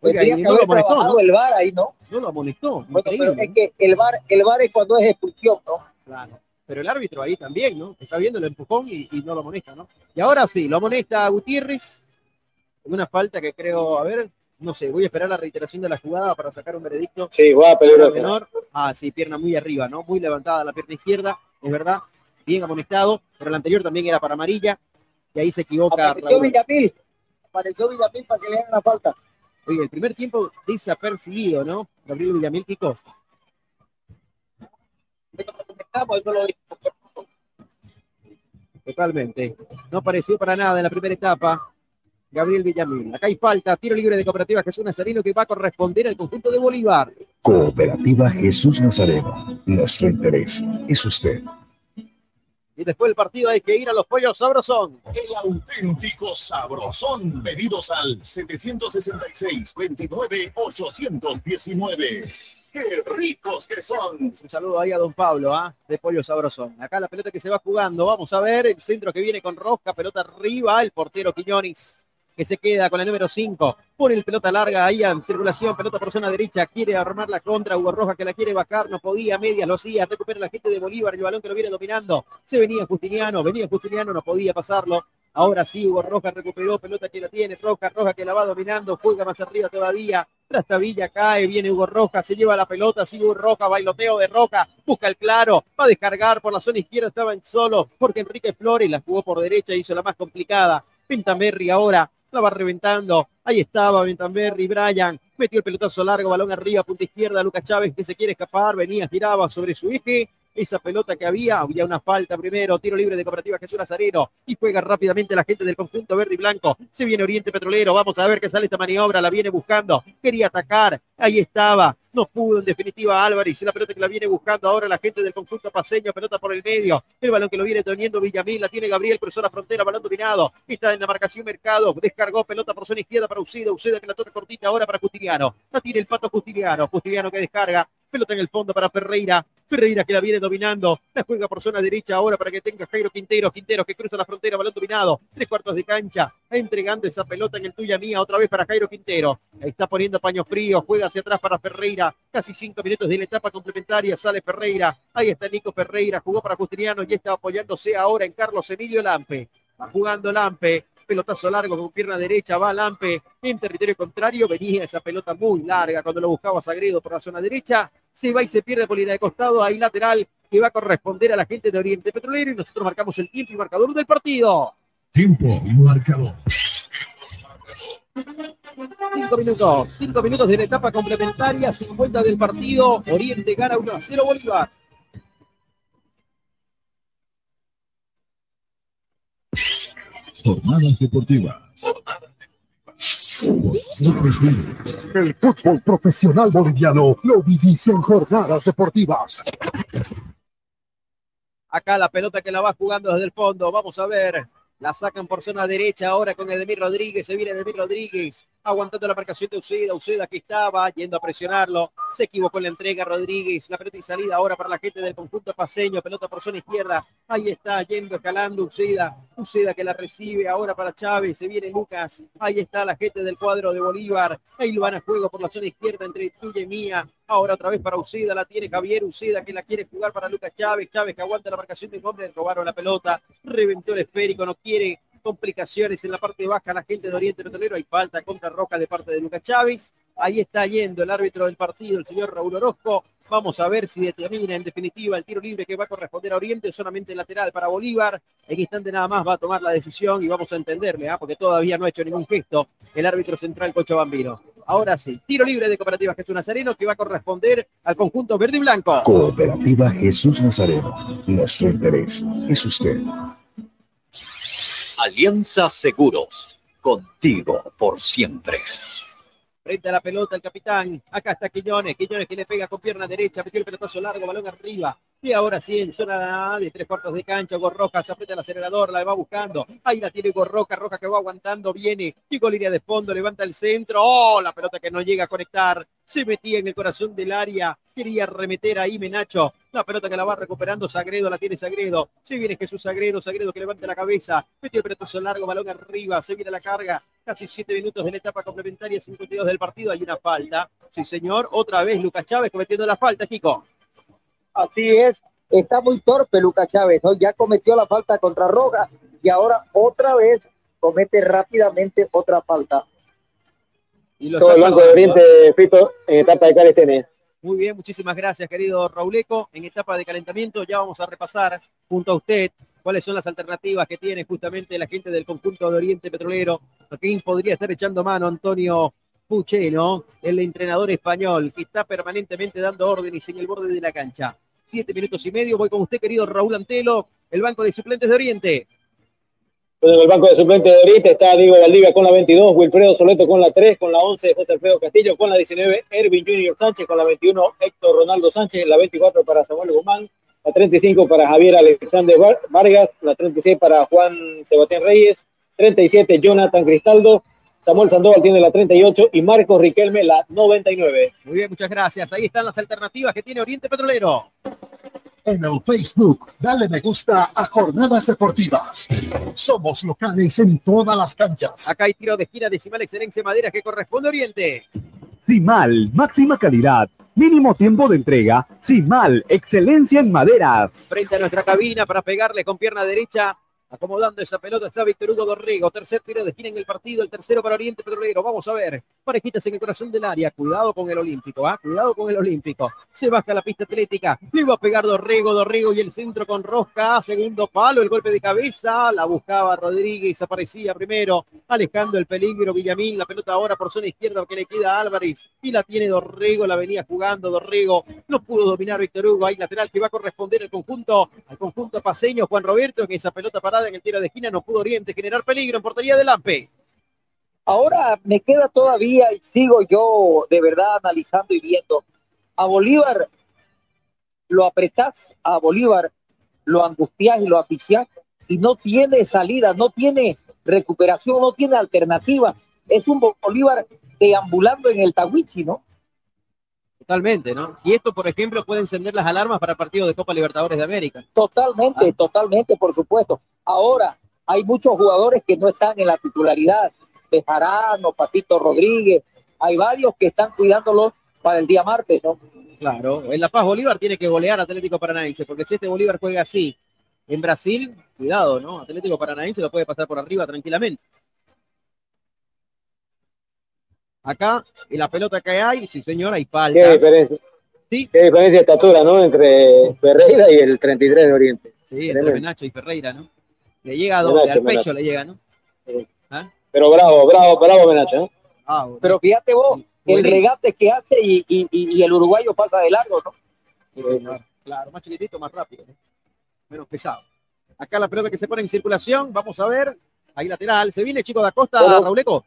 Oiga, y no lo amonestó, ¿no? el VAR ahí, ¿no? No lo amonestó. Bueno, pero es que el VAR, el VAR es cuando es expulsión, ¿no? Claro. Pero el árbitro ahí también, ¿no? Está viendo el empujón y, no lo amonesta, ¿no? Y ahora sí, lo amonesta a Gutiérrez. Una falta que creo, a ver, no sé, voy a esperar la reiteración de la jugada para sacar un veredicto. Sí, va peligroso. Menor. Ah, sí, pierna muy arriba, ¿no? Muy levantada la pierna izquierda, es verdad. Bien amonestado, pero el anterior también era para amarilla. Y ahí se equivoca. Apareció Villamil. Apareció Villamil para que le hagan la falta. Oye, el primer tiempo desapercibido, ¿no? Gabriel Villamil, Kiko. Totalmente. No apareció para nada en la primera etapa. Gabriel Villamil. Acá hay falta, tiro libre de Cooperativa Jesús Nazarino que va a corresponder al conjunto de Bolívar. Cooperativa Jesús Nazareno. Nuestro interés es usted. Y después del partido hay que ir a los pollos sabrosón. El auténtico sabrosón. Pedidos al 769-819. ¡Qué ricos que son! Un saludo ahí a don Pablo, ¿ah? de Pollo Sabrosón. Acá la pelota que se va jugando. Vamos a ver el centro que viene con Rosca, pelota arriba, el portero Quiñones que se queda con el número 5. Pone el pelota larga ahí en circulación, pelota por zona derecha, quiere armar la contra, Hugo Roja que la quiere bajar, no podía, medias lo hacía, recupera la gente de Bolívar, el balón que lo viene dominando, se venía Justiniano, venía Justiniano, no podía pasarlo, ahora sí Hugo Roja recuperó, pelota que la tiene, Roja, Roja que la va dominando, juega más arriba todavía, Villa cae, viene Hugo Roja, se lleva la pelota, sigue Hugo Roja, bailoteo de Roca, busca el claro, va a descargar por la zona izquierda, estaba en solo, porque Enrique Flores la jugó por derecha, hizo la más complicada. Pintamerri ahora la va reventando. Ahí estaba Bentamberri, Brian, metió el pelotazo largo, balón arriba, punta izquierda, Lucas Chávez que se quiere escapar, venía, giraba sobre su eje, esa pelota que había, había una falta primero, tiro libre de Cooperativa Jesús Nazareno y juega rápidamente la gente del conjunto verde y blanco. Se viene Oriente Petrolero, vamos a ver qué sale esta maniobra, la viene buscando, quería atacar, ahí estaba, no pudo en definitiva Álvarez, la pelota que la viene buscando ahora la gente del conjunto paseño, pelota por el medio, el balón que lo viene teniendo Villamil, la tiene Gabriel, cruzó la frontera, balón dominado, está en la marcación Mercado, descargó pelota por zona izquierda para Ucida, Ucida que la toca cortita ahora para Justiniano, la tiene el pato Justiniano, Justiniano que descarga, pelota en el fondo para Ferreira, Ferreira que la viene dominando, la juega por zona derecha ahora para que tenga Jairo Quintero, Quintero que cruza la frontera, balón dominado, tres cuartos de cancha, entregando esa pelota en el tuya mía, otra vez para Jairo Quintero, está poniendo paño frío, juega hacia atrás para Ferreira, casi cinco minutos de la etapa complementaria, sale Ferreira, ahí está Nico Ferreira, jugó para Justiniano y está apoyándose ahora en Carlos Emilio Lampe, va jugando Lampe, pelotazo largo con pierna derecha, va Lampe en territorio contrario, venía esa pelota muy larga cuando lo buscaba Sagredo por la zona derecha, se va y se pierde por de costado, ahí lateral que va a corresponder a la gente de Oriente Petrolero y nosotros marcamos el tiempo y marcador del partido. Tiempo y marcador. Cinco minutos, cinco minutos de la etapa complementaria, 50 del partido, Oriente gana 1 a 0 Bolívar. Jornadas deportivas. El fútbol profesional boliviano lo vivís en jornadas deportivas. Acá la pelota que la va jugando desde el fondo. Vamos a ver. La sacan por zona derecha ahora con Edemir Rodríguez. Se viene Edemir Rodríguez aguantando la marcación de Uceda. Uceda que estaba yendo a presionarlo. Se equivocó en la entrega Rodríguez. La pelota y salida ahora para la gente del conjunto paseño. Pelota por zona izquierda. Ahí está yendo, escalando Uceda. Uceda que la recibe ahora para Chávez. Se viene Lucas. Ahí está la gente del cuadro de Bolívar. Ahí lo van a juego por la zona izquierda entre tuya y mía. Ahora otra vez para Uceda. La tiene Javier Uceda que la quiere jugar para Lucas Chávez. Chávez que aguanta la marcación de hombre. Robaron la pelota. Reventó el esférico. No quiere complicaciones en la parte baja la gente de Oriente Petrolero. Hay falta contra Roca de parte de Lucas Chávez. Ahí está yendo el árbitro del partido, el señor Raúl Orozco. Vamos a ver si determina en definitiva el tiro libre que va a corresponder a Oriente, solamente lateral para Bolívar. En instante nada más va a tomar la decisión y vamos a entenderle, ¿ah? porque todavía no ha hecho ningún gesto el árbitro central Cocho Bambino. Ahora sí, tiro libre de Cooperativa Jesús Nazareno que va a corresponder al conjunto verde y blanco. Cooperativa Jesús Nazareno. Nuestro interés es usted. Alianza Seguros, contigo por siempre. Frente a la pelota el capitán. Acá está Quiñones. Quiñones que le pega con pierna derecha. Metió el pelotazo largo, balón arriba. Y ahora sí, en zona de tres cuartos de cancha, Gorroca se aprieta el acelerador, la va buscando. Ahí la tiene Gorroca, Roca que va aguantando, viene. Con línea de fondo, levanta el centro. ¡Oh! La pelota que no llega a conectar. Se metía en el corazón del área. Quería remeter ahí Menacho. La pelota que la va recuperando Sagredo, la tiene Sagredo. Se viene Jesús Sagredo, Sagredo que levanta la cabeza. Metió el pelotazo largo, balón arriba. Se viene la carga. Casi siete minutos de la etapa complementaria, 52 del partido. Hay una falta. Sí, señor. Otra vez Lucas Chávez cometiendo la falta, Kiko. Así es, está muy torpe Lucas Chávez, ¿no? Ya cometió la falta contra Roja y ahora otra vez comete rápidamente otra falta. Y Todo el Banco de Oriente, Fito, en etapa de calentamiento. Muy bien, muchísimas gracias, querido Rauleco. En etapa de calentamiento ya vamos a repasar junto a usted cuáles son las alternativas que tiene justamente la gente del conjunto de Oriente Petrolero. ¿A quién podría estar echando mano Antonio Pucheno, el entrenador español, que está permanentemente dando órdenes en el borde de la cancha? siete minutos y medio. Voy con usted, querido Raúl Antelo, el banco de suplentes de Oriente. Pues en el banco de suplentes de ahorita está Diego Valdivia con la 22, Wilfredo Soleto con la 3, con la 11, José Alfredo Castillo con la 19, Ervin Junior Sánchez con la 21, Héctor Ronaldo Sánchez, la 24 para Samuel Guzmán, la 35 para Javier Alexander Vargas, la 36 para Juan Sebastián Reyes, 37 Jonathan Cristaldo, Samuel Sandoval tiene la 38 y Marcos Riquelme la 99. Muy bien, muchas gracias. Ahí están las alternativas que tiene Oriente Petrolero. En el Facebook, dale me gusta a Jornadas Deportivas. Somos locales en todas las canchas. Acá hay tiro de esquina decimal excelencia madera que corresponde a Oriente. Simal, máxima calidad, mínimo tiempo de entrega. Simal, excelencia en maderas. Frente a nuestra cabina para pegarle con pierna derecha Acomodando esa pelota está Víctor Hugo Dorrego. Tercer tiro de esquina en el partido. El tercero para Oriente Petrolero. Vamos a ver. Parejitas en el corazón del área. Cuidado con el Olímpico. ¿ah? Cuidado con el Olímpico. Se baja la pista atlética. Le va a pegar Dorrego. Dorrego y el centro con Rosca. Segundo palo. El golpe de cabeza. La buscaba Rodríguez. Aparecía primero. Alejando el peligro. Villamín. La pelota ahora por zona izquierda que le queda Álvarez. Y la tiene Dorrego. La venía jugando Dorrego. No pudo dominar Víctor Hugo. Hay lateral que va a corresponder al conjunto. Al conjunto paseño. Juan Roberto. Que esa pelota para en el tiro de esquina, no pudo Oriente generar peligro en portería de Lampe. Ahora me queda todavía y sigo yo de verdad analizando y viendo. A Bolívar lo apretás, a Bolívar lo angustias y lo asfixias y no tiene salida, no tiene recuperación, no tiene alternativa. Es un Bolívar deambulando en el Tawichi, ¿no? Totalmente, ¿no? Y esto, por ejemplo, puede encender las alarmas para partidos de Copa Libertadores de América. Totalmente, totalmente, por supuesto. Ahora, hay muchos jugadores que no están en la titularidad. Bejarano, Patito Rodríguez, hay varios que están cuidándolos para el día martes, ¿no? Claro, en La Paz Bolívar tiene que golear Atlético Paranaense, porque si este Bolívar juega así en Brasil, cuidado, ¿no? Atlético Paranaense lo puede pasar por arriba tranquilamente. Acá, y la pelota que hay, sí señor, hay falta. ¿Qué diferencia? Sí. Qué diferencia de estatura, ¿no? Entre Ferreira y el 33 de Oriente. Sí, entre Menacho y Ferreira, ¿no? Le llega a doble, al pecho le llega, ¿no? ¿Ah? Pero bravo, bravo, bravo Menacho, ¿no? Ah, Pero fíjate vos, el regate que hace y, y, y, el uruguayo pasa de largo, ¿no? claro, más chiquitito, más rápido, ¿no? menos pesado. Acá la pelota que se pone en circulación, vamos a ver. Ahí lateral, se viene Chico da Costa, Pero, Rauleco.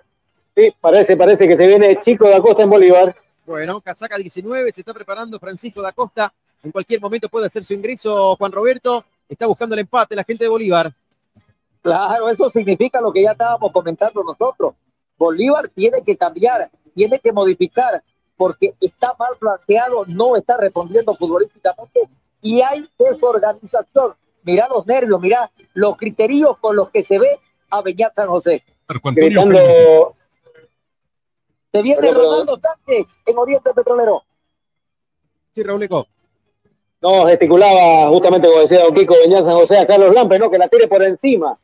Sí, parece, parece que se viene Chico da Costa en Bolívar. Bueno, casaca 19, se está preparando Francisco da Costa. En cualquier momento puede hacer su ingreso Juan Roberto. Está buscando el empate la gente de Bolívar. Claro, eso significa lo que ya estábamos comentando nosotros. Bolívar tiene que cambiar, tiene que modificar, porque está mal planteado, no está respondiendo futbolísticamente y hay desorganización. Mira los nervios, mira los criterios con los que se ve a Beñat San José. Gritando, se viene Ronaldo Sánchez en Oriente Petrolero. Sí, Rauleco. No, gesticulaba justamente como decía Don Kiko Beñat San José a Carlos Lampe, ¿no? Que la tire por encima.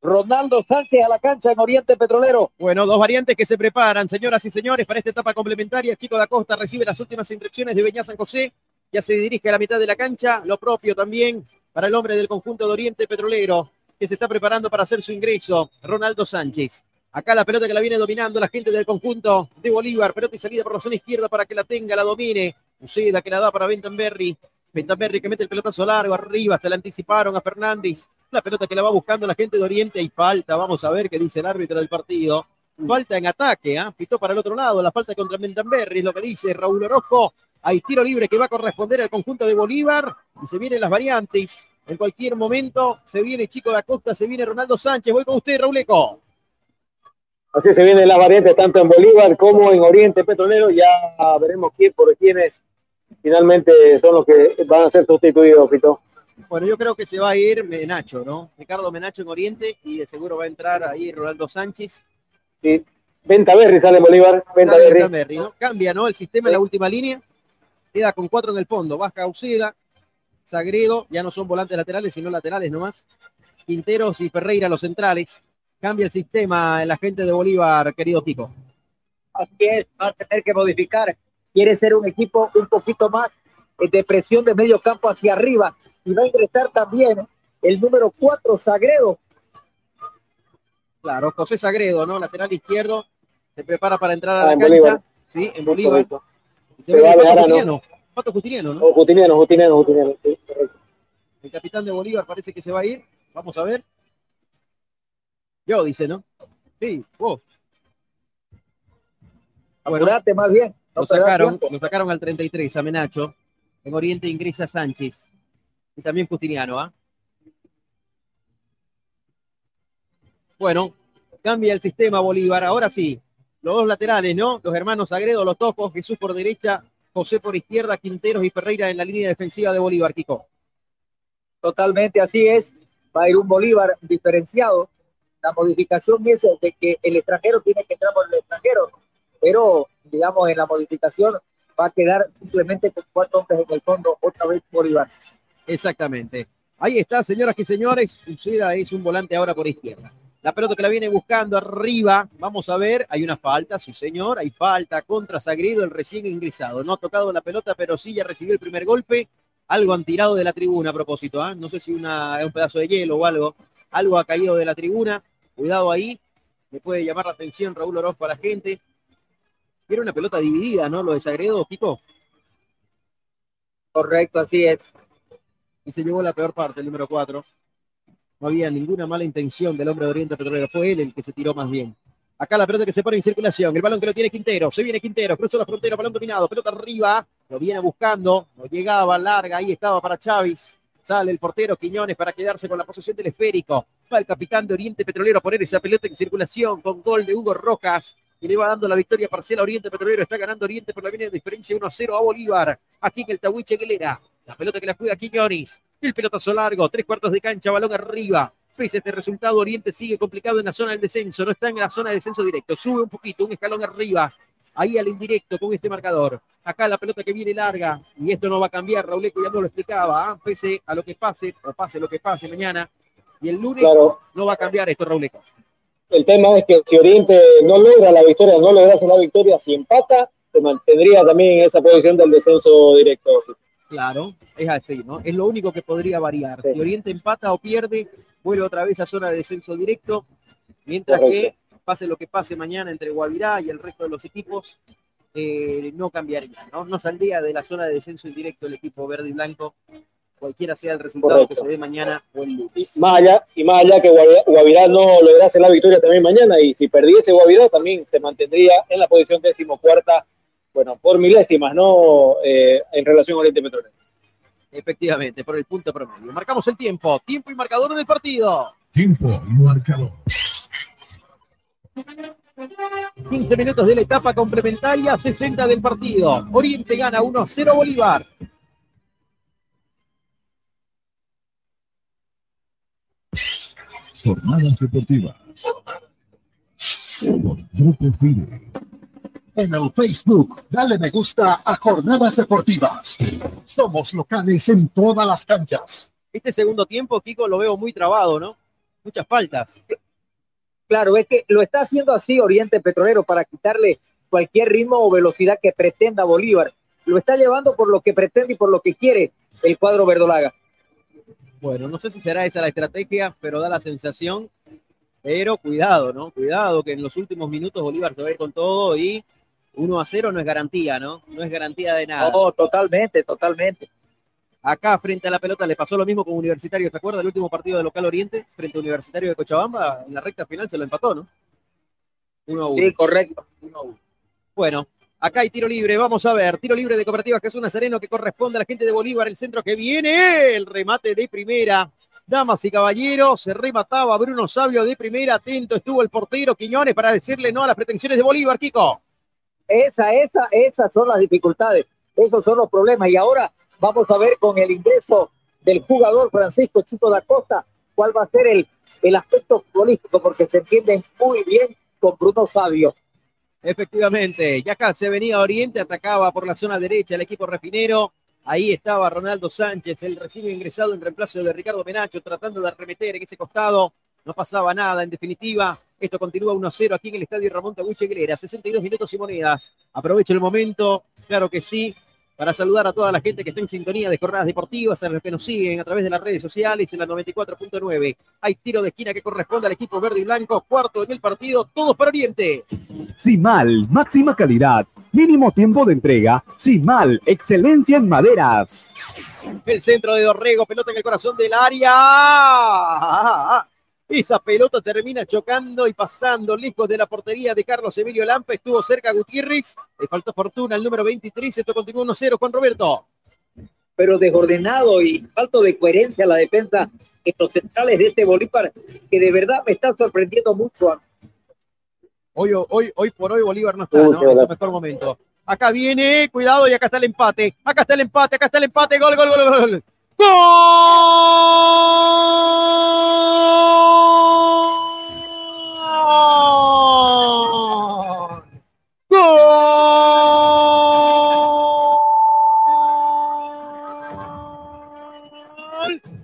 Ronaldo Sánchez a la cancha en Oriente Petrolero. Bueno, dos variantes que se preparan, señoras y señores, para esta etapa complementaria. Chico da Costa recibe las últimas instrucciones de Beñat San José. Ya se dirige a la mitad de la cancha. Lo propio también para el hombre del conjunto de Oriente Petrolero, que se está preparando para hacer su ingreso, Ronaldo Sánchez. Acá la pelota que la viene dominando la gente del conjunto de Bolívar. Pelota y salida por la zona izquierda para que la tenga, la domine. Uceda que la da para Bentonberry. Bentonberry que mete el pelotazo largo arriba. Se la anticiparon a Fernández. La pelota que la va buscando la gente de Oriente y falta. Vamos a ver qué dice el árbitro del partido. Falta en ataque, ¿eh? pitó para el otro lado. La falta contra Bentonberry es lo que dice Raúl Orojo. Hay tiro libre que va a corresponder al conjunto de Bolívar. Y se vienen las variantes. En cualquier momento se viene Chico de Acosta, se viene Ronaldo Sánchez. Voy con usted, Rauleco. Así se vienen las variantes tanto en Bolívar como en Oriente Petrolero. Ya veremos quién por quiénes finalmente son los que van a ser sustituidos, Fito. Bueno, yo creo que se va a ir Menacho, ¿no? Ricardo Menacho en Oriente y seguro va a entrar ahí Ronaldo Sánchez. Sí. Venta Berry sale Bolívar. Venta Berry. ¿no? Cambia, ¿no? El sistema en la última línea. Queda con cuatro en el fondo. Baja Uceda, Sagredo, ya no son volantes laterales, sino laterales nomás. Quinteros y Ferreira los centrales cambia el sistema en la gente de Bolívar, querido Kiko. Así es, va a tener que modificar. Quiere ser un equipo un poquito más de presión de medio campo hacia arriba. Y va a ingresar también el número 4, Sagredo. Claro, José Sagredo, ¿no? Lateral izquierdo. Se prepara para entrar a la ah, cancha. Bolívar. Sí, en Bolívar. Se, ve Pato Justiniano. Pato Justiniano, ¿no? Justiniano, Justiniano, Justiniano. Sí, el capitán de Bolívar parece que se va a ir. Vamos a ver. Yo, dice, ¿no? Sí, vos. Apurate más bien. no Lo sacaron, lo sacaron al 33 a Menacho. En Oriente ingresa Sánchez. Y también Justiniano, ¿ah? Bueno, cambia el sistema Bolívar. Ahora sí, los dos laterales, ¿no? Los hermanos Agredo, los tocos, Jesús por derecha, José por izquierda, Quinteros y Ferreira en la línea defensiva de Bolívar, Kiko. Totalmente así es. Va a ir un Bolívar diferenciado. La modificación es de que el extranjero tiene que entrar por el extranjero, pero digamos en la modificación va a quedar simplemente con cuatro hombres en el fondo, otra vez Bolívar. Exactamente. Ahí está, señoras y señores. Uceda es un volante ahora por izquierda. La pelota que la viene buscando arriba. Vamos a ver. Hay una falta, sí, señor. Hay falta contra Sagredo, el recién ingresado. No ha tocado la pelota, pero sí ya recibió el primer golpe. Algo han tirado de la tribuna a propósito. ¿ah? No sé si una, un pedazo de hielo o algo. Algo ha caído de la tribuna. Cuidado ahí. Me puede llamar la atención Raúl Orozco a la gente. Era una pelota dividida, ¿no? Lo de Sagredo, Kiko. Correcto, así es. y se llevó la peor parte, el número 4. No había ninguna mala intención del hombre de Oriente Petrolero, fue él el que se tiró más bien. Acá la pelota que se pone en circulación, el balón que lo tiene Quintero, se viene Quintero, cruzó la frontera, balón dominado, pelota arriba, lo viene buscando, no llegaba, larga, ahí estaba para Chávez, sale el portero Quiñones para quedarse con la posesión del esférico, va el capitán de Oriente Petrolero a poner esa pelota en circulación con gol de Hugo Rojas, y le va dando la victoria parcial a Oriente Petrolero, está ganando Oriente por la línea de diferencia 1-0 a Bolívar, aquí en el Tahuiche Aguilera, la pelota que la juega Quiñones, el pelotazo largo, tres cuartos de cancha, balón arriba. Pese este resultado, Oriente sigue complicado en la zona del descenso. No está en la zona de descenso directo. Sube un poquito, un escalón arriba. Ahí al indirecto con este marcador. Acá la pelota que viene larga. Y esto no va a cambiar. Rauleco ya no lo explicaba. ¿ah? Pese a lo que pase, o pase lo que pase mañana. Y el lunes Claro. no va a cambiar esto, Rauleco. El tema es que si Oriente no logra la victoria, no lograse la victoria, si empata, se mantendría también en esa posición del descenso directo. Claro, es así, ¿no? Es lo único que podría variar. Si Oriente empata o pierde, vuelve otra vez a zona de descenso directo, mientras que pase lo que pase mañana entre Guavirá y el resto de los equipos, eh, no cambiaría, ¿no? No saldría de la zona de descenso indirecto el equipo verde y blanco, cualquiera sea el resultado Correcto. que se dé mañana o el lunes. Más allá, y más allá que Guavirá, Guavirá no lograse la victoria también mañana, y si perdiese Guavirá también se mantendría en la posición decimocuarta, bueno, por milésimas, ¿no? Eh, en relación a Oriente Petrolero. Efectivamente, por el punto promedio. Marcamos el tiempo, tiempo y marcador en el partido. Tiempo y marcador. 15 minutos de la etapa complementaria, 60 del partido. Oriente gana 1-0 Bolívar. Jornadas deportivas. Por Grupo Fide. En el Facebook, dale me gusta a Jornadas Deportivas. Somos locales en todas las canchas. Este segundo tiempo, Kiko, lo veo muy trabado, ¿no? Muchas faltas. Claro, es que lo está haciendo así Oriente Petrolero para quitarle cualquier ritmo o velocidad que pretenda Bolívar. Lo está llevando por lo que pretende y por lo que quiere el cuadro verdolaga. Bueno, no sé si será esa la estrategia, pero da la sensación. Pero cuidado, ¿no? Cuidado que en los últimos minutos Bolívar se va a ir con todo y 1 a 0 no es garantía, ¿no? No es garantía de nada. No, totalmente, totalmente. Acá frente a la pelota le pasó lo mismo con Universitario, ¿te acuerdas? El último partido de local Oriente frente a Universitario de Cochabamba, en la recta final se lo empató, ¿no? 1 a 1. Sí, correcto. 1 a 1. Bueno, acá hay tiro libre, vamos a ver. Tiro libre de Cooperativa Jesús Nazareno que corresponde a la gente de Bolívar, el centro que viene, el remate de primera. Damas y caballeros, se remataba Bruno Sabio de primera, atento estuvo el portero Quiñones para decirle no a las pretensiones de Bolívar, Kiko. Esa, esa, esas son las dificultades, esos son los problemas. Y ahora vamos a ver con el ingreso del jugador Francisco Chuto da Costa, cuál va a ser el, el aspecto futbolístico, porque se entienden muy bien con Bruno Sabio. Efectivamente, ya acá se venía a Oriente, atacaba por la zona derecha el equipo refinero. Ahí estaba Ronaldo Sánchez, el recién ingresado en reemplazo de Ricardo Menacho, tratando de arremeter en ese costado. No pasaba nada, en definitiva. Esto continúa 1-0 aquí en el estadio Ramón Taguche Aguilera. 62 minutos y monedas. Aprovecho el momento, claro que sí, para saludar a toda la gente que está en sintonía de jornadas deportivas, a los que nos siguen a través de las redes sociales en la 94.9. Hay tiro de esquina que corresponde al equipo verde y blanco, cuarto en el partido, todos para Oriente. Simal, máxima calidad, mínimo tiempo de entrega. Simal, excelencia en maderas. El centro de Dorrego, pelota en el corazón del área. Esa pelota termina chocando y pasando lejos de la portería de Carlos Emilio Lampa. Estuvo cerca Gutiérrez. Le faltó fortuna al número 23. Esto continúa 1-0, Juan Roberto. Pero desordenado y falto de coherencia la defensa en los centrales de este Bolívar, que de verdad me está sorprendiendo mucho. Hoy, hoy, hoy por hoy Bolívar no está, ¿no? Es el mejor momento. Acá viene, cuidado, y acá está el empate. Acá está el empate, acá está el empate. Gol, gol, gol, gol. ¡Gol!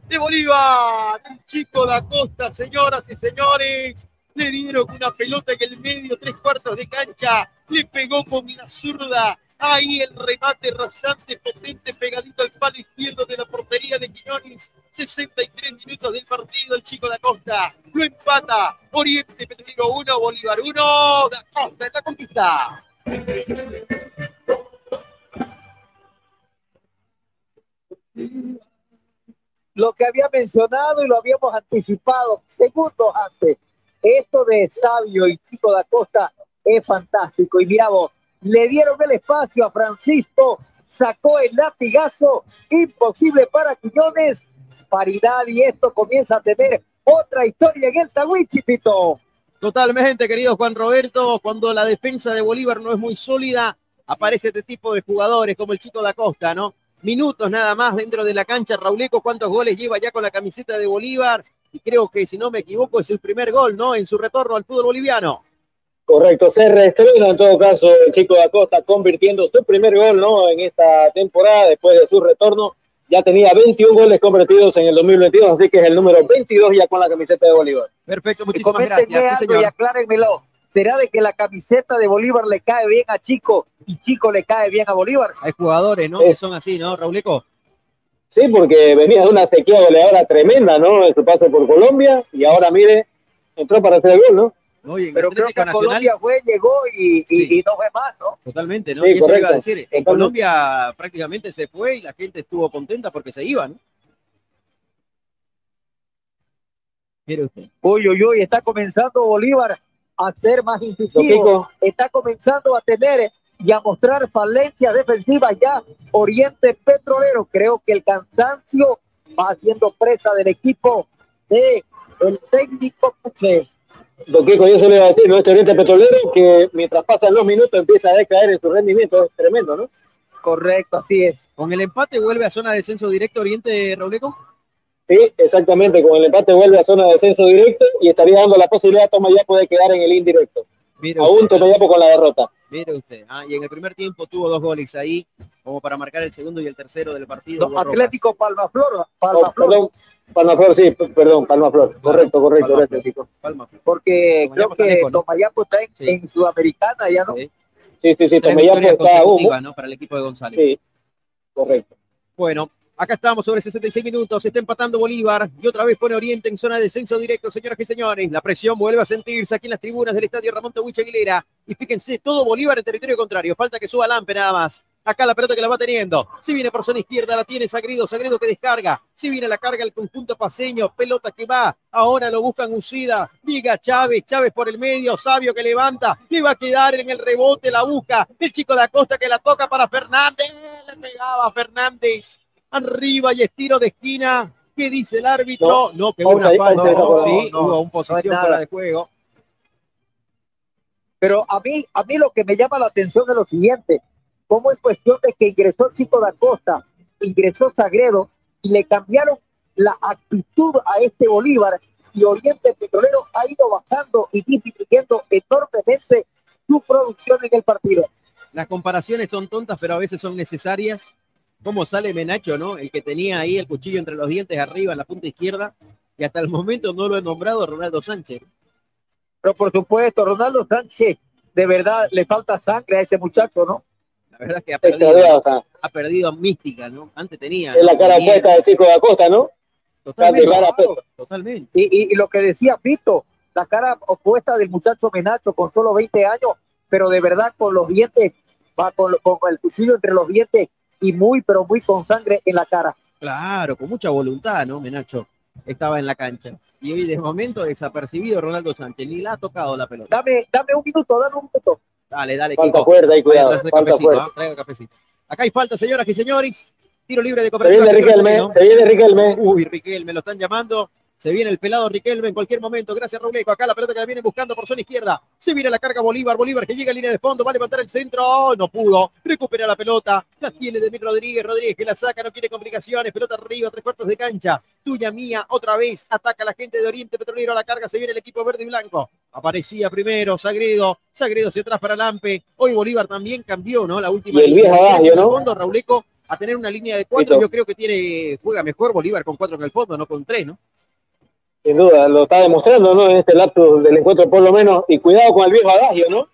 De Bolívar, el chico da Costa, señoras y señores. Le dieron una pelota en el medio, tres cuartos de cancha. Le pegó con una zurda Ahí el remate rasante, potente, pegadito al palo izquierdo de la portería de Quiñones. 63 minutos del partido, el chico de Acosta lo empata. Oriente Petrolero 1, Bolívar 1. Da Costa en la conquista. Lo que había mencionado y lo habíamos anticipado segundos antes. Esto de Sabio y Chico da Costa es fantástico. Y miramos, le dieron el espacio a Francisco, sacó el latigazo, imposible para Quiñones, paridad y esto comienza a tener otra historia en el Tawichi, Pito. Totalmente, querido Juan Roberto, cuando la defensa de Bolívar no es muy sólida, aparece este tipo de jugadores como el chico da Costa, ¿no? Minutos nada más dentro de la cancha, Rauleco, ¿cuántos goles lleva ya con la camiseta de Bolívar? Y creo que, si no me equivoco, es el primer gol, ¿no? En su retorno al fútbol boliviano. Correcto, se reestrena en todo caso el chico de Acosta convirtiendo su primer gol ¿no? en esta temporada después de su retorno. Ya tenía 21 goles convertidos en el 2022, así que es el número 22 ya con la camiseta de Bolívar. Perfecto, muchísimas gracias. Algo y aclárenmelo. ¿Será de que la camiseta de Bolívar le cae bien a Chico y Chico le cae bien a Bolívar? Hay jugadores, ¿no? Que son así, ¿no, Rauleco? Sí, porque venía de una sequía goleadora tremenda, ¿no? En su paso por Colombia y ahora, mire, entró para hacer el gol, ¿no? Pero creo que Nacional, Colombia fue, llegó y, y, no fue más, ¿no? Totalmente, ¿no? Sí, y eso iba a decir. En Colombia prácticamente se fue y la gente estuvo contenta porque se iban. ¿no? Mire usted. Uy, uy, uy, está comenzando Bolívar a ser más incisivo. Está comenzando a tener y a mostrar falencias defensivas ya Oriente Petrolero. Creo que el cansancio va haciendo presa del equipo de el técnico Puche. Don Kiko, yo se le iba a decir, ¿no? Este Oriente Petrolero que mientras pasan los minutos empieza a decaer en su rendimiento, es tremendo, ¿no? Correcto, así es. ¿Con el empate vuelve a zona de descenso directo Oriente Robleco? Sí, exactamente, con el empate vuelve a zona de descenso directo y estaría dando la posibilidad a Tomayapo de quedar en el indirecto. Mire Aún Tomayapo con la derrota. Mire usted, ah, y en el primer tiempo tuvo dos goles ahí, como para marcar el segundo y el tercero del partido. Atlético Palmaflor, Palmaflor. Palmaflor, sí, perdón, Palmaflor. Correcto, correcto, correcto. Palmaflor. Porque creo que Tomayapo está en, Sudamericana ya, ¿no? Sí, sí, sí, Tomayapo está... ¿no? Para el equipo de González. Sí, correcto. Bueno, Acá estamos sobre 66 minutos, se está empatando Bolívar y otra vez pone Oriente en zona de descenso directo, señoras y señores. La presión vuelve a sentirse aquí en las tribunas del estadio Ramón Tawich Aguilera. Y fíjense, todo Bolívar en territorio contrario. Falta que suba Lampe nada más. Acá la pelota que la va teniendo. Si viene por zona izquierda, la tiene Sagredo. Sagredo que descarga. Si viene la carga el conjunto paseño. Pelota que va. Ahora lo buscan Usida. Diga Chávez. Chávez por el medio. Sabio que levanta. Le va a quedar en el rebote. La busca. El chico de Acosta que la toca para Fernández. Le pegaba Fernández arriba y estiro de esquina. ¿Qué dice el árbitro? No, que hubo una falta. sí, hubo un posición fuera de juego. Pero a mí, a mí lo que me llama la atención es lo siguiente. ¿Cómo es cuestión de que ingresó el chico de Acosta, ingresó Sagredo y le cambiaron la actitud a este Bolívar y Oriente Petrolero ha ido bajando y disminuyendo enormemente su producción en el partido? Las comparaciones son tontas, pero a veces son necesarias cómo sale Menacho, ¿no? El que tenía ahí el cuchillo entre los dientes arriba en la punta izquierda, y hasta el momento no lo he nombrado Ronaldo Sánchez. Pero por supuesto, Ronaldo Sánchez, de verdad le falta sangre a ese muchacho, ¿no? La verdad es que ha perdido, ha perdido mística, ¿no? Antes tenía. Es la cara opuesta del chico de Acosta, ¿no? Totalmente. Y, lo que decía Pito, la cara opuesta del muchacho Menacho con solo 20 años, pero de verdad con los dientes, va con, con el cuchillo entre los dientes y muy, pero muy con sangre en la cara. Claro, con mucha voluntad, ¿no, Menacho? estaba en la cancha. Y hoy de momento desapercibido Ronaldo Sánchez, ni la ha tocado la pelota. Dame, dame un minuto, dame un minuto. Dale, dale, Falta Kiko. fuerte, ahí, cuidado, falta cafecito, fuerte. Traiga cafecito. Acá hay falta, señoras y señores. Tiro libre de Se cooperativa. viene Jesús Riquelme, se viene Riquelme. Uy, Riquelme, lo están llamando. Se viene el pelado Riquelme en cualquier momento. Gracias, Robleco. Acá la pelota que la viene buscando por zona izquierda. Se viene la carga Bolívar. Bolívar que llega a línea de fondo. Va a levantar el centro. Oh, no pudo. Recupera la pelota. La tiene Demir Rodríguez. Rodríguez que la saca. No quiere complicaciones. Pelota arriba. Tres cuartos de cancha. Tuya mía. Otra vez. Ataca la gente de Oriente Petrolero a la carga. Se viene el equipo verde y blanco. Aparecía primero Sagredo. Sagredo hacia atrás para Lampe. Hoy Bolívar también cambió, ¿no? La última Y el línea. viejo el ¿no? fondo, Rauleco a tener una línea de cuatro. Yo creo que tiene juega mejor Bolívar con cuatro en el fondo, no con tres, ¿no? Sin duda, lo está demostrando, ¿no? En este lapso del encuentro, por lo menos. Y cuidado con el viejo adagio, ¿no?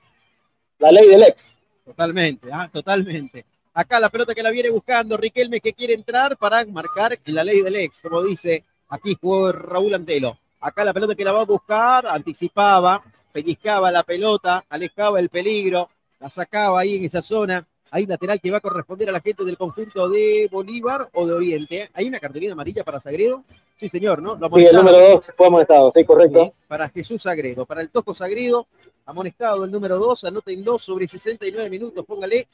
La ley del ex. Totalmente, ah, totalmente. Acá la pelota que la viene buscando Riquelme que quiere entrar para marcar la ley del ex, como dice aquí jugó Raúl Antelo. Acá la pelota que la va a buscar, anticipaba, pellizcaba la pelota, alejaba el peligro, la sacaba ahí en esa zona. Hay lateral que va a corresponder a la gente del conjunto de Bolívar o de Oriente. Hay una cartulina amarilla para Sagredo. Sí, señor, ¿no? Lo Sí, el número dos fue amonestado, sí, correcto. Sí, para Jesús Sagredo. Para el Toco Sagredo, amonestado el número 2, anótenlo sobre 69 minutos, póngale,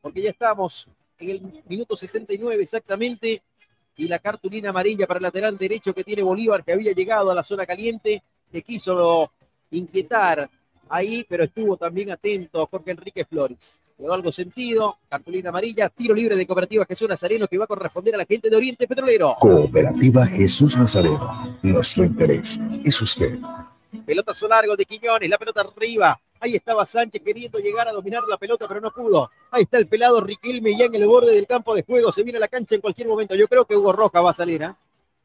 porque ya estamos en el minuto 69 exactamente. Y la cartulina amarilla para el lateral derecho que tiene Bolívar, que había llegado a la zona caliente, que quiso inquietar ahí, pero estuvo también atento Jorge Enrique Flores. Quedó algo sentido, cartulina amarilla, tiro libre de Cooperativa Jesús Nazareno que va a corresponder a la gente de Oriente Petrolero. Cooperativa Jesús Nazareno. Nuestro interés es usted. Pelotazo largo de Quiñones, la pelota arriba. Ahí estaba Sánchez queriendo llegar a dominar la pelota, pero no pudo. Ahí está el pelado Riquelme ya en el borde del campo de juego. Se viene a la cancha en cualquier momento. Yo creo que Hugo Rojas va a salir, ¿ah?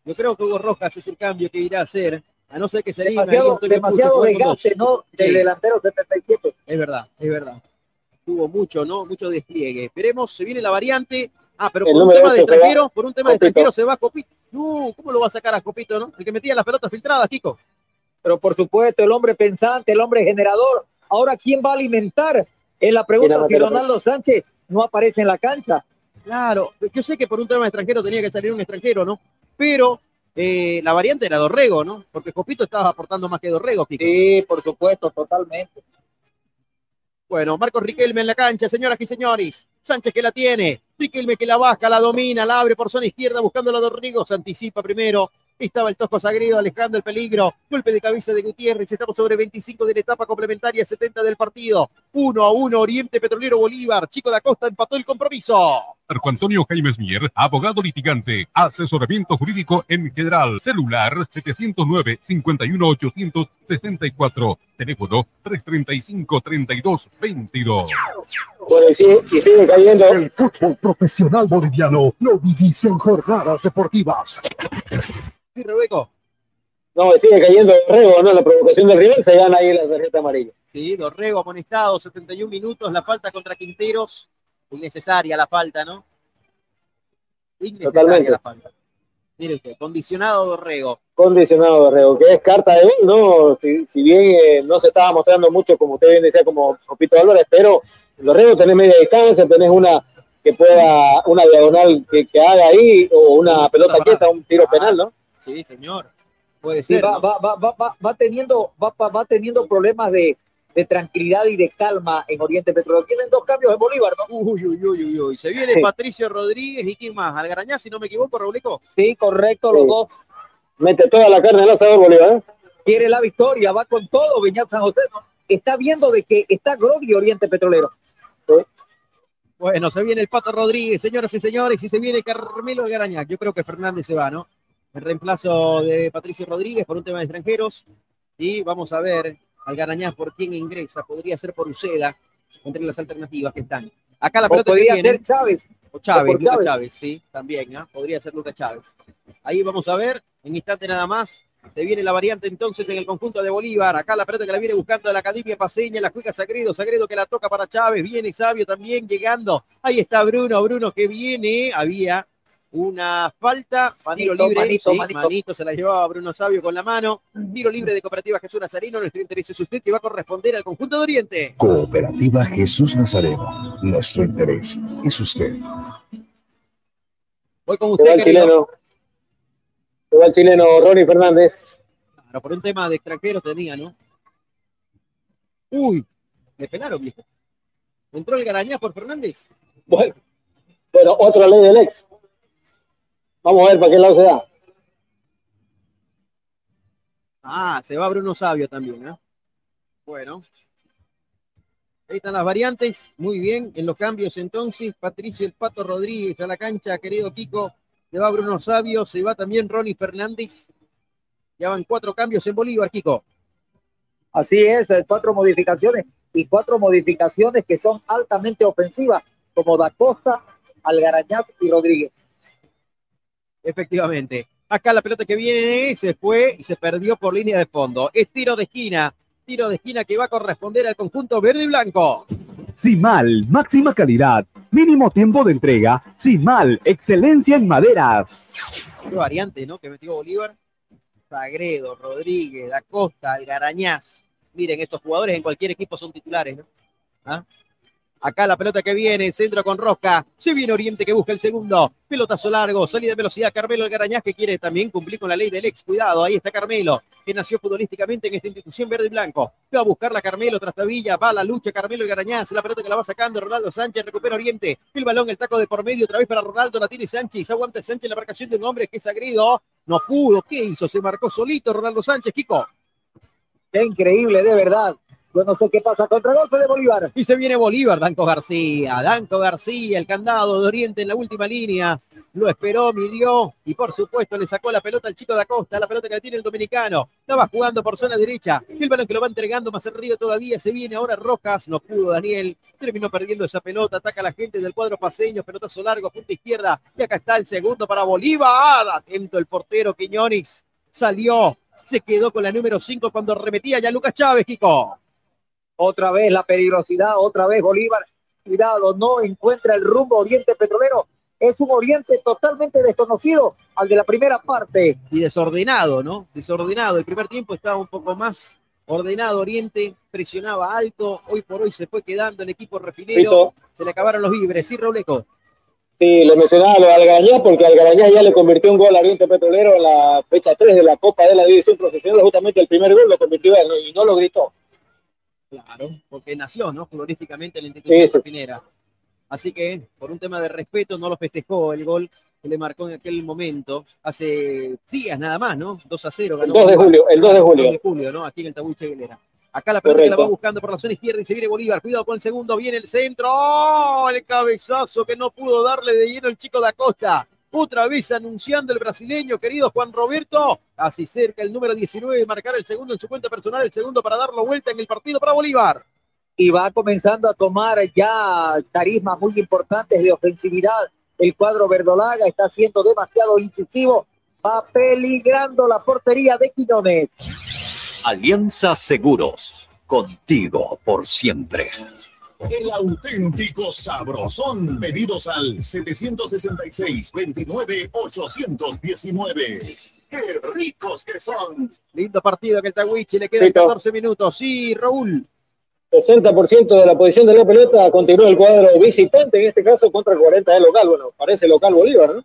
Yo creo que Hugo Rojas es el cambio que irá a hacer. A no ser que se Demasiado, demasiado desgaste, ¿no? Del Sí. delantero 77. Es verdad, es verdad. Tuvo mucho, ¿no? Mucho despliegue. Esperemos, se viene la variante. Ah, pero por un tema de ocho se va. extranjero, por un tema de Copito. extranjero se va Copito. No, ¿cómo lo va a sacar a Copito, no? El que metía las pelotas filtradas, Kiko. Pero por supuesto, el hombre pensante, el hombre generador. Ahora, ¿quién va a alimentar? Es la pregunta si Ronaldo Sánchez no aparece en la cancha. Claro, yo sé que por un tema de extranjero tenía que salir un extranjero, ¿no? Pero eh, la variante era Dorrego, ¿no? Porque Copito estaba aportando más que Dorrego, Kiko. Sí, por supuesto, totalmente. Bueno, Marcos Riquelme en la cancha, señoras y señores. Sánchez que la tiene. Riquelme que la baja, la domina, la abre por zona izquierda buscando a Dorrego. Se anticipa primero. Estaba el Tosco Sagredo alejando el peligro. Golpe de cabeza de Gutiérrez. Estamos sobre 25 de la etapa complementaria, 70 del partido. 1 a 1, Oriente Petrolero Bolívar. Chico da Costa empató el compromiso. Marco Antonio Jaimes Mier, abogado litigante, asesoramiento jurídico en general, celular 709-51864, teléfono 335-3222. Bueno, y sigue, y sigue cayendo. El fútbol profesional boliviano lo vivís en jornadas deportivas. Sí, Rebeco. No, sigue cayendo Rego, ¿no? La provocación del rival se gana ahí la tarjeta amarilla. Sí, Dorrego amonestado, 71 minutos, la falta contra Quinteros, innecesaria la falta, ¿no? Innecesaria Totalmente. la falta. Mire usted, condicionado Dorrego. Condicionado Rego, que es carta de gol, ¿no? Si, si bien eh, no se estaba mostrando mucho, como usted bien decía, como Copito Álvarez, pero Dorrego tenés media distancia, tenés una que pueda, una diagonal que, que haga ahí, o una pelota quieta, un tiro penal, ¿no? Sí, señor. Puede Sí, ser. va, ¿no? va, va, va, va- va teniendo, va, va- va teniendo problemas de, de tranquilidad y de calma en Oriente Petrolero. Tienen dos cambios en Bolívar, ¿no? Uy, uy, uy, uy, uy. Se viene Sí. Patricio Rodríguez y quién más, Algarañá, si no me equivoco, Raulico. Sí, correcto, los Sí. dos. Mete toda la carne al asador Bolívar, ¿eh? Quiere la victoria, va con todo, Beñat San José. ¿no? Está viendo de que está groggy Oriente Petrolero. Bueno, se viene el Pato Rodríguez, señoras y señores, y se viene Carmelo Algarañá. Yo creo que Fernández se va, ¿no? En reemplazo de Patricio Rodríguez por un tema de extranjeros. Y vamos a ver Algarañá por quién ingresa. Podría ser por Uceda, entre las alternativas que están. Acá la O pelota que podría ser Chávez. O Chávez, O por Lucas Chávez. Chávez, sí, también, ¿ah? podría ser Lucas Chávez. Ahí vamos a ver, en instante nada más, se viene la variante entonces en el conjunto de Bolívar. Acá la pelota que la viene buscando de la Academia Paseña, la juega Sagredo, Sagredo que la toca para Chávez, viene Sabio también llegando. Ahí está Bruno, Bruno que viene, había una falta, tiro Manito, libre, manito, sí, manito. manito se la llevaba Bruno Sabio con la mano, tiro libre de Cooperativa Jesús Nazarino, nuestro interés es usted que va a corresponder al conjunto de Oriente. Cooperativa Jesús Nazareno. Nuestro interés es usted. Voy con Se va usted, el chileno. Se va el chileno Ronnie Fernández. Claro, por un tema de extranjero tenía, ¿no? Uy, me pelaron, viejo. ¿Entró el Garañá por Fernández? Bueno, bueno, otra ley del ex. Vamos a ver para qué lado se da. Ah, se va Bruno Sabio también, ¿eh? Bueno. Ahí están las variantes. Muy bien. En los cambios entonces, Patricio el Pato Rodríguez a la cancha, querido Kiko. Se va Bruno Sabio, se va también Ronnie Fernández. Ya van cuatro cambios en Bolívar, Kiko. Así es, eh, cuatro modificaciones y cuatro modificaciones que son altamente ofensivas, como Da Costa, Algarañaz y Rodríguez. Efectivamente. Acá la pelota que viene se fue y se perdió por línea de fondo. Es tiro de esquina. Tiro de esquina que va a corresponder al conjunto verde y blanco. Simal, máxima calidad, mínimo tiempo de entrega. Simal, excelencia en maderas. Qué variante, ¿no? Que metió Bolívar. Sagredo, Rodríguez, Da Costa, Algarañaz. Miren, estos jugadores en cualquier equipo son titulares, ¿no? ¿Ah? Acá la pelota que viene, centro con Rosca. Se viene Oriente que busca el segundo. Pelotazo largo, salida de velocidad. Carmelo Algarañaz que quiere también cumplir con la ley del ex. Cuidado, ahí está Carmelo, que nació futbolísticamente en esta institución verde y blanco. Va a buscar la Carmelo tras Villa. Va a la lucha Carmelo Algarañaz. La pelota que la va sacando Ronaldo Sánchez. Recupera Oriente. El balón, el taco de por medio. Otra vez para Ronaldo. La tiene Sánchez. Aguanta Sánchez la marcación de un hombre que es agredido. No pudo. ¿Qué hizo? Se marcó solito Ronaldo Sánchez. Kiko. Qué increíble, de verdad. Yo no sé qué pasa. Contragolpe de Bolívar. Y se viene Bolívar, Danco García. Danco García, el candado de Oriente en la última línea. Lo esperó, midió y por supuesto le sacó la pelota al chico de Acosta, la pelota que tiene el dominicano. La va jugando por zona derecha. El balón que lo va entregando más arriba todavía. Se viene ahora Rojas. No pudo Daniel. Terminó perdiendo esa pelota. Ataca a la gente del cuadro paseño. Pelotazo largo, punta izquierda. Y acá está el segundo para Bolívar. Atento el portero Quiñones. Salió. Se quedó con la número 5 cuando remetía ya Lucas Chávez, Kiko. Otra vez la peligrosidad, otra vez Bolívar. Cuidado, no encuentra el rumbo Oriente Petrolero. Es un Oriente totalmente desconocido al de la primera parte. Y desordenado, ¿no? Desordenado. El primer tiempo estaba un poco más ordenado. Oriente presionaba alto. Hoy por hoy se fue quedando el equipo refinero. Se le acabaron los víveres. Sí, Rauleco. Sí, le mencionaba lo de Algarañaz porque Algarañaz ya le convirtió un gol a Oriente Petrolero en la fecha 3 de la Copa de la División Profesional. Justamente el primer gol lo convirtió y no lo gritó. Claro, porque nació, ¿no? Futbolísticamente en la institución Sí, refinera. Así que, por un tema de respeto, no lo festejó el gol que le marcó en aquel momento, hace días nada más, ¿no? 2 a 0. El 2 de julio, el 2 de julio. 2 de julio, ¿no? Aquí en el Tabuche Guilera. Acá la pelota que la va buscando por la zona izquierda y se viene Bolívar. Cuidado con el segundo, viene el centro. ¡Oh! El cabezazo que no pudo darle de lleno el chico de Acosta. Otra vez anunciando el brasileño, querido Juan Roberto. Casi cerca el número 19 de marcar el segundo en su cuenta personal, el segundo para darlo vuelta en el partido para Bolívar. Y va comenzando a tomar ya carismas muy importantes de ofensividad. El cuadro verdolaga está siendo demasiado incisivo. Va peligrando la portería de Quiñones. Alianza Seguros, contigo por siempre. El auténtico sabrosón. Pedidos al 766-29-819. ¡Qué ricos que son! Lindo partido que el Tawichi, le quedan Listo. 14 minutos. Sí, Raúl. 60% de la posición de la pelota continúa el cuadro visitante, en este caso contra el 40 de local. Bueno, parece local Bolívar, ¿no?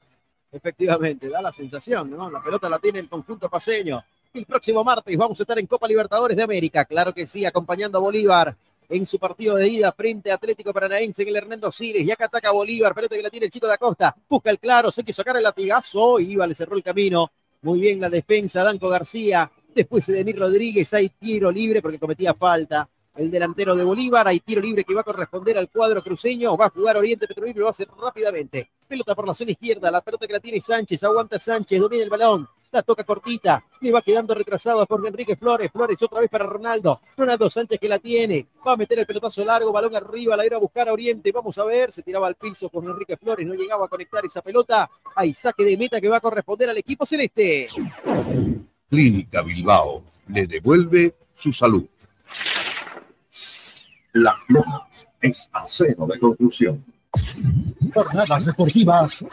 Efectivamente, da la sensación, ¿no? La pelota la tiene el conjunto paseño. El próximo martes vamos a estar en Copa Libertadores de América, claro que sí, acompañando a Bolívar en su partido de ida frente a Atlético Paranaense en el Hernando Siles. Y acá ataca Bolívar, pelota que la tiene el chico de Acosta. Busca el claro, se quiso sacar el latigazo. Iba, le cerró el camino. Muy bien la defensa, Danco García. Después de Denis Rodríguez, hay tiro libre porque cometía falta. El delantero de Bolívar, hay tiro libre que va a corresponder al cuadro cruceño. Va a jugar Oriente Petrolero lo hacer rápidamente. Pelota por la zona izquierda, la pelota que la tiene Sánchez, aguanta Sánchez, domina el balón, la toca cortita, le va quedando retrasado por Enrique Flores, Flores otra vez para Ronaldo, Ronaldo Sánchez que la tiene, va a meter el pelotazo largo, balón arriba, la irá a buscar a Oriente, vamos a ver, se tiraba al piso con Enrique Flores, no llegaba a conectar esa pelota, hay saque de meta que va a corresponder al equipo celeste. Clínica Bilbao le devuelve su salud. Las Lomas es acero de conclusión. Jornadas deportivas.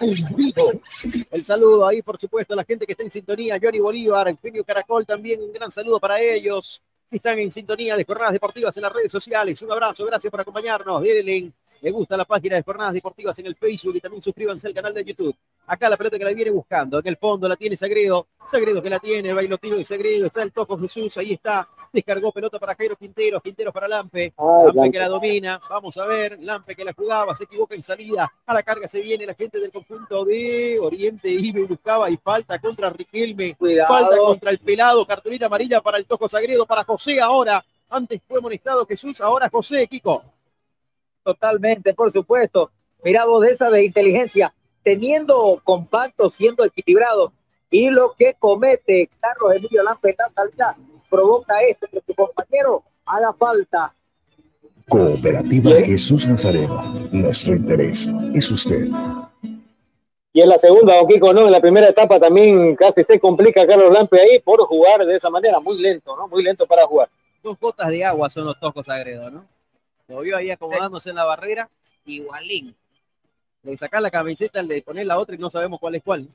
El saludo ahí, por supuesto, a la gente que está en sintonía. Johnny Bolívar, Eugenio Caracol, también un gran saludo para ellos. que Están en sintonía de Jornadas Deportivas en las redes sociales. Un abrazo, gracias por acompañarnos. Denle, le gusta la página de Jornadas Deportivas en el Facebook y también suscríbanse al canal de YouTube. Acá la pelota que la viene buscando. En el fondo la tiene Sagredo. Sagredo que la tiene. El bailotino de Sagredo. Está el Toco Jesús. Ahí está. Descargó pelota para Jairo Quintero. Quintero para Lampe. Lampe que la domina. Vamos a ver. Lampe que la jugaba. Se equivoca en salida. A la carga se viene la gente del conjunto de Oriente. Ibe buscaba y falta contra Riquelme. Cuidado. Falta contra el pelado. Cartulina amarilla para el Toco Sagredo. Para José ahora. Antes fue molestado Jesús. Ahora José, Kiko. Totalmente, por supuesto. Mira vos de esa de inteligencia, teniendo compacto, siendo equilibrado, y lo que comete Carlos Emilio Lampe en la salida provoca esto, que su compañero haga falta. Cooperativa Jesús Nazareno. Nuestro interés es usted. Y en la segunda, don Kiko, ¿no? En la primera etapa también casi se complica Carlos Lampe ahí por jugar de esa manera, muy lento, ¿no? Muy lento para jugar. Dos gotas de agua son los Tocos Sagredo, ¿no? Lo vio ahí acomodándose en la barrera, igualín. Le sacar la camiseta, le poner la otra y no sabemos cuál es cuál.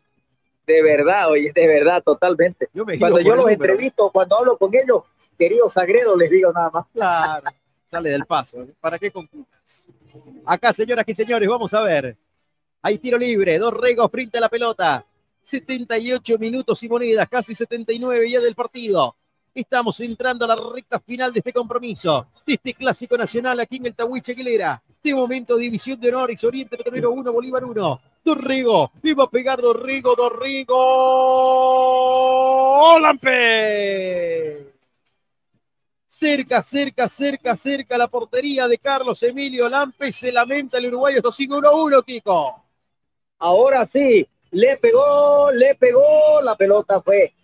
De verdad, oye, de verdad, totalmente. Yo me cuando yo los entrevisto, cuando hablo con ellos, querido Sagredo, les digo nada más. Claro, sale del paso. ¿eh? ¿Para qué complicas? Acá, señoras y señores, vamos a ver. Hay tiro libre, dos regos frente a la pelota. 78 minutos y monedas, casi 79 ya del partido. Estamos entrando a la recta final de este compromiso, de este clásico nacional aquí en el Tahuiche Aguilera. De momento, División de Honores, Oriente Petrolero 1, Bolívar 1. Dorrego, le va a pegar Dorrego, Dorrego. ¡Lampe! Cerca, cerca, cerca, cerca la portería de Carlos Emilio Lampe. Se lamenta el uruguayo. Esto sigue 1-1, Kiko. Ahora sí, le pegó, le pegó, la pelota fue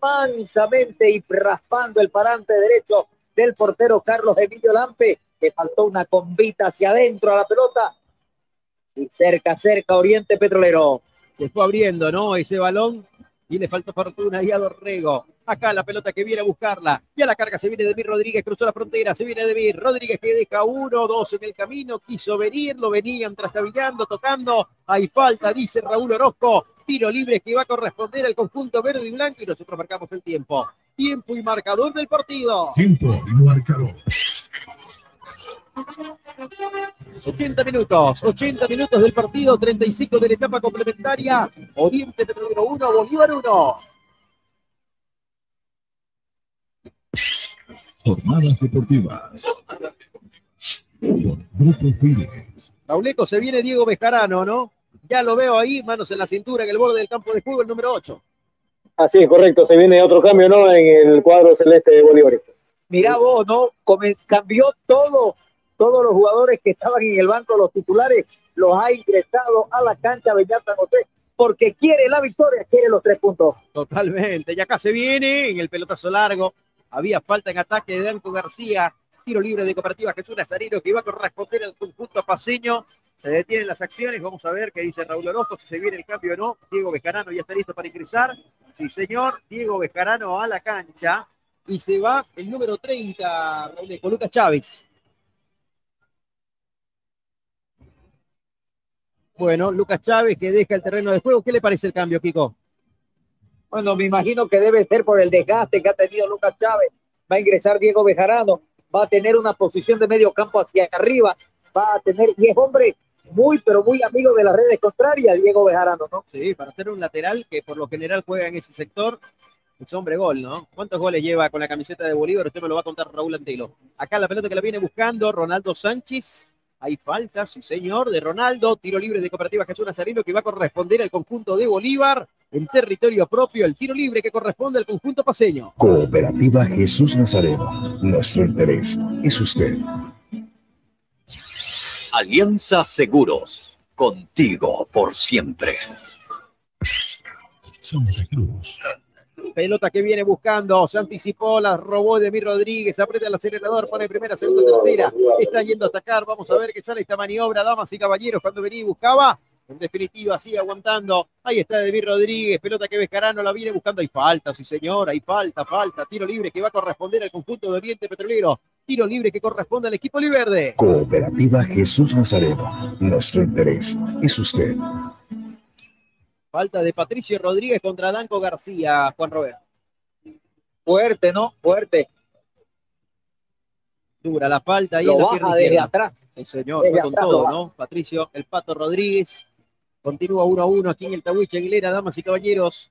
mansamente y raspando el parante derecho del portero Carlos Emilio Lampe, que faltó una combita hacia adentro a la pelota. Y cerca, cerca, Oriente Petrolero. Se fue abriendo, ¿no? Ese balón. Y le faltó fortuna ahí a Dorrego. Acá la pelota que viene a buscarla. Y a la carga se viene Demir Rodríguez, cruzó la frontera, se viene Demir Rodríguez que deja uno, dos en el camino, quiso venir, lo venían trastabillando, tocando. Hay falta, dice Raúl Orozco. Tiro libre que va a corresponder al conjunto verde y blanco y nosotros marcamos el tiempo. Tiempo y marcador del partido. Tiempo y marcador. 80 minutos, 80 minutos del partido, 35 de la etapa complementaria. Oriente Petrolero 1, Bolívar 1. Jornadas deportivas. Grupo Pires. Rauleco, se viene Diego Bejarano, ¿no? Ya lo veo ahí, manos en la cintura, en el borde del campo de juego, el número 8. Así es, correcto. Se viene otro cambio, ¿no? En el cuadro celeste de Bolívar. Mirá vos, ¿no? Come- cambió todo, todos los jugadores que estaban en el banco, los titulares, los ha ingresado a la cancha Beñat San José, porque quiere la victoria, quiere los tres puntos. Totalmente. Y acá se viene en el pelotazo largo. Había falta en ataque de Danco García. Tiro libre de Cooperativa Jesús Nazarino que iba a corresponder al conjunto paseño. Se detienen las acciones. Vamos a ver qué dice Raúl Orozco, si se viene el cambio o no. Diego Bejarano ya está listo para ingresar. Sí, señor. Diego Bejarano a la cancha. Y se va el número 30, Raúl, con Lucas Chávez. Bueno, Lucas Chávez que deja el terreno de juego. ¿Qué le parece el cambio, Kiko? Bueno, me imagino que debe ser por el desgaste que ha tenido Lucas Chávez. Va a ingresar Diego Bejarano, va a tener una posición de medio campo hacia arriba, va a tener, y es hombre muy, pero muy amigo de las redes contrarias, Diego Bejarano, ¿no? Sí, para ser un lateral que por lo general juega en ese sector, es hombre gol, ¿no? ¿Cuántos goles lleva con la camiseta de Bolívar? Usted me lo va a contar Raúl Antelo. Acá la pelota que la viene buscando Ronaldo Sánchez. Hay falta, sí señor, de Ronaldo. Tiro libre de Cooperativa Jesús Nazarino que va a corresponder al conjunto de Bolívar en territorio propio. El tiro libre que corresponde al conjunto paseño. Cooperativa Jesús Nazareno. Nuestro interés es usted. Alianza Seguros. Contigo por siempre. Santa Cruz. Pelota que viene buscando, se anticipó, la robó de mi Rodríguez, aprieta el acelerador, pone primera, segunda, tercera, está yendo a atacar, vamos a ver qué sale esta maniobra, damas y caballeros, cuando venía y buscaba, en definitiva sigue aguantando, ahí está Demir Rodríguez, pelota que Vescarano la viene buscando, hay falta, sí señor, hay falta, falta, tiro libre que va a corresponder al conjunto de Oriente Petrolero, tiro libre que corresponde al equipo Oliverde. Cooperativa Jesús Nazareno. Nuestro interés es usted. Falta de Patricio Rodríguez contra Danco García, Juan Roberto. Fuerte, ¿no? Fuerte. Dura la falta ahí Lo en la baja desde izquierda. atrás. Sí, señor, Desde con atrás todo. ¿no? Patricio, el Pato Rodríguez. Continúa 1 a 1 aquí en el Tahuiche Aguilera, damas y caballeros.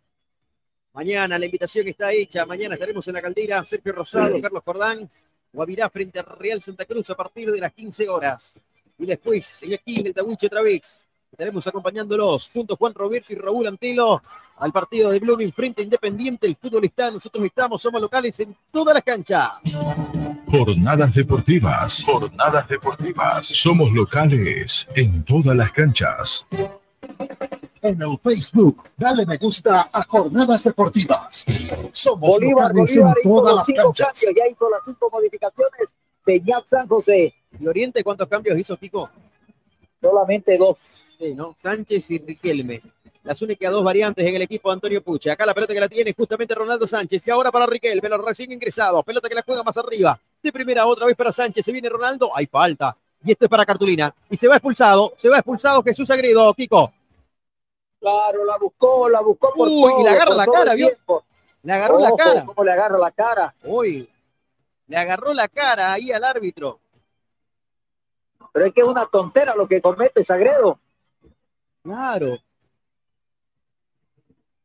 Mañana la invitación está hecha. Mañana estaremos en la caldera. Sergio Rosado, Carlos Cordán, Guavirá frente a Real Santa Cruz a partir de las 15 horas. Y después, aquí en el Tahuiche otra vez, estaremos acompañándolos junto a Juan Roberto y Raúl Antelo al partido de Blooming frente a Independiente. El fútbol está, nosotros estamos, somos locales en todas las canchas. Jornadas deportivas. Jornadas deportivas. Somos locales en todas las canchas. En el Facebook, dale me gusta a Jornadas Deportivas. Somos Bolívar, locales Bolívar en todas las canchas. cambios, ya hizo las cinco modificaciones de San José. ¿Y Oriente cuántos cambios hizo Pico? Solamente dos. Sí, ¿no? Sánchez y Riquelme. Las únicas dos variantes en el equipo de Antonio Puche. Acá la pelota que la tiene justamente Ronaldo Sánchez. Y ahora para Riquelme, los recién ingresados. Pelota que la juega más arriba. De primera otra vez para Sánchez. Se viene Ronaldo. Hay falta. Y esto es para Cartulina. Y se va expulsado. Se va expulsado Jesús Agredo, Kiko. Claro, la buscó, la buscó por Uy, todo, y le agarra la cara, ¿vio? Le agarró la cara. cómo le agarra la cara. Uy, le agarró la cara ahí al árbitro. Pero es que es una tontera lo que comete Sagredo. Claro.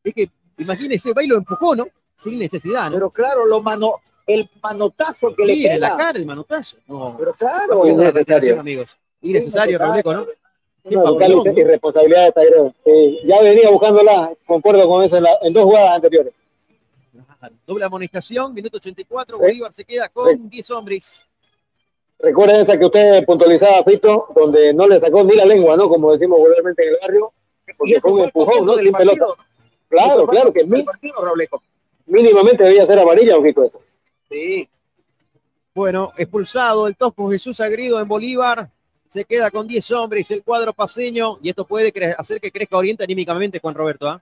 Es que, imagínese, va y lo empujó, ¿no? Sin necesidad, ¿no? Pero claro, lo mano, el manotazo que le Mire, pega. la cara, el manotazo. No. Pero claro, repetición, innecesario. amigos. Innecesario, Robleco, ¿no? ¿no? irresponsabilidad de. Sí, ya venía buscándola, concuerdo con eso en, la- en dos jugadas anteriores. Doble amonestación, minuto 84, Bolívar se queda con 10 hombres. Recuerden esa que usted puntualizaba, Fito, donde no le sacó ni la lengua, ¿no? Como decimos vulgarmente en el barrio, porque fue un empujón, ¿no? Sin pelota. Claro, claro que mí- partido, mínimamente debía ser amarilla, ojito eso. Sí. Bueno, expulsado el Tosco Jesús Agrido en Bolívar. Se queda con 10 hombres el cuadro paseño y esto puede hacer que crezca Oriente anímicamente, Juan Roberto. ¿ah?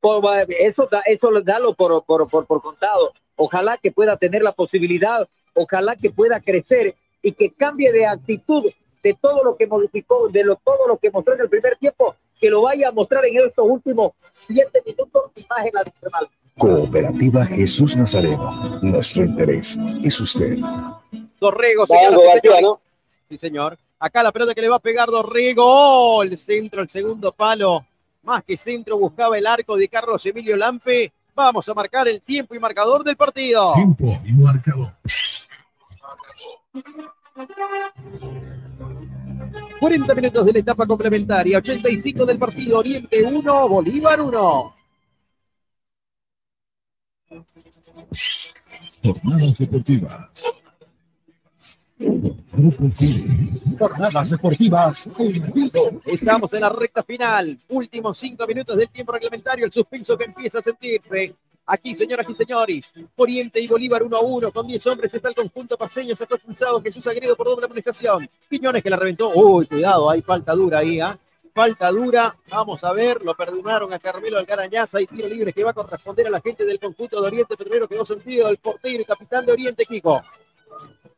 Por- eso, da- eso dalo por, por, por, por contado. Ojalá que pueda tener la posibilidad, ojalá que pueda crecer y que cambie de actitud de todo lo que modificó, de lo, todo lo que mostró en el primer tiempo, que lo vaya a mostrar en estos últimos siete minutos y más en la adicional. Cooperativa Jesús Nazareno. Nuestro interés es usted. Dorrego, señoras y señores. ¿no? Sí, señor. Acá la pelota que le va a pegar Dorrego. El centro, el segundo palo. Más que centro, buscaba el arco de Carlos Emilio Lampe. Vamos a marcar el tiempo y marcador del partido. Tiempo y marcador. 40 minutos de la etapa complementaria, 85 del partido, Oriente 1, Bolívar 1. Jornadas deportivas. Jornadas Deportivas. Estamos en la recta final, últimos 5 minutos del tiempo reglamentario, el suspenso que empieza a sentirse. Aquí, señoras y señores, Oriente y Bolívar 1 a 1, con 10 hombres está el conjunto paseño, se fue expulsado Jesús Agredo por doble amonestación. Piñones que la reventó, uy, cuidado, hay falta dura ahí, ¿ah? Falta dura, vamos a ver, lo perdonaron a Carmelo Algarañaza, hay tiro libre que va a corresponder a la gente del conjunto de Oriente Petrolero, quedó sentido el portero y capitán de Oriente, Kiko.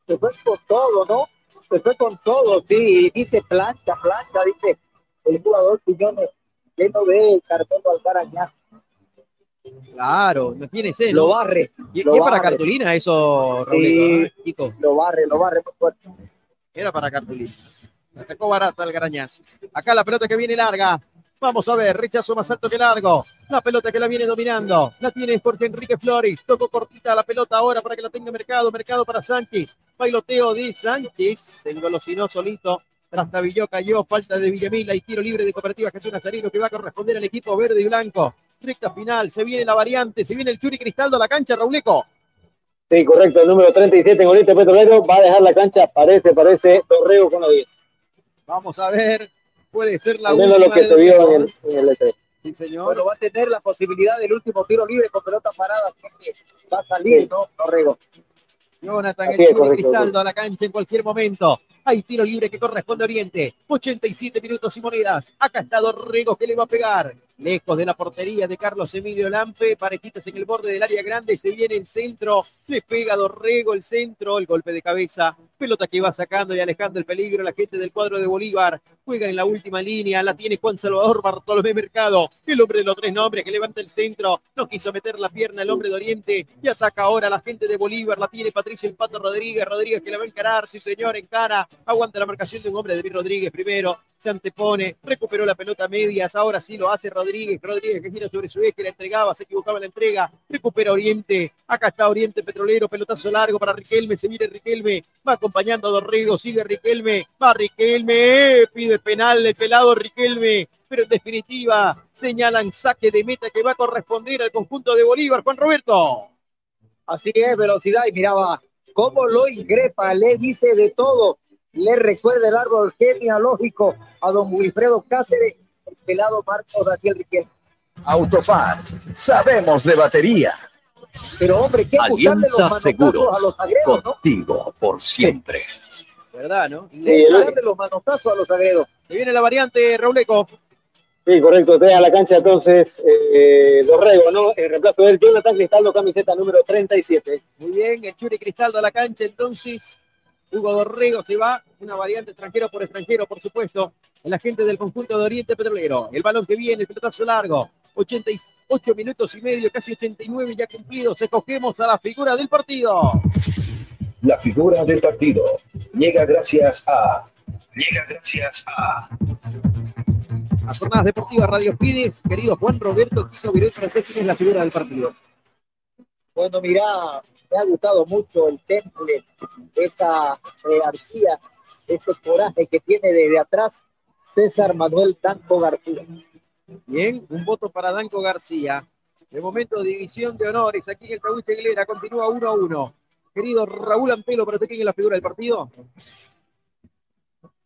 Se fue con todo, ¿no? Se fue con todo, sí. Dice plancha, plancha, dice el jugador Piñones, lleno de Carmelo Alcarañaz. Claro, imagínense, Lo ¿no? barre. Y, lo y es para barre. cartulina eso, Sí. ¿no? Lo barre, lo barre muy fuerte. Era para cartulina. La sacó barata el Garañaz. Acá la pelota que viene larga. Vamos a ver, rechazo más alto que largo. La pelota que la viene dominando. La tiene Jorge Enrique Flores. Tocó cortita la pelota ahora para que la tenga Mercado. Mercado para Sánchez. Bailoteo de Sánchez. Se engolosinó solito. Trastabilló, cayó. Falta de Villamila y tiro libre de Cooperativa Jesús Nazarino que va a corresponder al equipo verde y blanco. Recta final. Se viene la variante. Se viene el Churi Cristaldo a la cancha, Rauleco. Sí, correcto, el número 37 en Oriente Petrolero va a dejar la cancha, parece, parece, Dorrego con la 10. Vamos a ver. Puede ser la última lo que se vio en el, en el E3. Sí, señor. Bueno, va a tener la posibilidad del último tiro libre con pelota parada. así que Va a salir, ¿no? Torrego. Jonathan Así el es, Churi correcto, Cristaldo a la cancha en cualquier momento. Hay tiro libre que corresponde a Oriente. 87 minutos y monedas. Acá está Dorrego que le va a pegar. Lejos de la portería de Carlos Emilio Lampe. Parejitas en el borde del área grande. Se viene el centro. Le pega Dorrego el centro. El golpe de cabeza. Pelota que va sacando y alejando el peligro. La gente del cuadro de Bolívar. Juega en la última línea. La tiene Juan Salvador Bartolomé Mercado. El hombre de los tres nombres que levanta el centro. No quiso meter la pierna el hombre de Oriente. Y ataca ahora la gente de Bolívar. La tiene Patricia el Pato Rodríguez. Rodríguez que la va a encarar. Sí, señor, encara. Aguanta la marcación de un hombre de Luis Rodríguez primero. Se antepone, recuperó la pelota a medias, ahora sí lo hace Rodríguez, Rodríguez que gira sobre su eje, la entregaba, se equivocaba en la entrega, recupera Oriente, acá está Oriente Petrolero, pelotazo largo para Riquelme, se viene Riquelme, va acompañando a Dorrego, sigue Riquelme, va Riquelme, pide penal el pelado Riquelme, pero en definitiva señalan saque de meta que va a corresponder al conjunto de Bolívar, Juan Roberto. Así es, velocidad y miraba cómo lo increpa, le dice de todo, le recuerda el árbol genealógico a don Wilfredo Cáceres, el pelado Marcos Daniel Riquelme. Autofat, sabemos de batería. Pero hombre, qué buscarle los Alianza manotazos Seguro, a los agredos, ¿no? contigo por siempre. ¿Verdad, no? Le buscarle los manotazos a los agredos. Se viene la variante, Rauleco. Sí, correcto. Trae a la cancha entonces eh, Dorrego, ¿no? En reemplazo de él, Jonathan Cristaldo, camiseta número 37. Muy bien, el Churi Cristaldo a la cancha, entonces Hugo Dorrego se va, una variante extranjero por extranjero, por supuesto, el agente del conjunto de Oriente Petrolero. El balón que viene, el pelotazo largo, 88 minutos y medio, casi 89 ya cumplidos. Escogemos a la figura del partido. La figura del partido llega gracias a. Llega gracias a. A Jornadas Deportivas Radio Pides, querido Juan Roberto Quito para usted, ¿quién es la figura del partido? Bueno, mira, me ha gustado mucho el temple, esa jerarquía, ese coraje que tiene desde atrás César Manuel Tanco García. Bien, un voto para Danco García. De momento, división de honores aquí en el Tabuche Aguilera, continúa 1 a 1. Querido Raúl Ampelo, para usted, ¿quién es la figura del partido?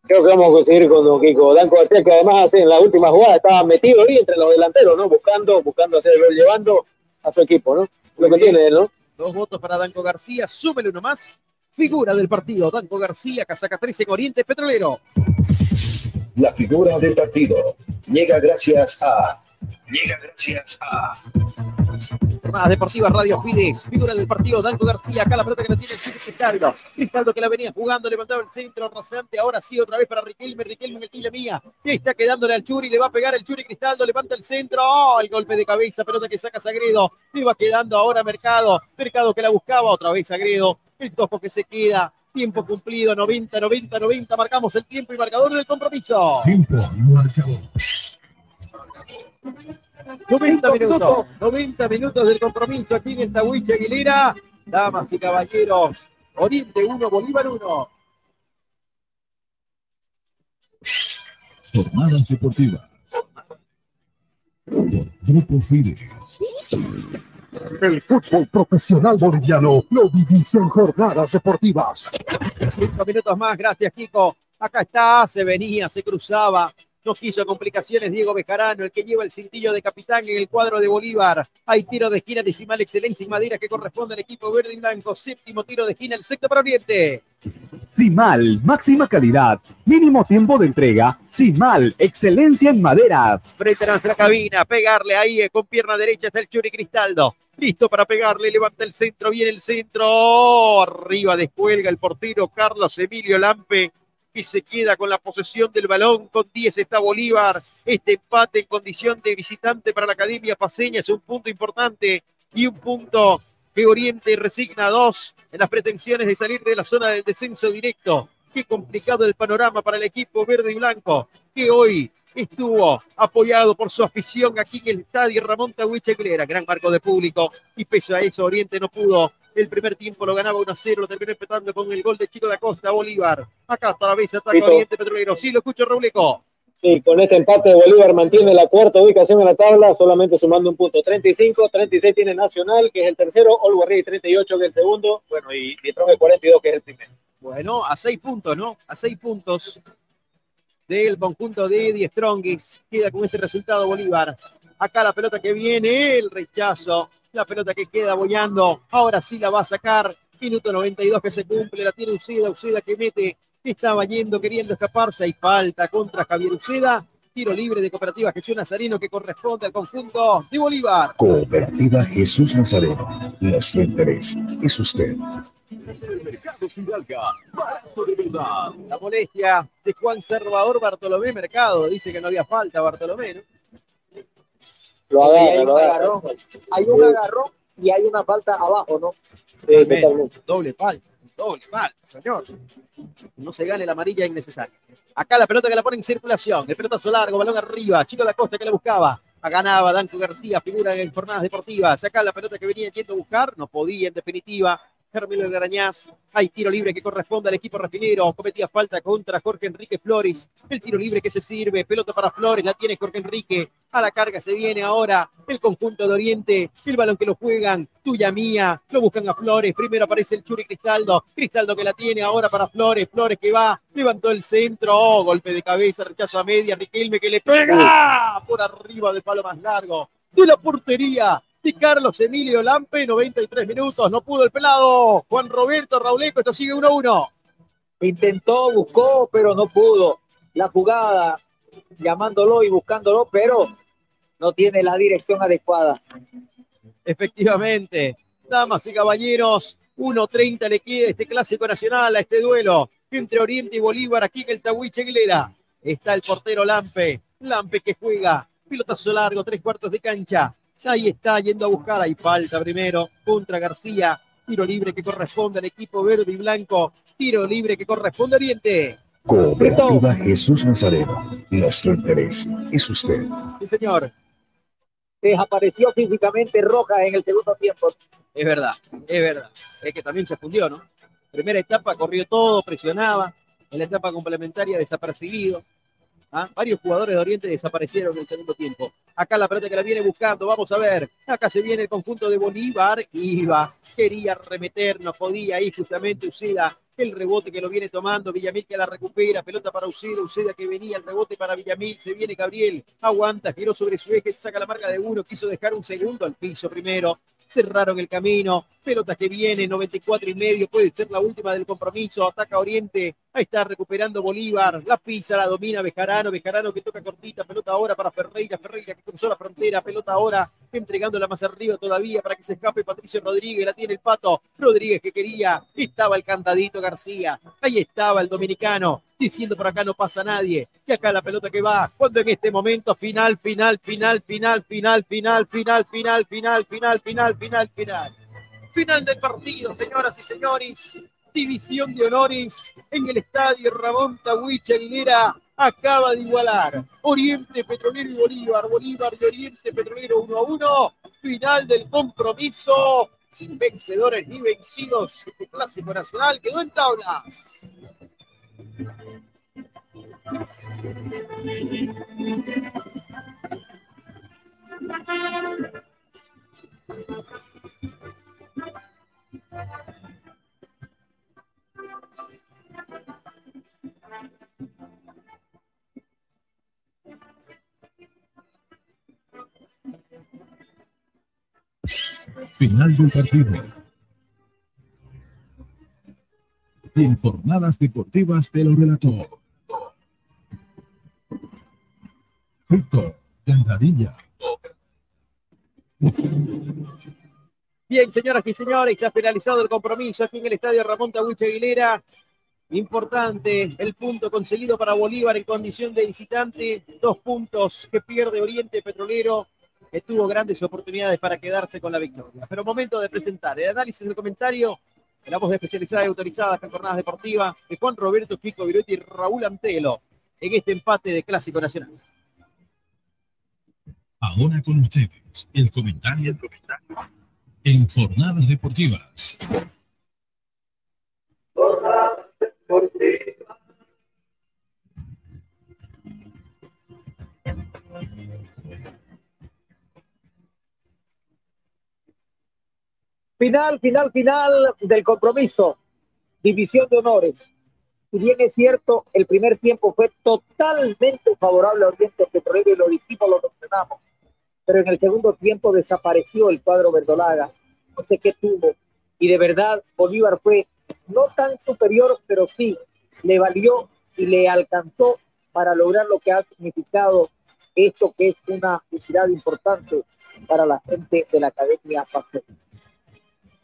Creo que vamos a conseguir con Don Kiko. Danco García, que además en la última jugada estaba metido ahí entre los delanteros, ¿no? Buscando, buscando hacer el gol, llevando a su equipo, ¿no? Lo que tiene él, ¿no? Dos votos para Danco García, súmele uno más. Figura del partido, Danco García, casaca 13 en Oriente Petrolero. La figura del partido llega gracias a. Llega gracias a. Jornadas Deportivas Radio Fides, figura del partido, Danco García, acá la pelota que la tiene el Churi Cristaldo. Que la venía jugando, levantaba el centro, rasante, ahora sí, otra vez para Riquelme, Riquelme en el mía. Y está quedándole al Churi, le va a pegar el Churi Cristaldo, levanta el centro, oh, el golpe de cabeza, pelota que saca Sagredo, le va quedando ahora Mercado, Mercado que la buscaba, otra vez Sagredo, el topo que se queda, tiempo cumplido, 90, 90, 90, marcamos el tiempo y marcador del compromiso. Tiempo y marcador. 90 minutos, 90 minutos del compromiso aquí en esta Huiche Aguilera. Damas y caballeros, Oriente 1, Bolívar 1. Jornadas deportivas. Grupo Fides. El fútbol profesional boliviano lo divisa en jornadas deportivas. Cinco minutos más, gracias Kiko. Acá está, se venía, se cruzaba. No quiso complicaciones Diego Bejarano, el que lleva el cintillo de capitán en el cuadro de Bolívar. Hay tiro de esquina, decimal excelencia y madera que corresponde al equipo verde y blanco. Séptimo tiro de esquina, el sexto para Oriente. Simal, máxima calidad, mínimo tiempo de entrega. Simal, excelencia en maderas. Frente a nuestra cabina, pegarle ahí eh, con pierna derecha está el Churi Cristaldo. Listo para pegarle, levanta el centro, viene el centro. Arriba descuelga el portero Carlos Emilio Lampe, que se queda con la posesión del balón. Con 10 está Bolívar. Este empate en condición de visitante para la Academia Paseña es un punto importante y un punto que Oriente resigna dos en las pretensiones de salir de la zona del descenso directo. Qué complicado el panorama para el equipo verde y blanco, que hoy estuvo apoyado por su afición aquí en el estadio Ramón Tahuiche gran marco de público, y pese a eso Oriente no pudo. El primer tiempo lo ganaba 1 a 0, lo terminó empezando con el gol de Chico da Costa, Bolívar. Acá hasta la vez ataca. Oriente Petrolero. Sí, lo escucho, Rauleco. Sí, con este empate Bolívar mantiene la cuarta ubicación en la tabla, solamente sumando un punto. 35, 36 tiene Nacional, que es el tercero, Olguarri 38, que es el segundo, bueno, y Vitrón 42, que es el primero. Bueno, a seis puntos, ¿no? A seis puntos del conjunto de Eddie Strongis. Queda con este resultado Bolívar. Acá la pelota que viene, el rechazo. La pelota que queda boyando. Ahora sí la va a sacar. Minuto 92 que se cumple. La tiene Uceda. Uceda que mete. Estaba yendo, queriendo escaparse. Hay falta contra Javier Uceda. Tiro libre de Cooperativa Jesús Nazareno que corresponde al conjunto de Bolívar. Cooperativa Jesús Nazareno. Nuestro interés es usted. Mercado Fidalga, barato de verdad. La molestia de Juan Salvador Bartolomé Mercado. Dice que no había falta, Bartolomé. ¿no? Lo hay un agarrón, hay un agarrón y hay una falta abajo, ¿no? Sí, totalmente. Doble falta. Doble falta, señor. No se gane la amarilla innecesaria. Acá la pelota que la pone en circulación. El pelotazo largo, balón arriba. Chico la Costa que la buscaba. Ganaba Danco García, figura en jornadas deportivas. Acá la pelota que venía yendo a buscar. No podía, en definitiva. Carmelo Garañaz. Hay tiro libre que corresponde al equipo refinero. Cometía falta contra Jorge Enrique Flores. El tiro libre que se sirve. Pelota para Flores. La tiene Jorge Enrique. A la carga se viene ahora el conjunto de Oriente. El balón que lo juegan. Tuya mía. Lo buscan a Flores. Primero aparece el Churi Cristaldo. Cristaldo que la tiene ahora para Flores. Flores que va. Levantó el centro. Oh, golpe de cabeza. Rechazo a media. Riquelme que le pega por arriba del palo más largo de la portería y Carlos Emilio Lampe, 93 minutos, no pudo el pelado. Juan Roberto Rauleco, esto sigue 1-1. Intentó, buscó, pero no pudo. La jugada, llamándolo y buscándolo, pero no tiene la dirección adecuada. Efectivamente, damas y caballeros, 1.30 le queda este clásico nacional a este duelo entre Oriente y Bolívar aquí en el Tahuiche Aguilera. Está el portero Lampe, Lampe que juega, pilotazo largo, tres cuartos de cancha, ya ahí está yendo a buscar, hay falta primero contra García. Tiro libre que corresponde al equipo verde y blanco. Tiro libre que corresponde a Oriente. Cooperativa Jesús Nazareno. Nuestro interés es usted. Sí, señor. Desapareció físicamente Roja en el segundo tiempo. Es verdad, es verdad. Es que también se fundió, ¿no? Primera etapa corrió todo, presionaba. En la etapa complementaria desapercibido. ¿Ah? Varios jugadores de Oriente desaparecieron en el segundo tiempo. Acá la pelota que la viene buscando, vamos a ver. Acá se viene el conjunto de Bolívar. Iba, quería remeter, no podía ir justamente Uceda. El rebote que lo viene tomando, Villamil que la recupera, pelota para Uceda, Uceda que venía, el rebote para Villamil, se viene Gabriel, aguanta, giró sobre su eje, saca la marca de uno, quiso dejar un segundo al piso primero, cerraron el camino, pelota que viene, 94 y medio, puede ser la última del compromiso, ataca Oriente, ahí está recuperando Bolívar, la pisa, la domina Bejarano, Bejarano que toca cortita, pelota ahora para Ferreira, Ferreira que cruzó la frontera, pelota ahora entregándola más arriba todavía para que se escape Patricio Rodríguez, la tiene el pato, Rodríguez que quería, estaba el cantadito García, ahí estaba el dominicano, diciendo por acá no pasa nadie. Y acá la pelota que va, cuando en este momento final, final, final, final, final, final, final, final, final, final, final, final, final. Final del partido, señoras y señores. División de honores en el estadio Ramón Tawich Aguilera acaba de igualar. Oriente Petrolero y Bolívar, Bolívar y Oriente Petrolero 1 a 1. Final del compromiso. Sin vencedores ni vencidos, este clásico nacional quedó en tablas. Final del partido. En jornadas deportivas te lo relató. Fruto, Gandarilla. Bien, señoras y señores, se ha finalizado el compromiso aquí en el estadio Ramón Tahuiche Aguilera. Importante el punto conseguido para Bolívar en condición de visitante. Dos puntos que pierde Oriente Petrolero, que tuvo grandes oportunidades para quedarse con la victoria. Pero momento de presentar el análisis del comentario de la voz especializada y autorizada en jornadas deportivas de Juan Roberto Kiko Virueti y Raúl Antelo en este empate de Clásico Nacional. Ahora con ustedes, el comentario en jornadas deportivas. Final, final, final del compromiso. División de honores. Si bien es cierto, el primer tiempo fue totalmente favorable a Oriente Petrolero y lo dijimos, lo mencionamos. Pero en el segundo tiempo desapareció el cuadro verdolaga. No sé qué tuvo. Y de verdad, Bolívar fue no tan superior, pero sí le valió y le alcanzó para lograr lo que ha significado esto que es una felicidad importante para la gente de la Academia Paseo.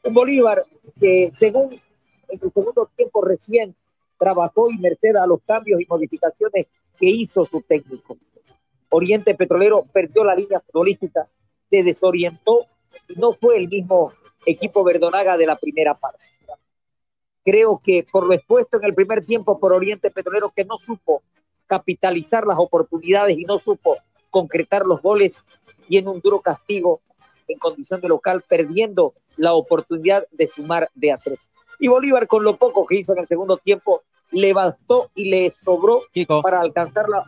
Un Bolívar que según en el segundo tiempo recién trabajó y merced a los cambios y modificaciones que hizo su técnico. Oriente Petrolero perdió la línea futbolística, se desorientó y no fue el mismo equipo Verdonaga de la primera parte. Creo que por lo expuesto en el primer tiempo por Oriente Petrolero, que no supo capitalizar las oportunidades y no supo concretar los goles, y en un duro castigo en condición de local, perdiendo la oportunidad de sumar de a tres. Y Bolívar, con lo poco que hizo en el segundo tiempo, le bastó y le sobró para alcanzar la,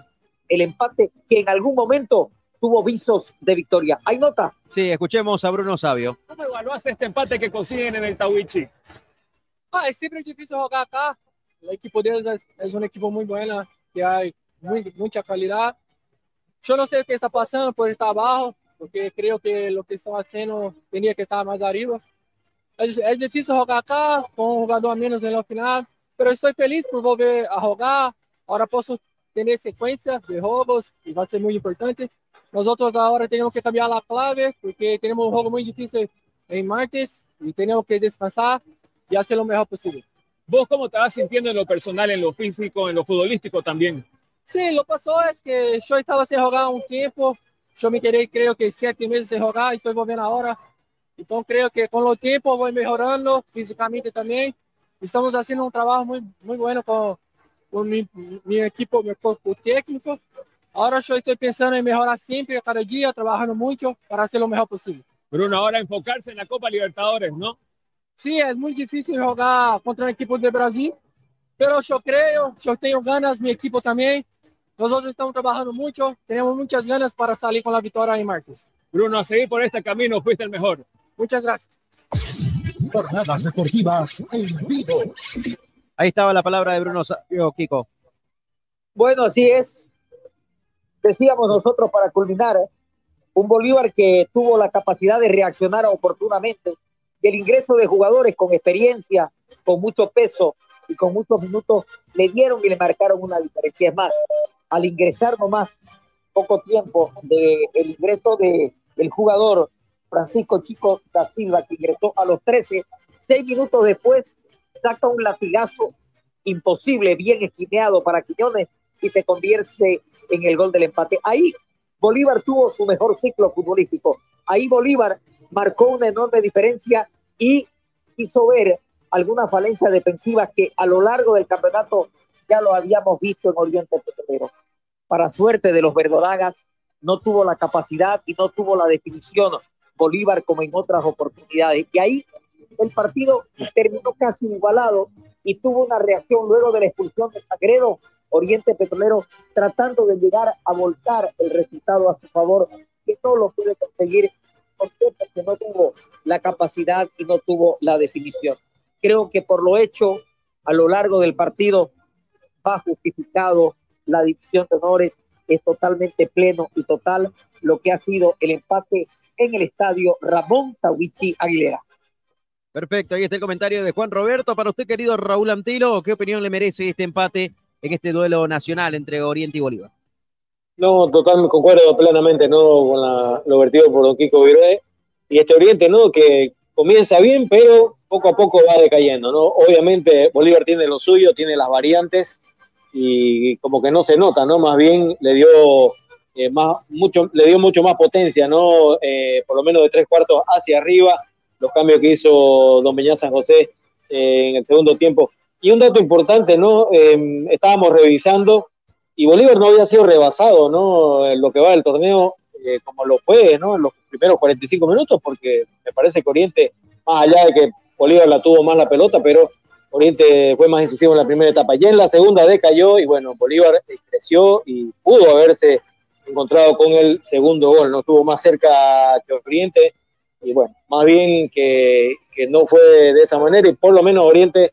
el empate que en algún momento tuvo visos de victoria. ¿Hay nota? Sí, escuchemos a Bruno Sabio. ¿Cómo evaluás este empate que consiguen en el Tawichi? Ah, es siempre difícil jugar acá. El equipo de ellos es, es un equipo muy bueno, que hay muy, mucha calidad. Yo no sé qué está pasando por estar abajo, porque creo que lo que estaba haciendo tenía que estar más arriba. Es, es difícil jugar acá, con un jugador a menos en la final, pero estoy feliz por volver a jugar. Ahora puedo tener secuencia de juegos y va a ser muy importante. Nosotros ahora tenemos que cambiar la clave porque tenemos un juego muy difícil en martes y tenemos que descansar y hacer lo mejor posible. ¿Vos cómo te vas sintiendo en lo personal, en lo físico, en lo futbolístico también? Sí, lo pasó es que yo estaba sin jugar un tiempo, yo me quedé creo que siete meses sin jugar y estoy volviendo ahora. Entonces creo que con los tiempos voy mejorando físicamente también. Estamos haciendo un trabajo muy, muy bueno con, con mi, mi, equipo, mi cuerpo técnico. Ahora yo estoy pensando en mejorar siempre, cada día, trabajando mucho para hacer lo mejor posible. Bruno, ahora enfocarse en la Copa Libertadores, ¿no? Sí, es muy difícil jugar contra un equipo de Brasil, pero yo creo, yo tengo ganas, mi equipo también. Nosotros estamos trabajando mucho, tenemos muchas ganas para salir con la victoria en martes. Bruno, a seguir por este camino, fuiste el mejor. Muchas gracias. Jornadas deportivas en vivo. Ahí estaba la palabra de Bruno Kiko. Bueno, así es. Decíamos nosotros para culminar, un Bolívar que tuvo la capacidad de reaccionar oportunamente, el ingreso de jugadores con experiencia, con mucho peso y con muchos minutos le dieron y le marcaron una diferencia. Es más, al ingresar nomás poco tiempo del el ingreso de, del jugador Francisco Chico da Silva, que ingresó a los 13, seis minutos después saca un latigazo imposible, bien esquineado para Quiñones y se convierte en el gol del empate. Ahí Bolívar tuvo su mejor ciclo futbolístico. Ahí Bolívar marcó una enorme diferencia y hizo ver alguna falencia defensiva que a lo largo del campeonato ya lo habíamos visto en Oriente Petrolero. Para suerte de los verdolagas, no tuvo la capacidad y no tuvo la definición Bolívar como en otras oportunidades. Y ahí el partido terminó casi igualado y tuvo una reacción luego de la expulsión de Sagredo, Oriente Petrolero, tratando de llegar a volcar el resultado a su favor, que no lo puede conseguir porque no tuvo la capacidad y no tuvo la definición. Creo que por lo hecho a lo largo del partido va justificado la división de honores, es totalmente pleno y total lo que ha sido el empate en el estadio Ramón Tawichi Aguilera. Perfecto, ahí está el comentario de Juan Roberto. Para usted, querido Raúl Antilo, ¿qué opinión le merece este empate en este duelo nacional entre Oriente y Bolívar? No, totalmente concuerdo plenamente ¿no? con la, lo vertido por don Kiko Virué y este Oriente, ¿no? Que comienza bien, pero poco a poco va decayendo, ¿no? Obviamente Bolívar tiene lo suyo, tiene las variantes y como que no se nota, ¿no? Más bien le dio eh, más, mucho, le dio mucho más potencia, ¿no? Eh, por lo menos de tres cuartos hacia arriba, los cambios que hizo Don Beñá San José eh, en el segundo tiempo. Y un dato importante, ¿no? Em, estábamos revisando y Bolívar no había sido rebasado, ¿no? En lo que va del torneo, como lo fue, ¿no? En los primeros 45 minutos, porque me parece que Oriente, más allá de que Bolívar la tuvo más la pelota, pero Oriente fue más incisivo en la primera etapa. Ya en la segunda decayó y bueno, Bolívar creció y pudo haberse encontrado con el segundo gol, no estuvo más cerca que Oriente y bueno, más bien que, no fue de esa manera y por lo menos Oriente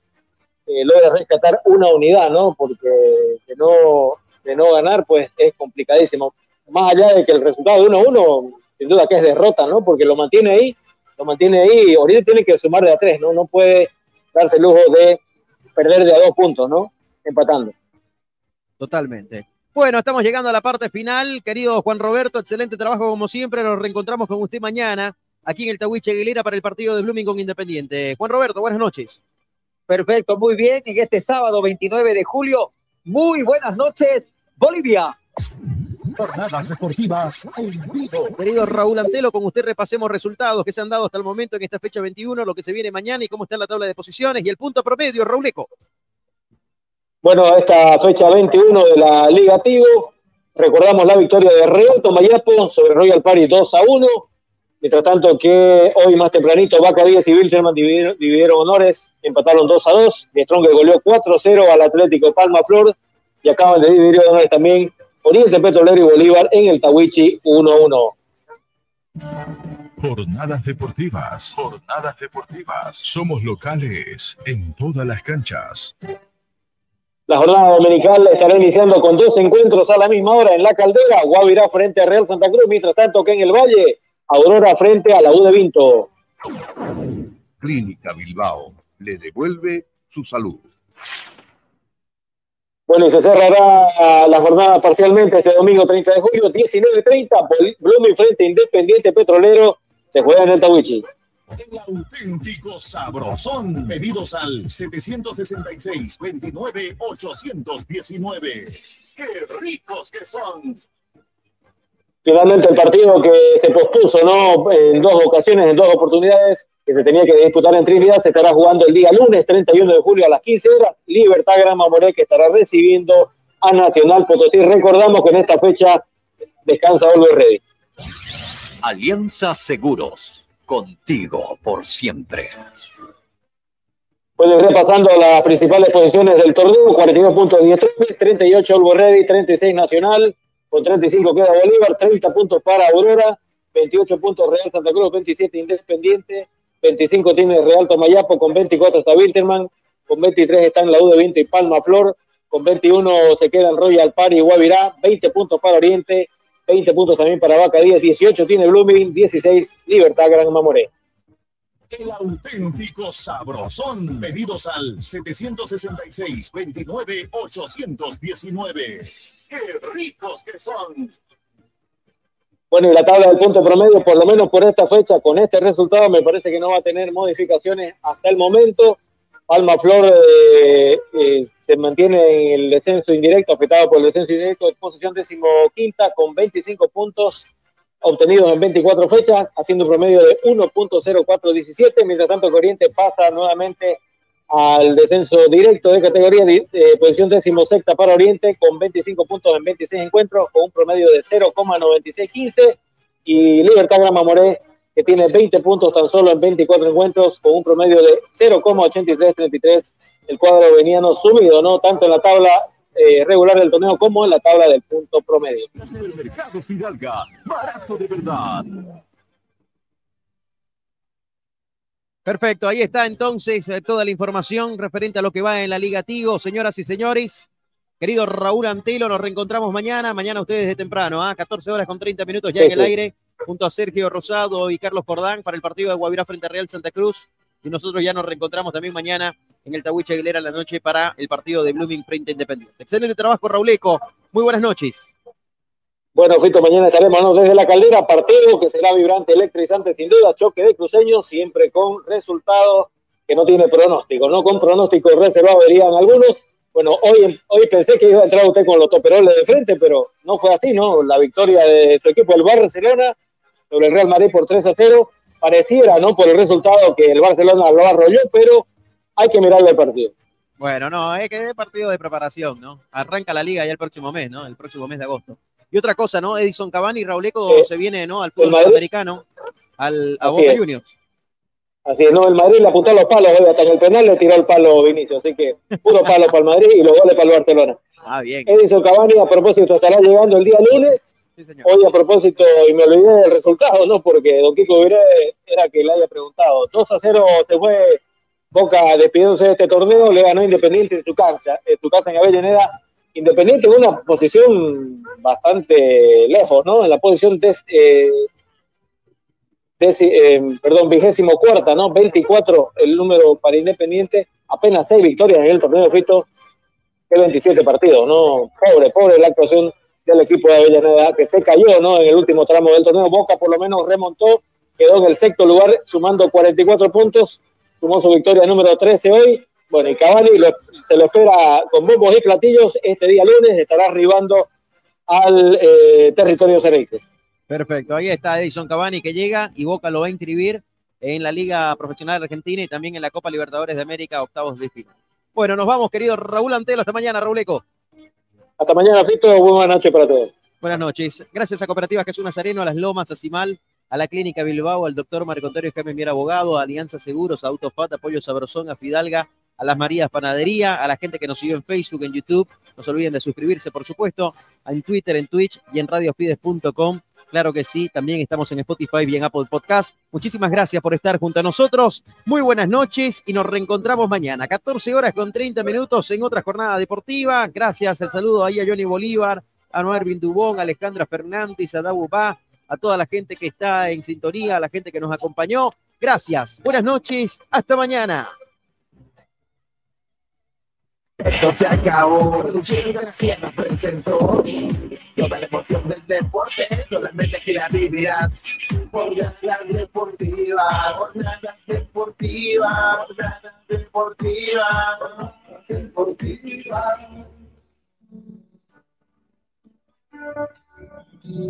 eh, logra rescatar una unidad, ¿no? Porque no, de no ganar pues es complicadísimo. Más allá de que el resultado de 1-1, sin duda que es derrota, ¿no? Porque lo mantiene ahí, lo mantiene ahí, Oriente tiene que sumar de a tres, ¿no? No puede darse el lujo de perder de a dos puntos, ¿no? Empatando. Totalmente. Bueno, estamos llegando a la parte final. Querido Juan Roberto, excelente trabajo como siempre. Nos reencontramos con usted mañana aquí en el Tahuiche Aguilera para el partido de Blooming con Independiente. Juan Roberto, buenas noches. Perfecto, muy bien. En este sábado 29 de julio, muy buenas noches, Bolivia. Jornadas deportivas en vivo. Querido Raúl Antelo, con usted repasemos resultados que se han dado hasta el momento en esta fecha 21, lo que se viene mañana y cómo está la tabla de posiciones y el punto promedio, Rauleco. Bueno, esta fecha 21 de la Liga Tigo, recordamos la victoria de Real Tomayapo sobre Royal Party 2 a 1. Mientras tanto que hoy más tempranito Vaca 10 y Wilterman dividieron, dividieron, honores, empataron 2 a 2. De Strong goleó 4 a 0 al Atlético Palma Flor y acaban de dividir honores también Oriente Petrolero y Bolívar en el Tawichi 1 a 1. Jornadas deportivas, jornadas deportivas. Somos locales en todas las canchas. La jornada dominical estará iniciando con dos encuentros a la misma hora en la caldera. Guavirá frente a Real Santa Cruz, mientras tanto que en el Valle, Aurora frente a la U de Vinto. Clínica Bilbao le devuelve su salud. Bueno, y se cerrará la jornada parcialmente este domingo 30 de julio, 19.30. Blooming frente a Independiente Petrolero. Se juega en el Tawichi. El auténtico sabrosón. Pedidos al 766-29-819. ¡Qué ricos que son! Finalmente el partido que se pospuso, ¿no? En dos ocasiones, en dos oportunidades, que se tenía que disputar en Trinidad, se estará jugando el día lunes 31 de julio a las 15 horas. Libertad Grama Moré que estará recibiendo a Nacional Potosí. Recordamos que en esta fecha descansa Olver Ready. Alianza Seguros, contigo por siempre. Bueno, repasando las principales posiciones del torneo, 42 puntos 10 38 Olvo Ready, 36 Nacional, con 35 queda Bolívar, 30 puntos para Aurora, 28 puntos Real Santa Cruz, 27 Independiente, 25 tiene Real Tomayapo, con 24 está Wilterman, con 23 están la U de Vinto y Palma Flor, con 21 se quedan Royal Party y Guavirá, 20 puntos para Oriente, 20 puntos también para Vaca 10, 18 tiene Blooming, 16 Libertad Gran Mamoré. El auténtico sabrosón. Pedidos al 766-29-819. ¡Qué ricos que son! Bueno, y la tabla del punto promedio, por lo menos por esta fecha, con este resultado, me parece que no va a tener modificaciones hasta el momento. Palma Flor eh, eh, se mantiene en el descenso indirecto, afectado por el descenso indirecto, posición decimoquinta con 25 puntos obtenidos en 24 fechas, haciendo un promedio de 1.0417, mientras tanto Corriente pasa nuevamente al descenso directo de categoría de, de posición decimosexta para Oriente con 25 puntos en 26 encuentros con un promedio de 0,9615 y Libertad Grama Moré que tiene 20 puntos tan solo en 24 encuentros con un promedio de 0,8333 el cuadro veniano sumido no tanto en la tabla eh, regular del torneo como en la tabla del punto promedio. El mercado Fidalga, barato de verdad. Perfecto, ahí está entonces eh, toda la información referente a lo que va en la Liga Tigo, señoras y señores. Querido Raúl Antelo, nos reencontramos mañana, mañana ustedes de temprano, a ¿ah? 14 horas con 30 minutos ya en el aire, junto a Sergio Rosado y Carlos Cordán para el partido de Guavirá frente a Real Santa Cruz. Y nosotros ya nos reencontramos también mañana en el Tahuiche Aguilera a la noche para el partido de Blooming frente a Independiente. Excelente trabajo, Rauleco. Muy buenas noches. Bueno, Fito, mañana estaremos desde la caldera, partido que será vibrante, electrizante sin duda, choque de cruceños, siempre con resultados que no tiene pronóstico, no con pronóstico reservado verían algunos. Bueno, hoy, hoy pensé que iba a entrar usted con los toperoles de frente, pero no fue así, ¿no? La victoria de su equipo, el Barcelona, sobre el Real Madrid por 3 a 0, pareciera, ¿no? Por el resultado que el Barcelona lo arrolló, pero hay que mirarle el partido. Bueno, no, es que es partido de preparación, ¿no? Arranca la liga ya el próximo mes, ¿no? El próximo mes de agosto. Y otra cosa, ¿no? Edison Cavani y Rauleco Eh, se viene, ¿no? Al fútbol sudamericano, al, a Boca. Juniors. Así es, no, el Madrid le apuntó a los palos, hoy hasta en el penal le tiró el palo Vinicio, así que puro palo para el Madrid y los goles para el Barcelona. Ah, bien. Edison Cavani, a propósito, estará llegando el día lunes. Hoy, a propósito, y me olvidé del resultado, ¿no? Porque Don Kiko Viré era que le haya preguntado. 2 a 0 se fue Boca despidiéndose de este torneo, le ganó Independiente en su casa, en su casa en Avellaneda. Independiente en una posición bastante lejos, ¿no? En la posición de, eh, eh, perdón, vigésimo cuarta, ¿no? 24 el número para Independiente, apenas 6 victorias en el torneo, Fito, que 27 partidos, ¿no? Pobre, pobre la actuación del equipo de Avellaneda, que se cayó, ¿no? En el último tramo del torneo, Boca por lo menos remontó, quedó en el sexto lugar, sumando 44 puntos, sumó su victoria número 13 hoy, bueno, y Cavani lo- se lo espera con bombos y platillos este día lunes, estará arribando al eh, territorio cereice. Perfecto, ahí está Edison Cavani que llega y Boca lo va a inscribir en la Liga Profesional Argentina y también en la Copa Libertadores de América, octavos de final. Bueno, nos vamos, querido Raúl Antelo. Hasta mañana, Raúl Eco. Hasta mañana, Fito. Buenas noches para todos. Buenas noches. Gracias a Cooperativa Jesús Nazareno, a Las Lomas, a Cimal, a la Clínica Bilbao, al doctor Marco Antonio Jaime Mier Abogado, a Alianza Seguros, a Autofat, Apoyo Sabrosón, a Fidalga, a Las Marías Panadería, a la gente que nos siguió en Facebook, en YouTube. No se olviden de suscribirse, por supuesto, en Twitter, en Twitch y en radiofides.com. Claro que sí, también estamos en Spotify y en Apple Podcast. Muchísimas gracias por estar junto a nosotros. Muy buenas noches y nos reencontramos mañana, 14 horas con 30 minutos en otra jornada deportiva. Gracias, el saludo ahí a Johnny Bolívar, a Noel Dubón, a Alejandra Fernández, a Dabu a toda la gente que está en sintonía, a la gente que nos acompañó. Gracias, buenas noches, hasta mañana. Esto *laughs* se acabó, Graciela presentó toda la emoción del deporte, solamente aquí la vivirás. Jornadas deportivas, jornadas deportivas, jornadas deportivas, deportivas.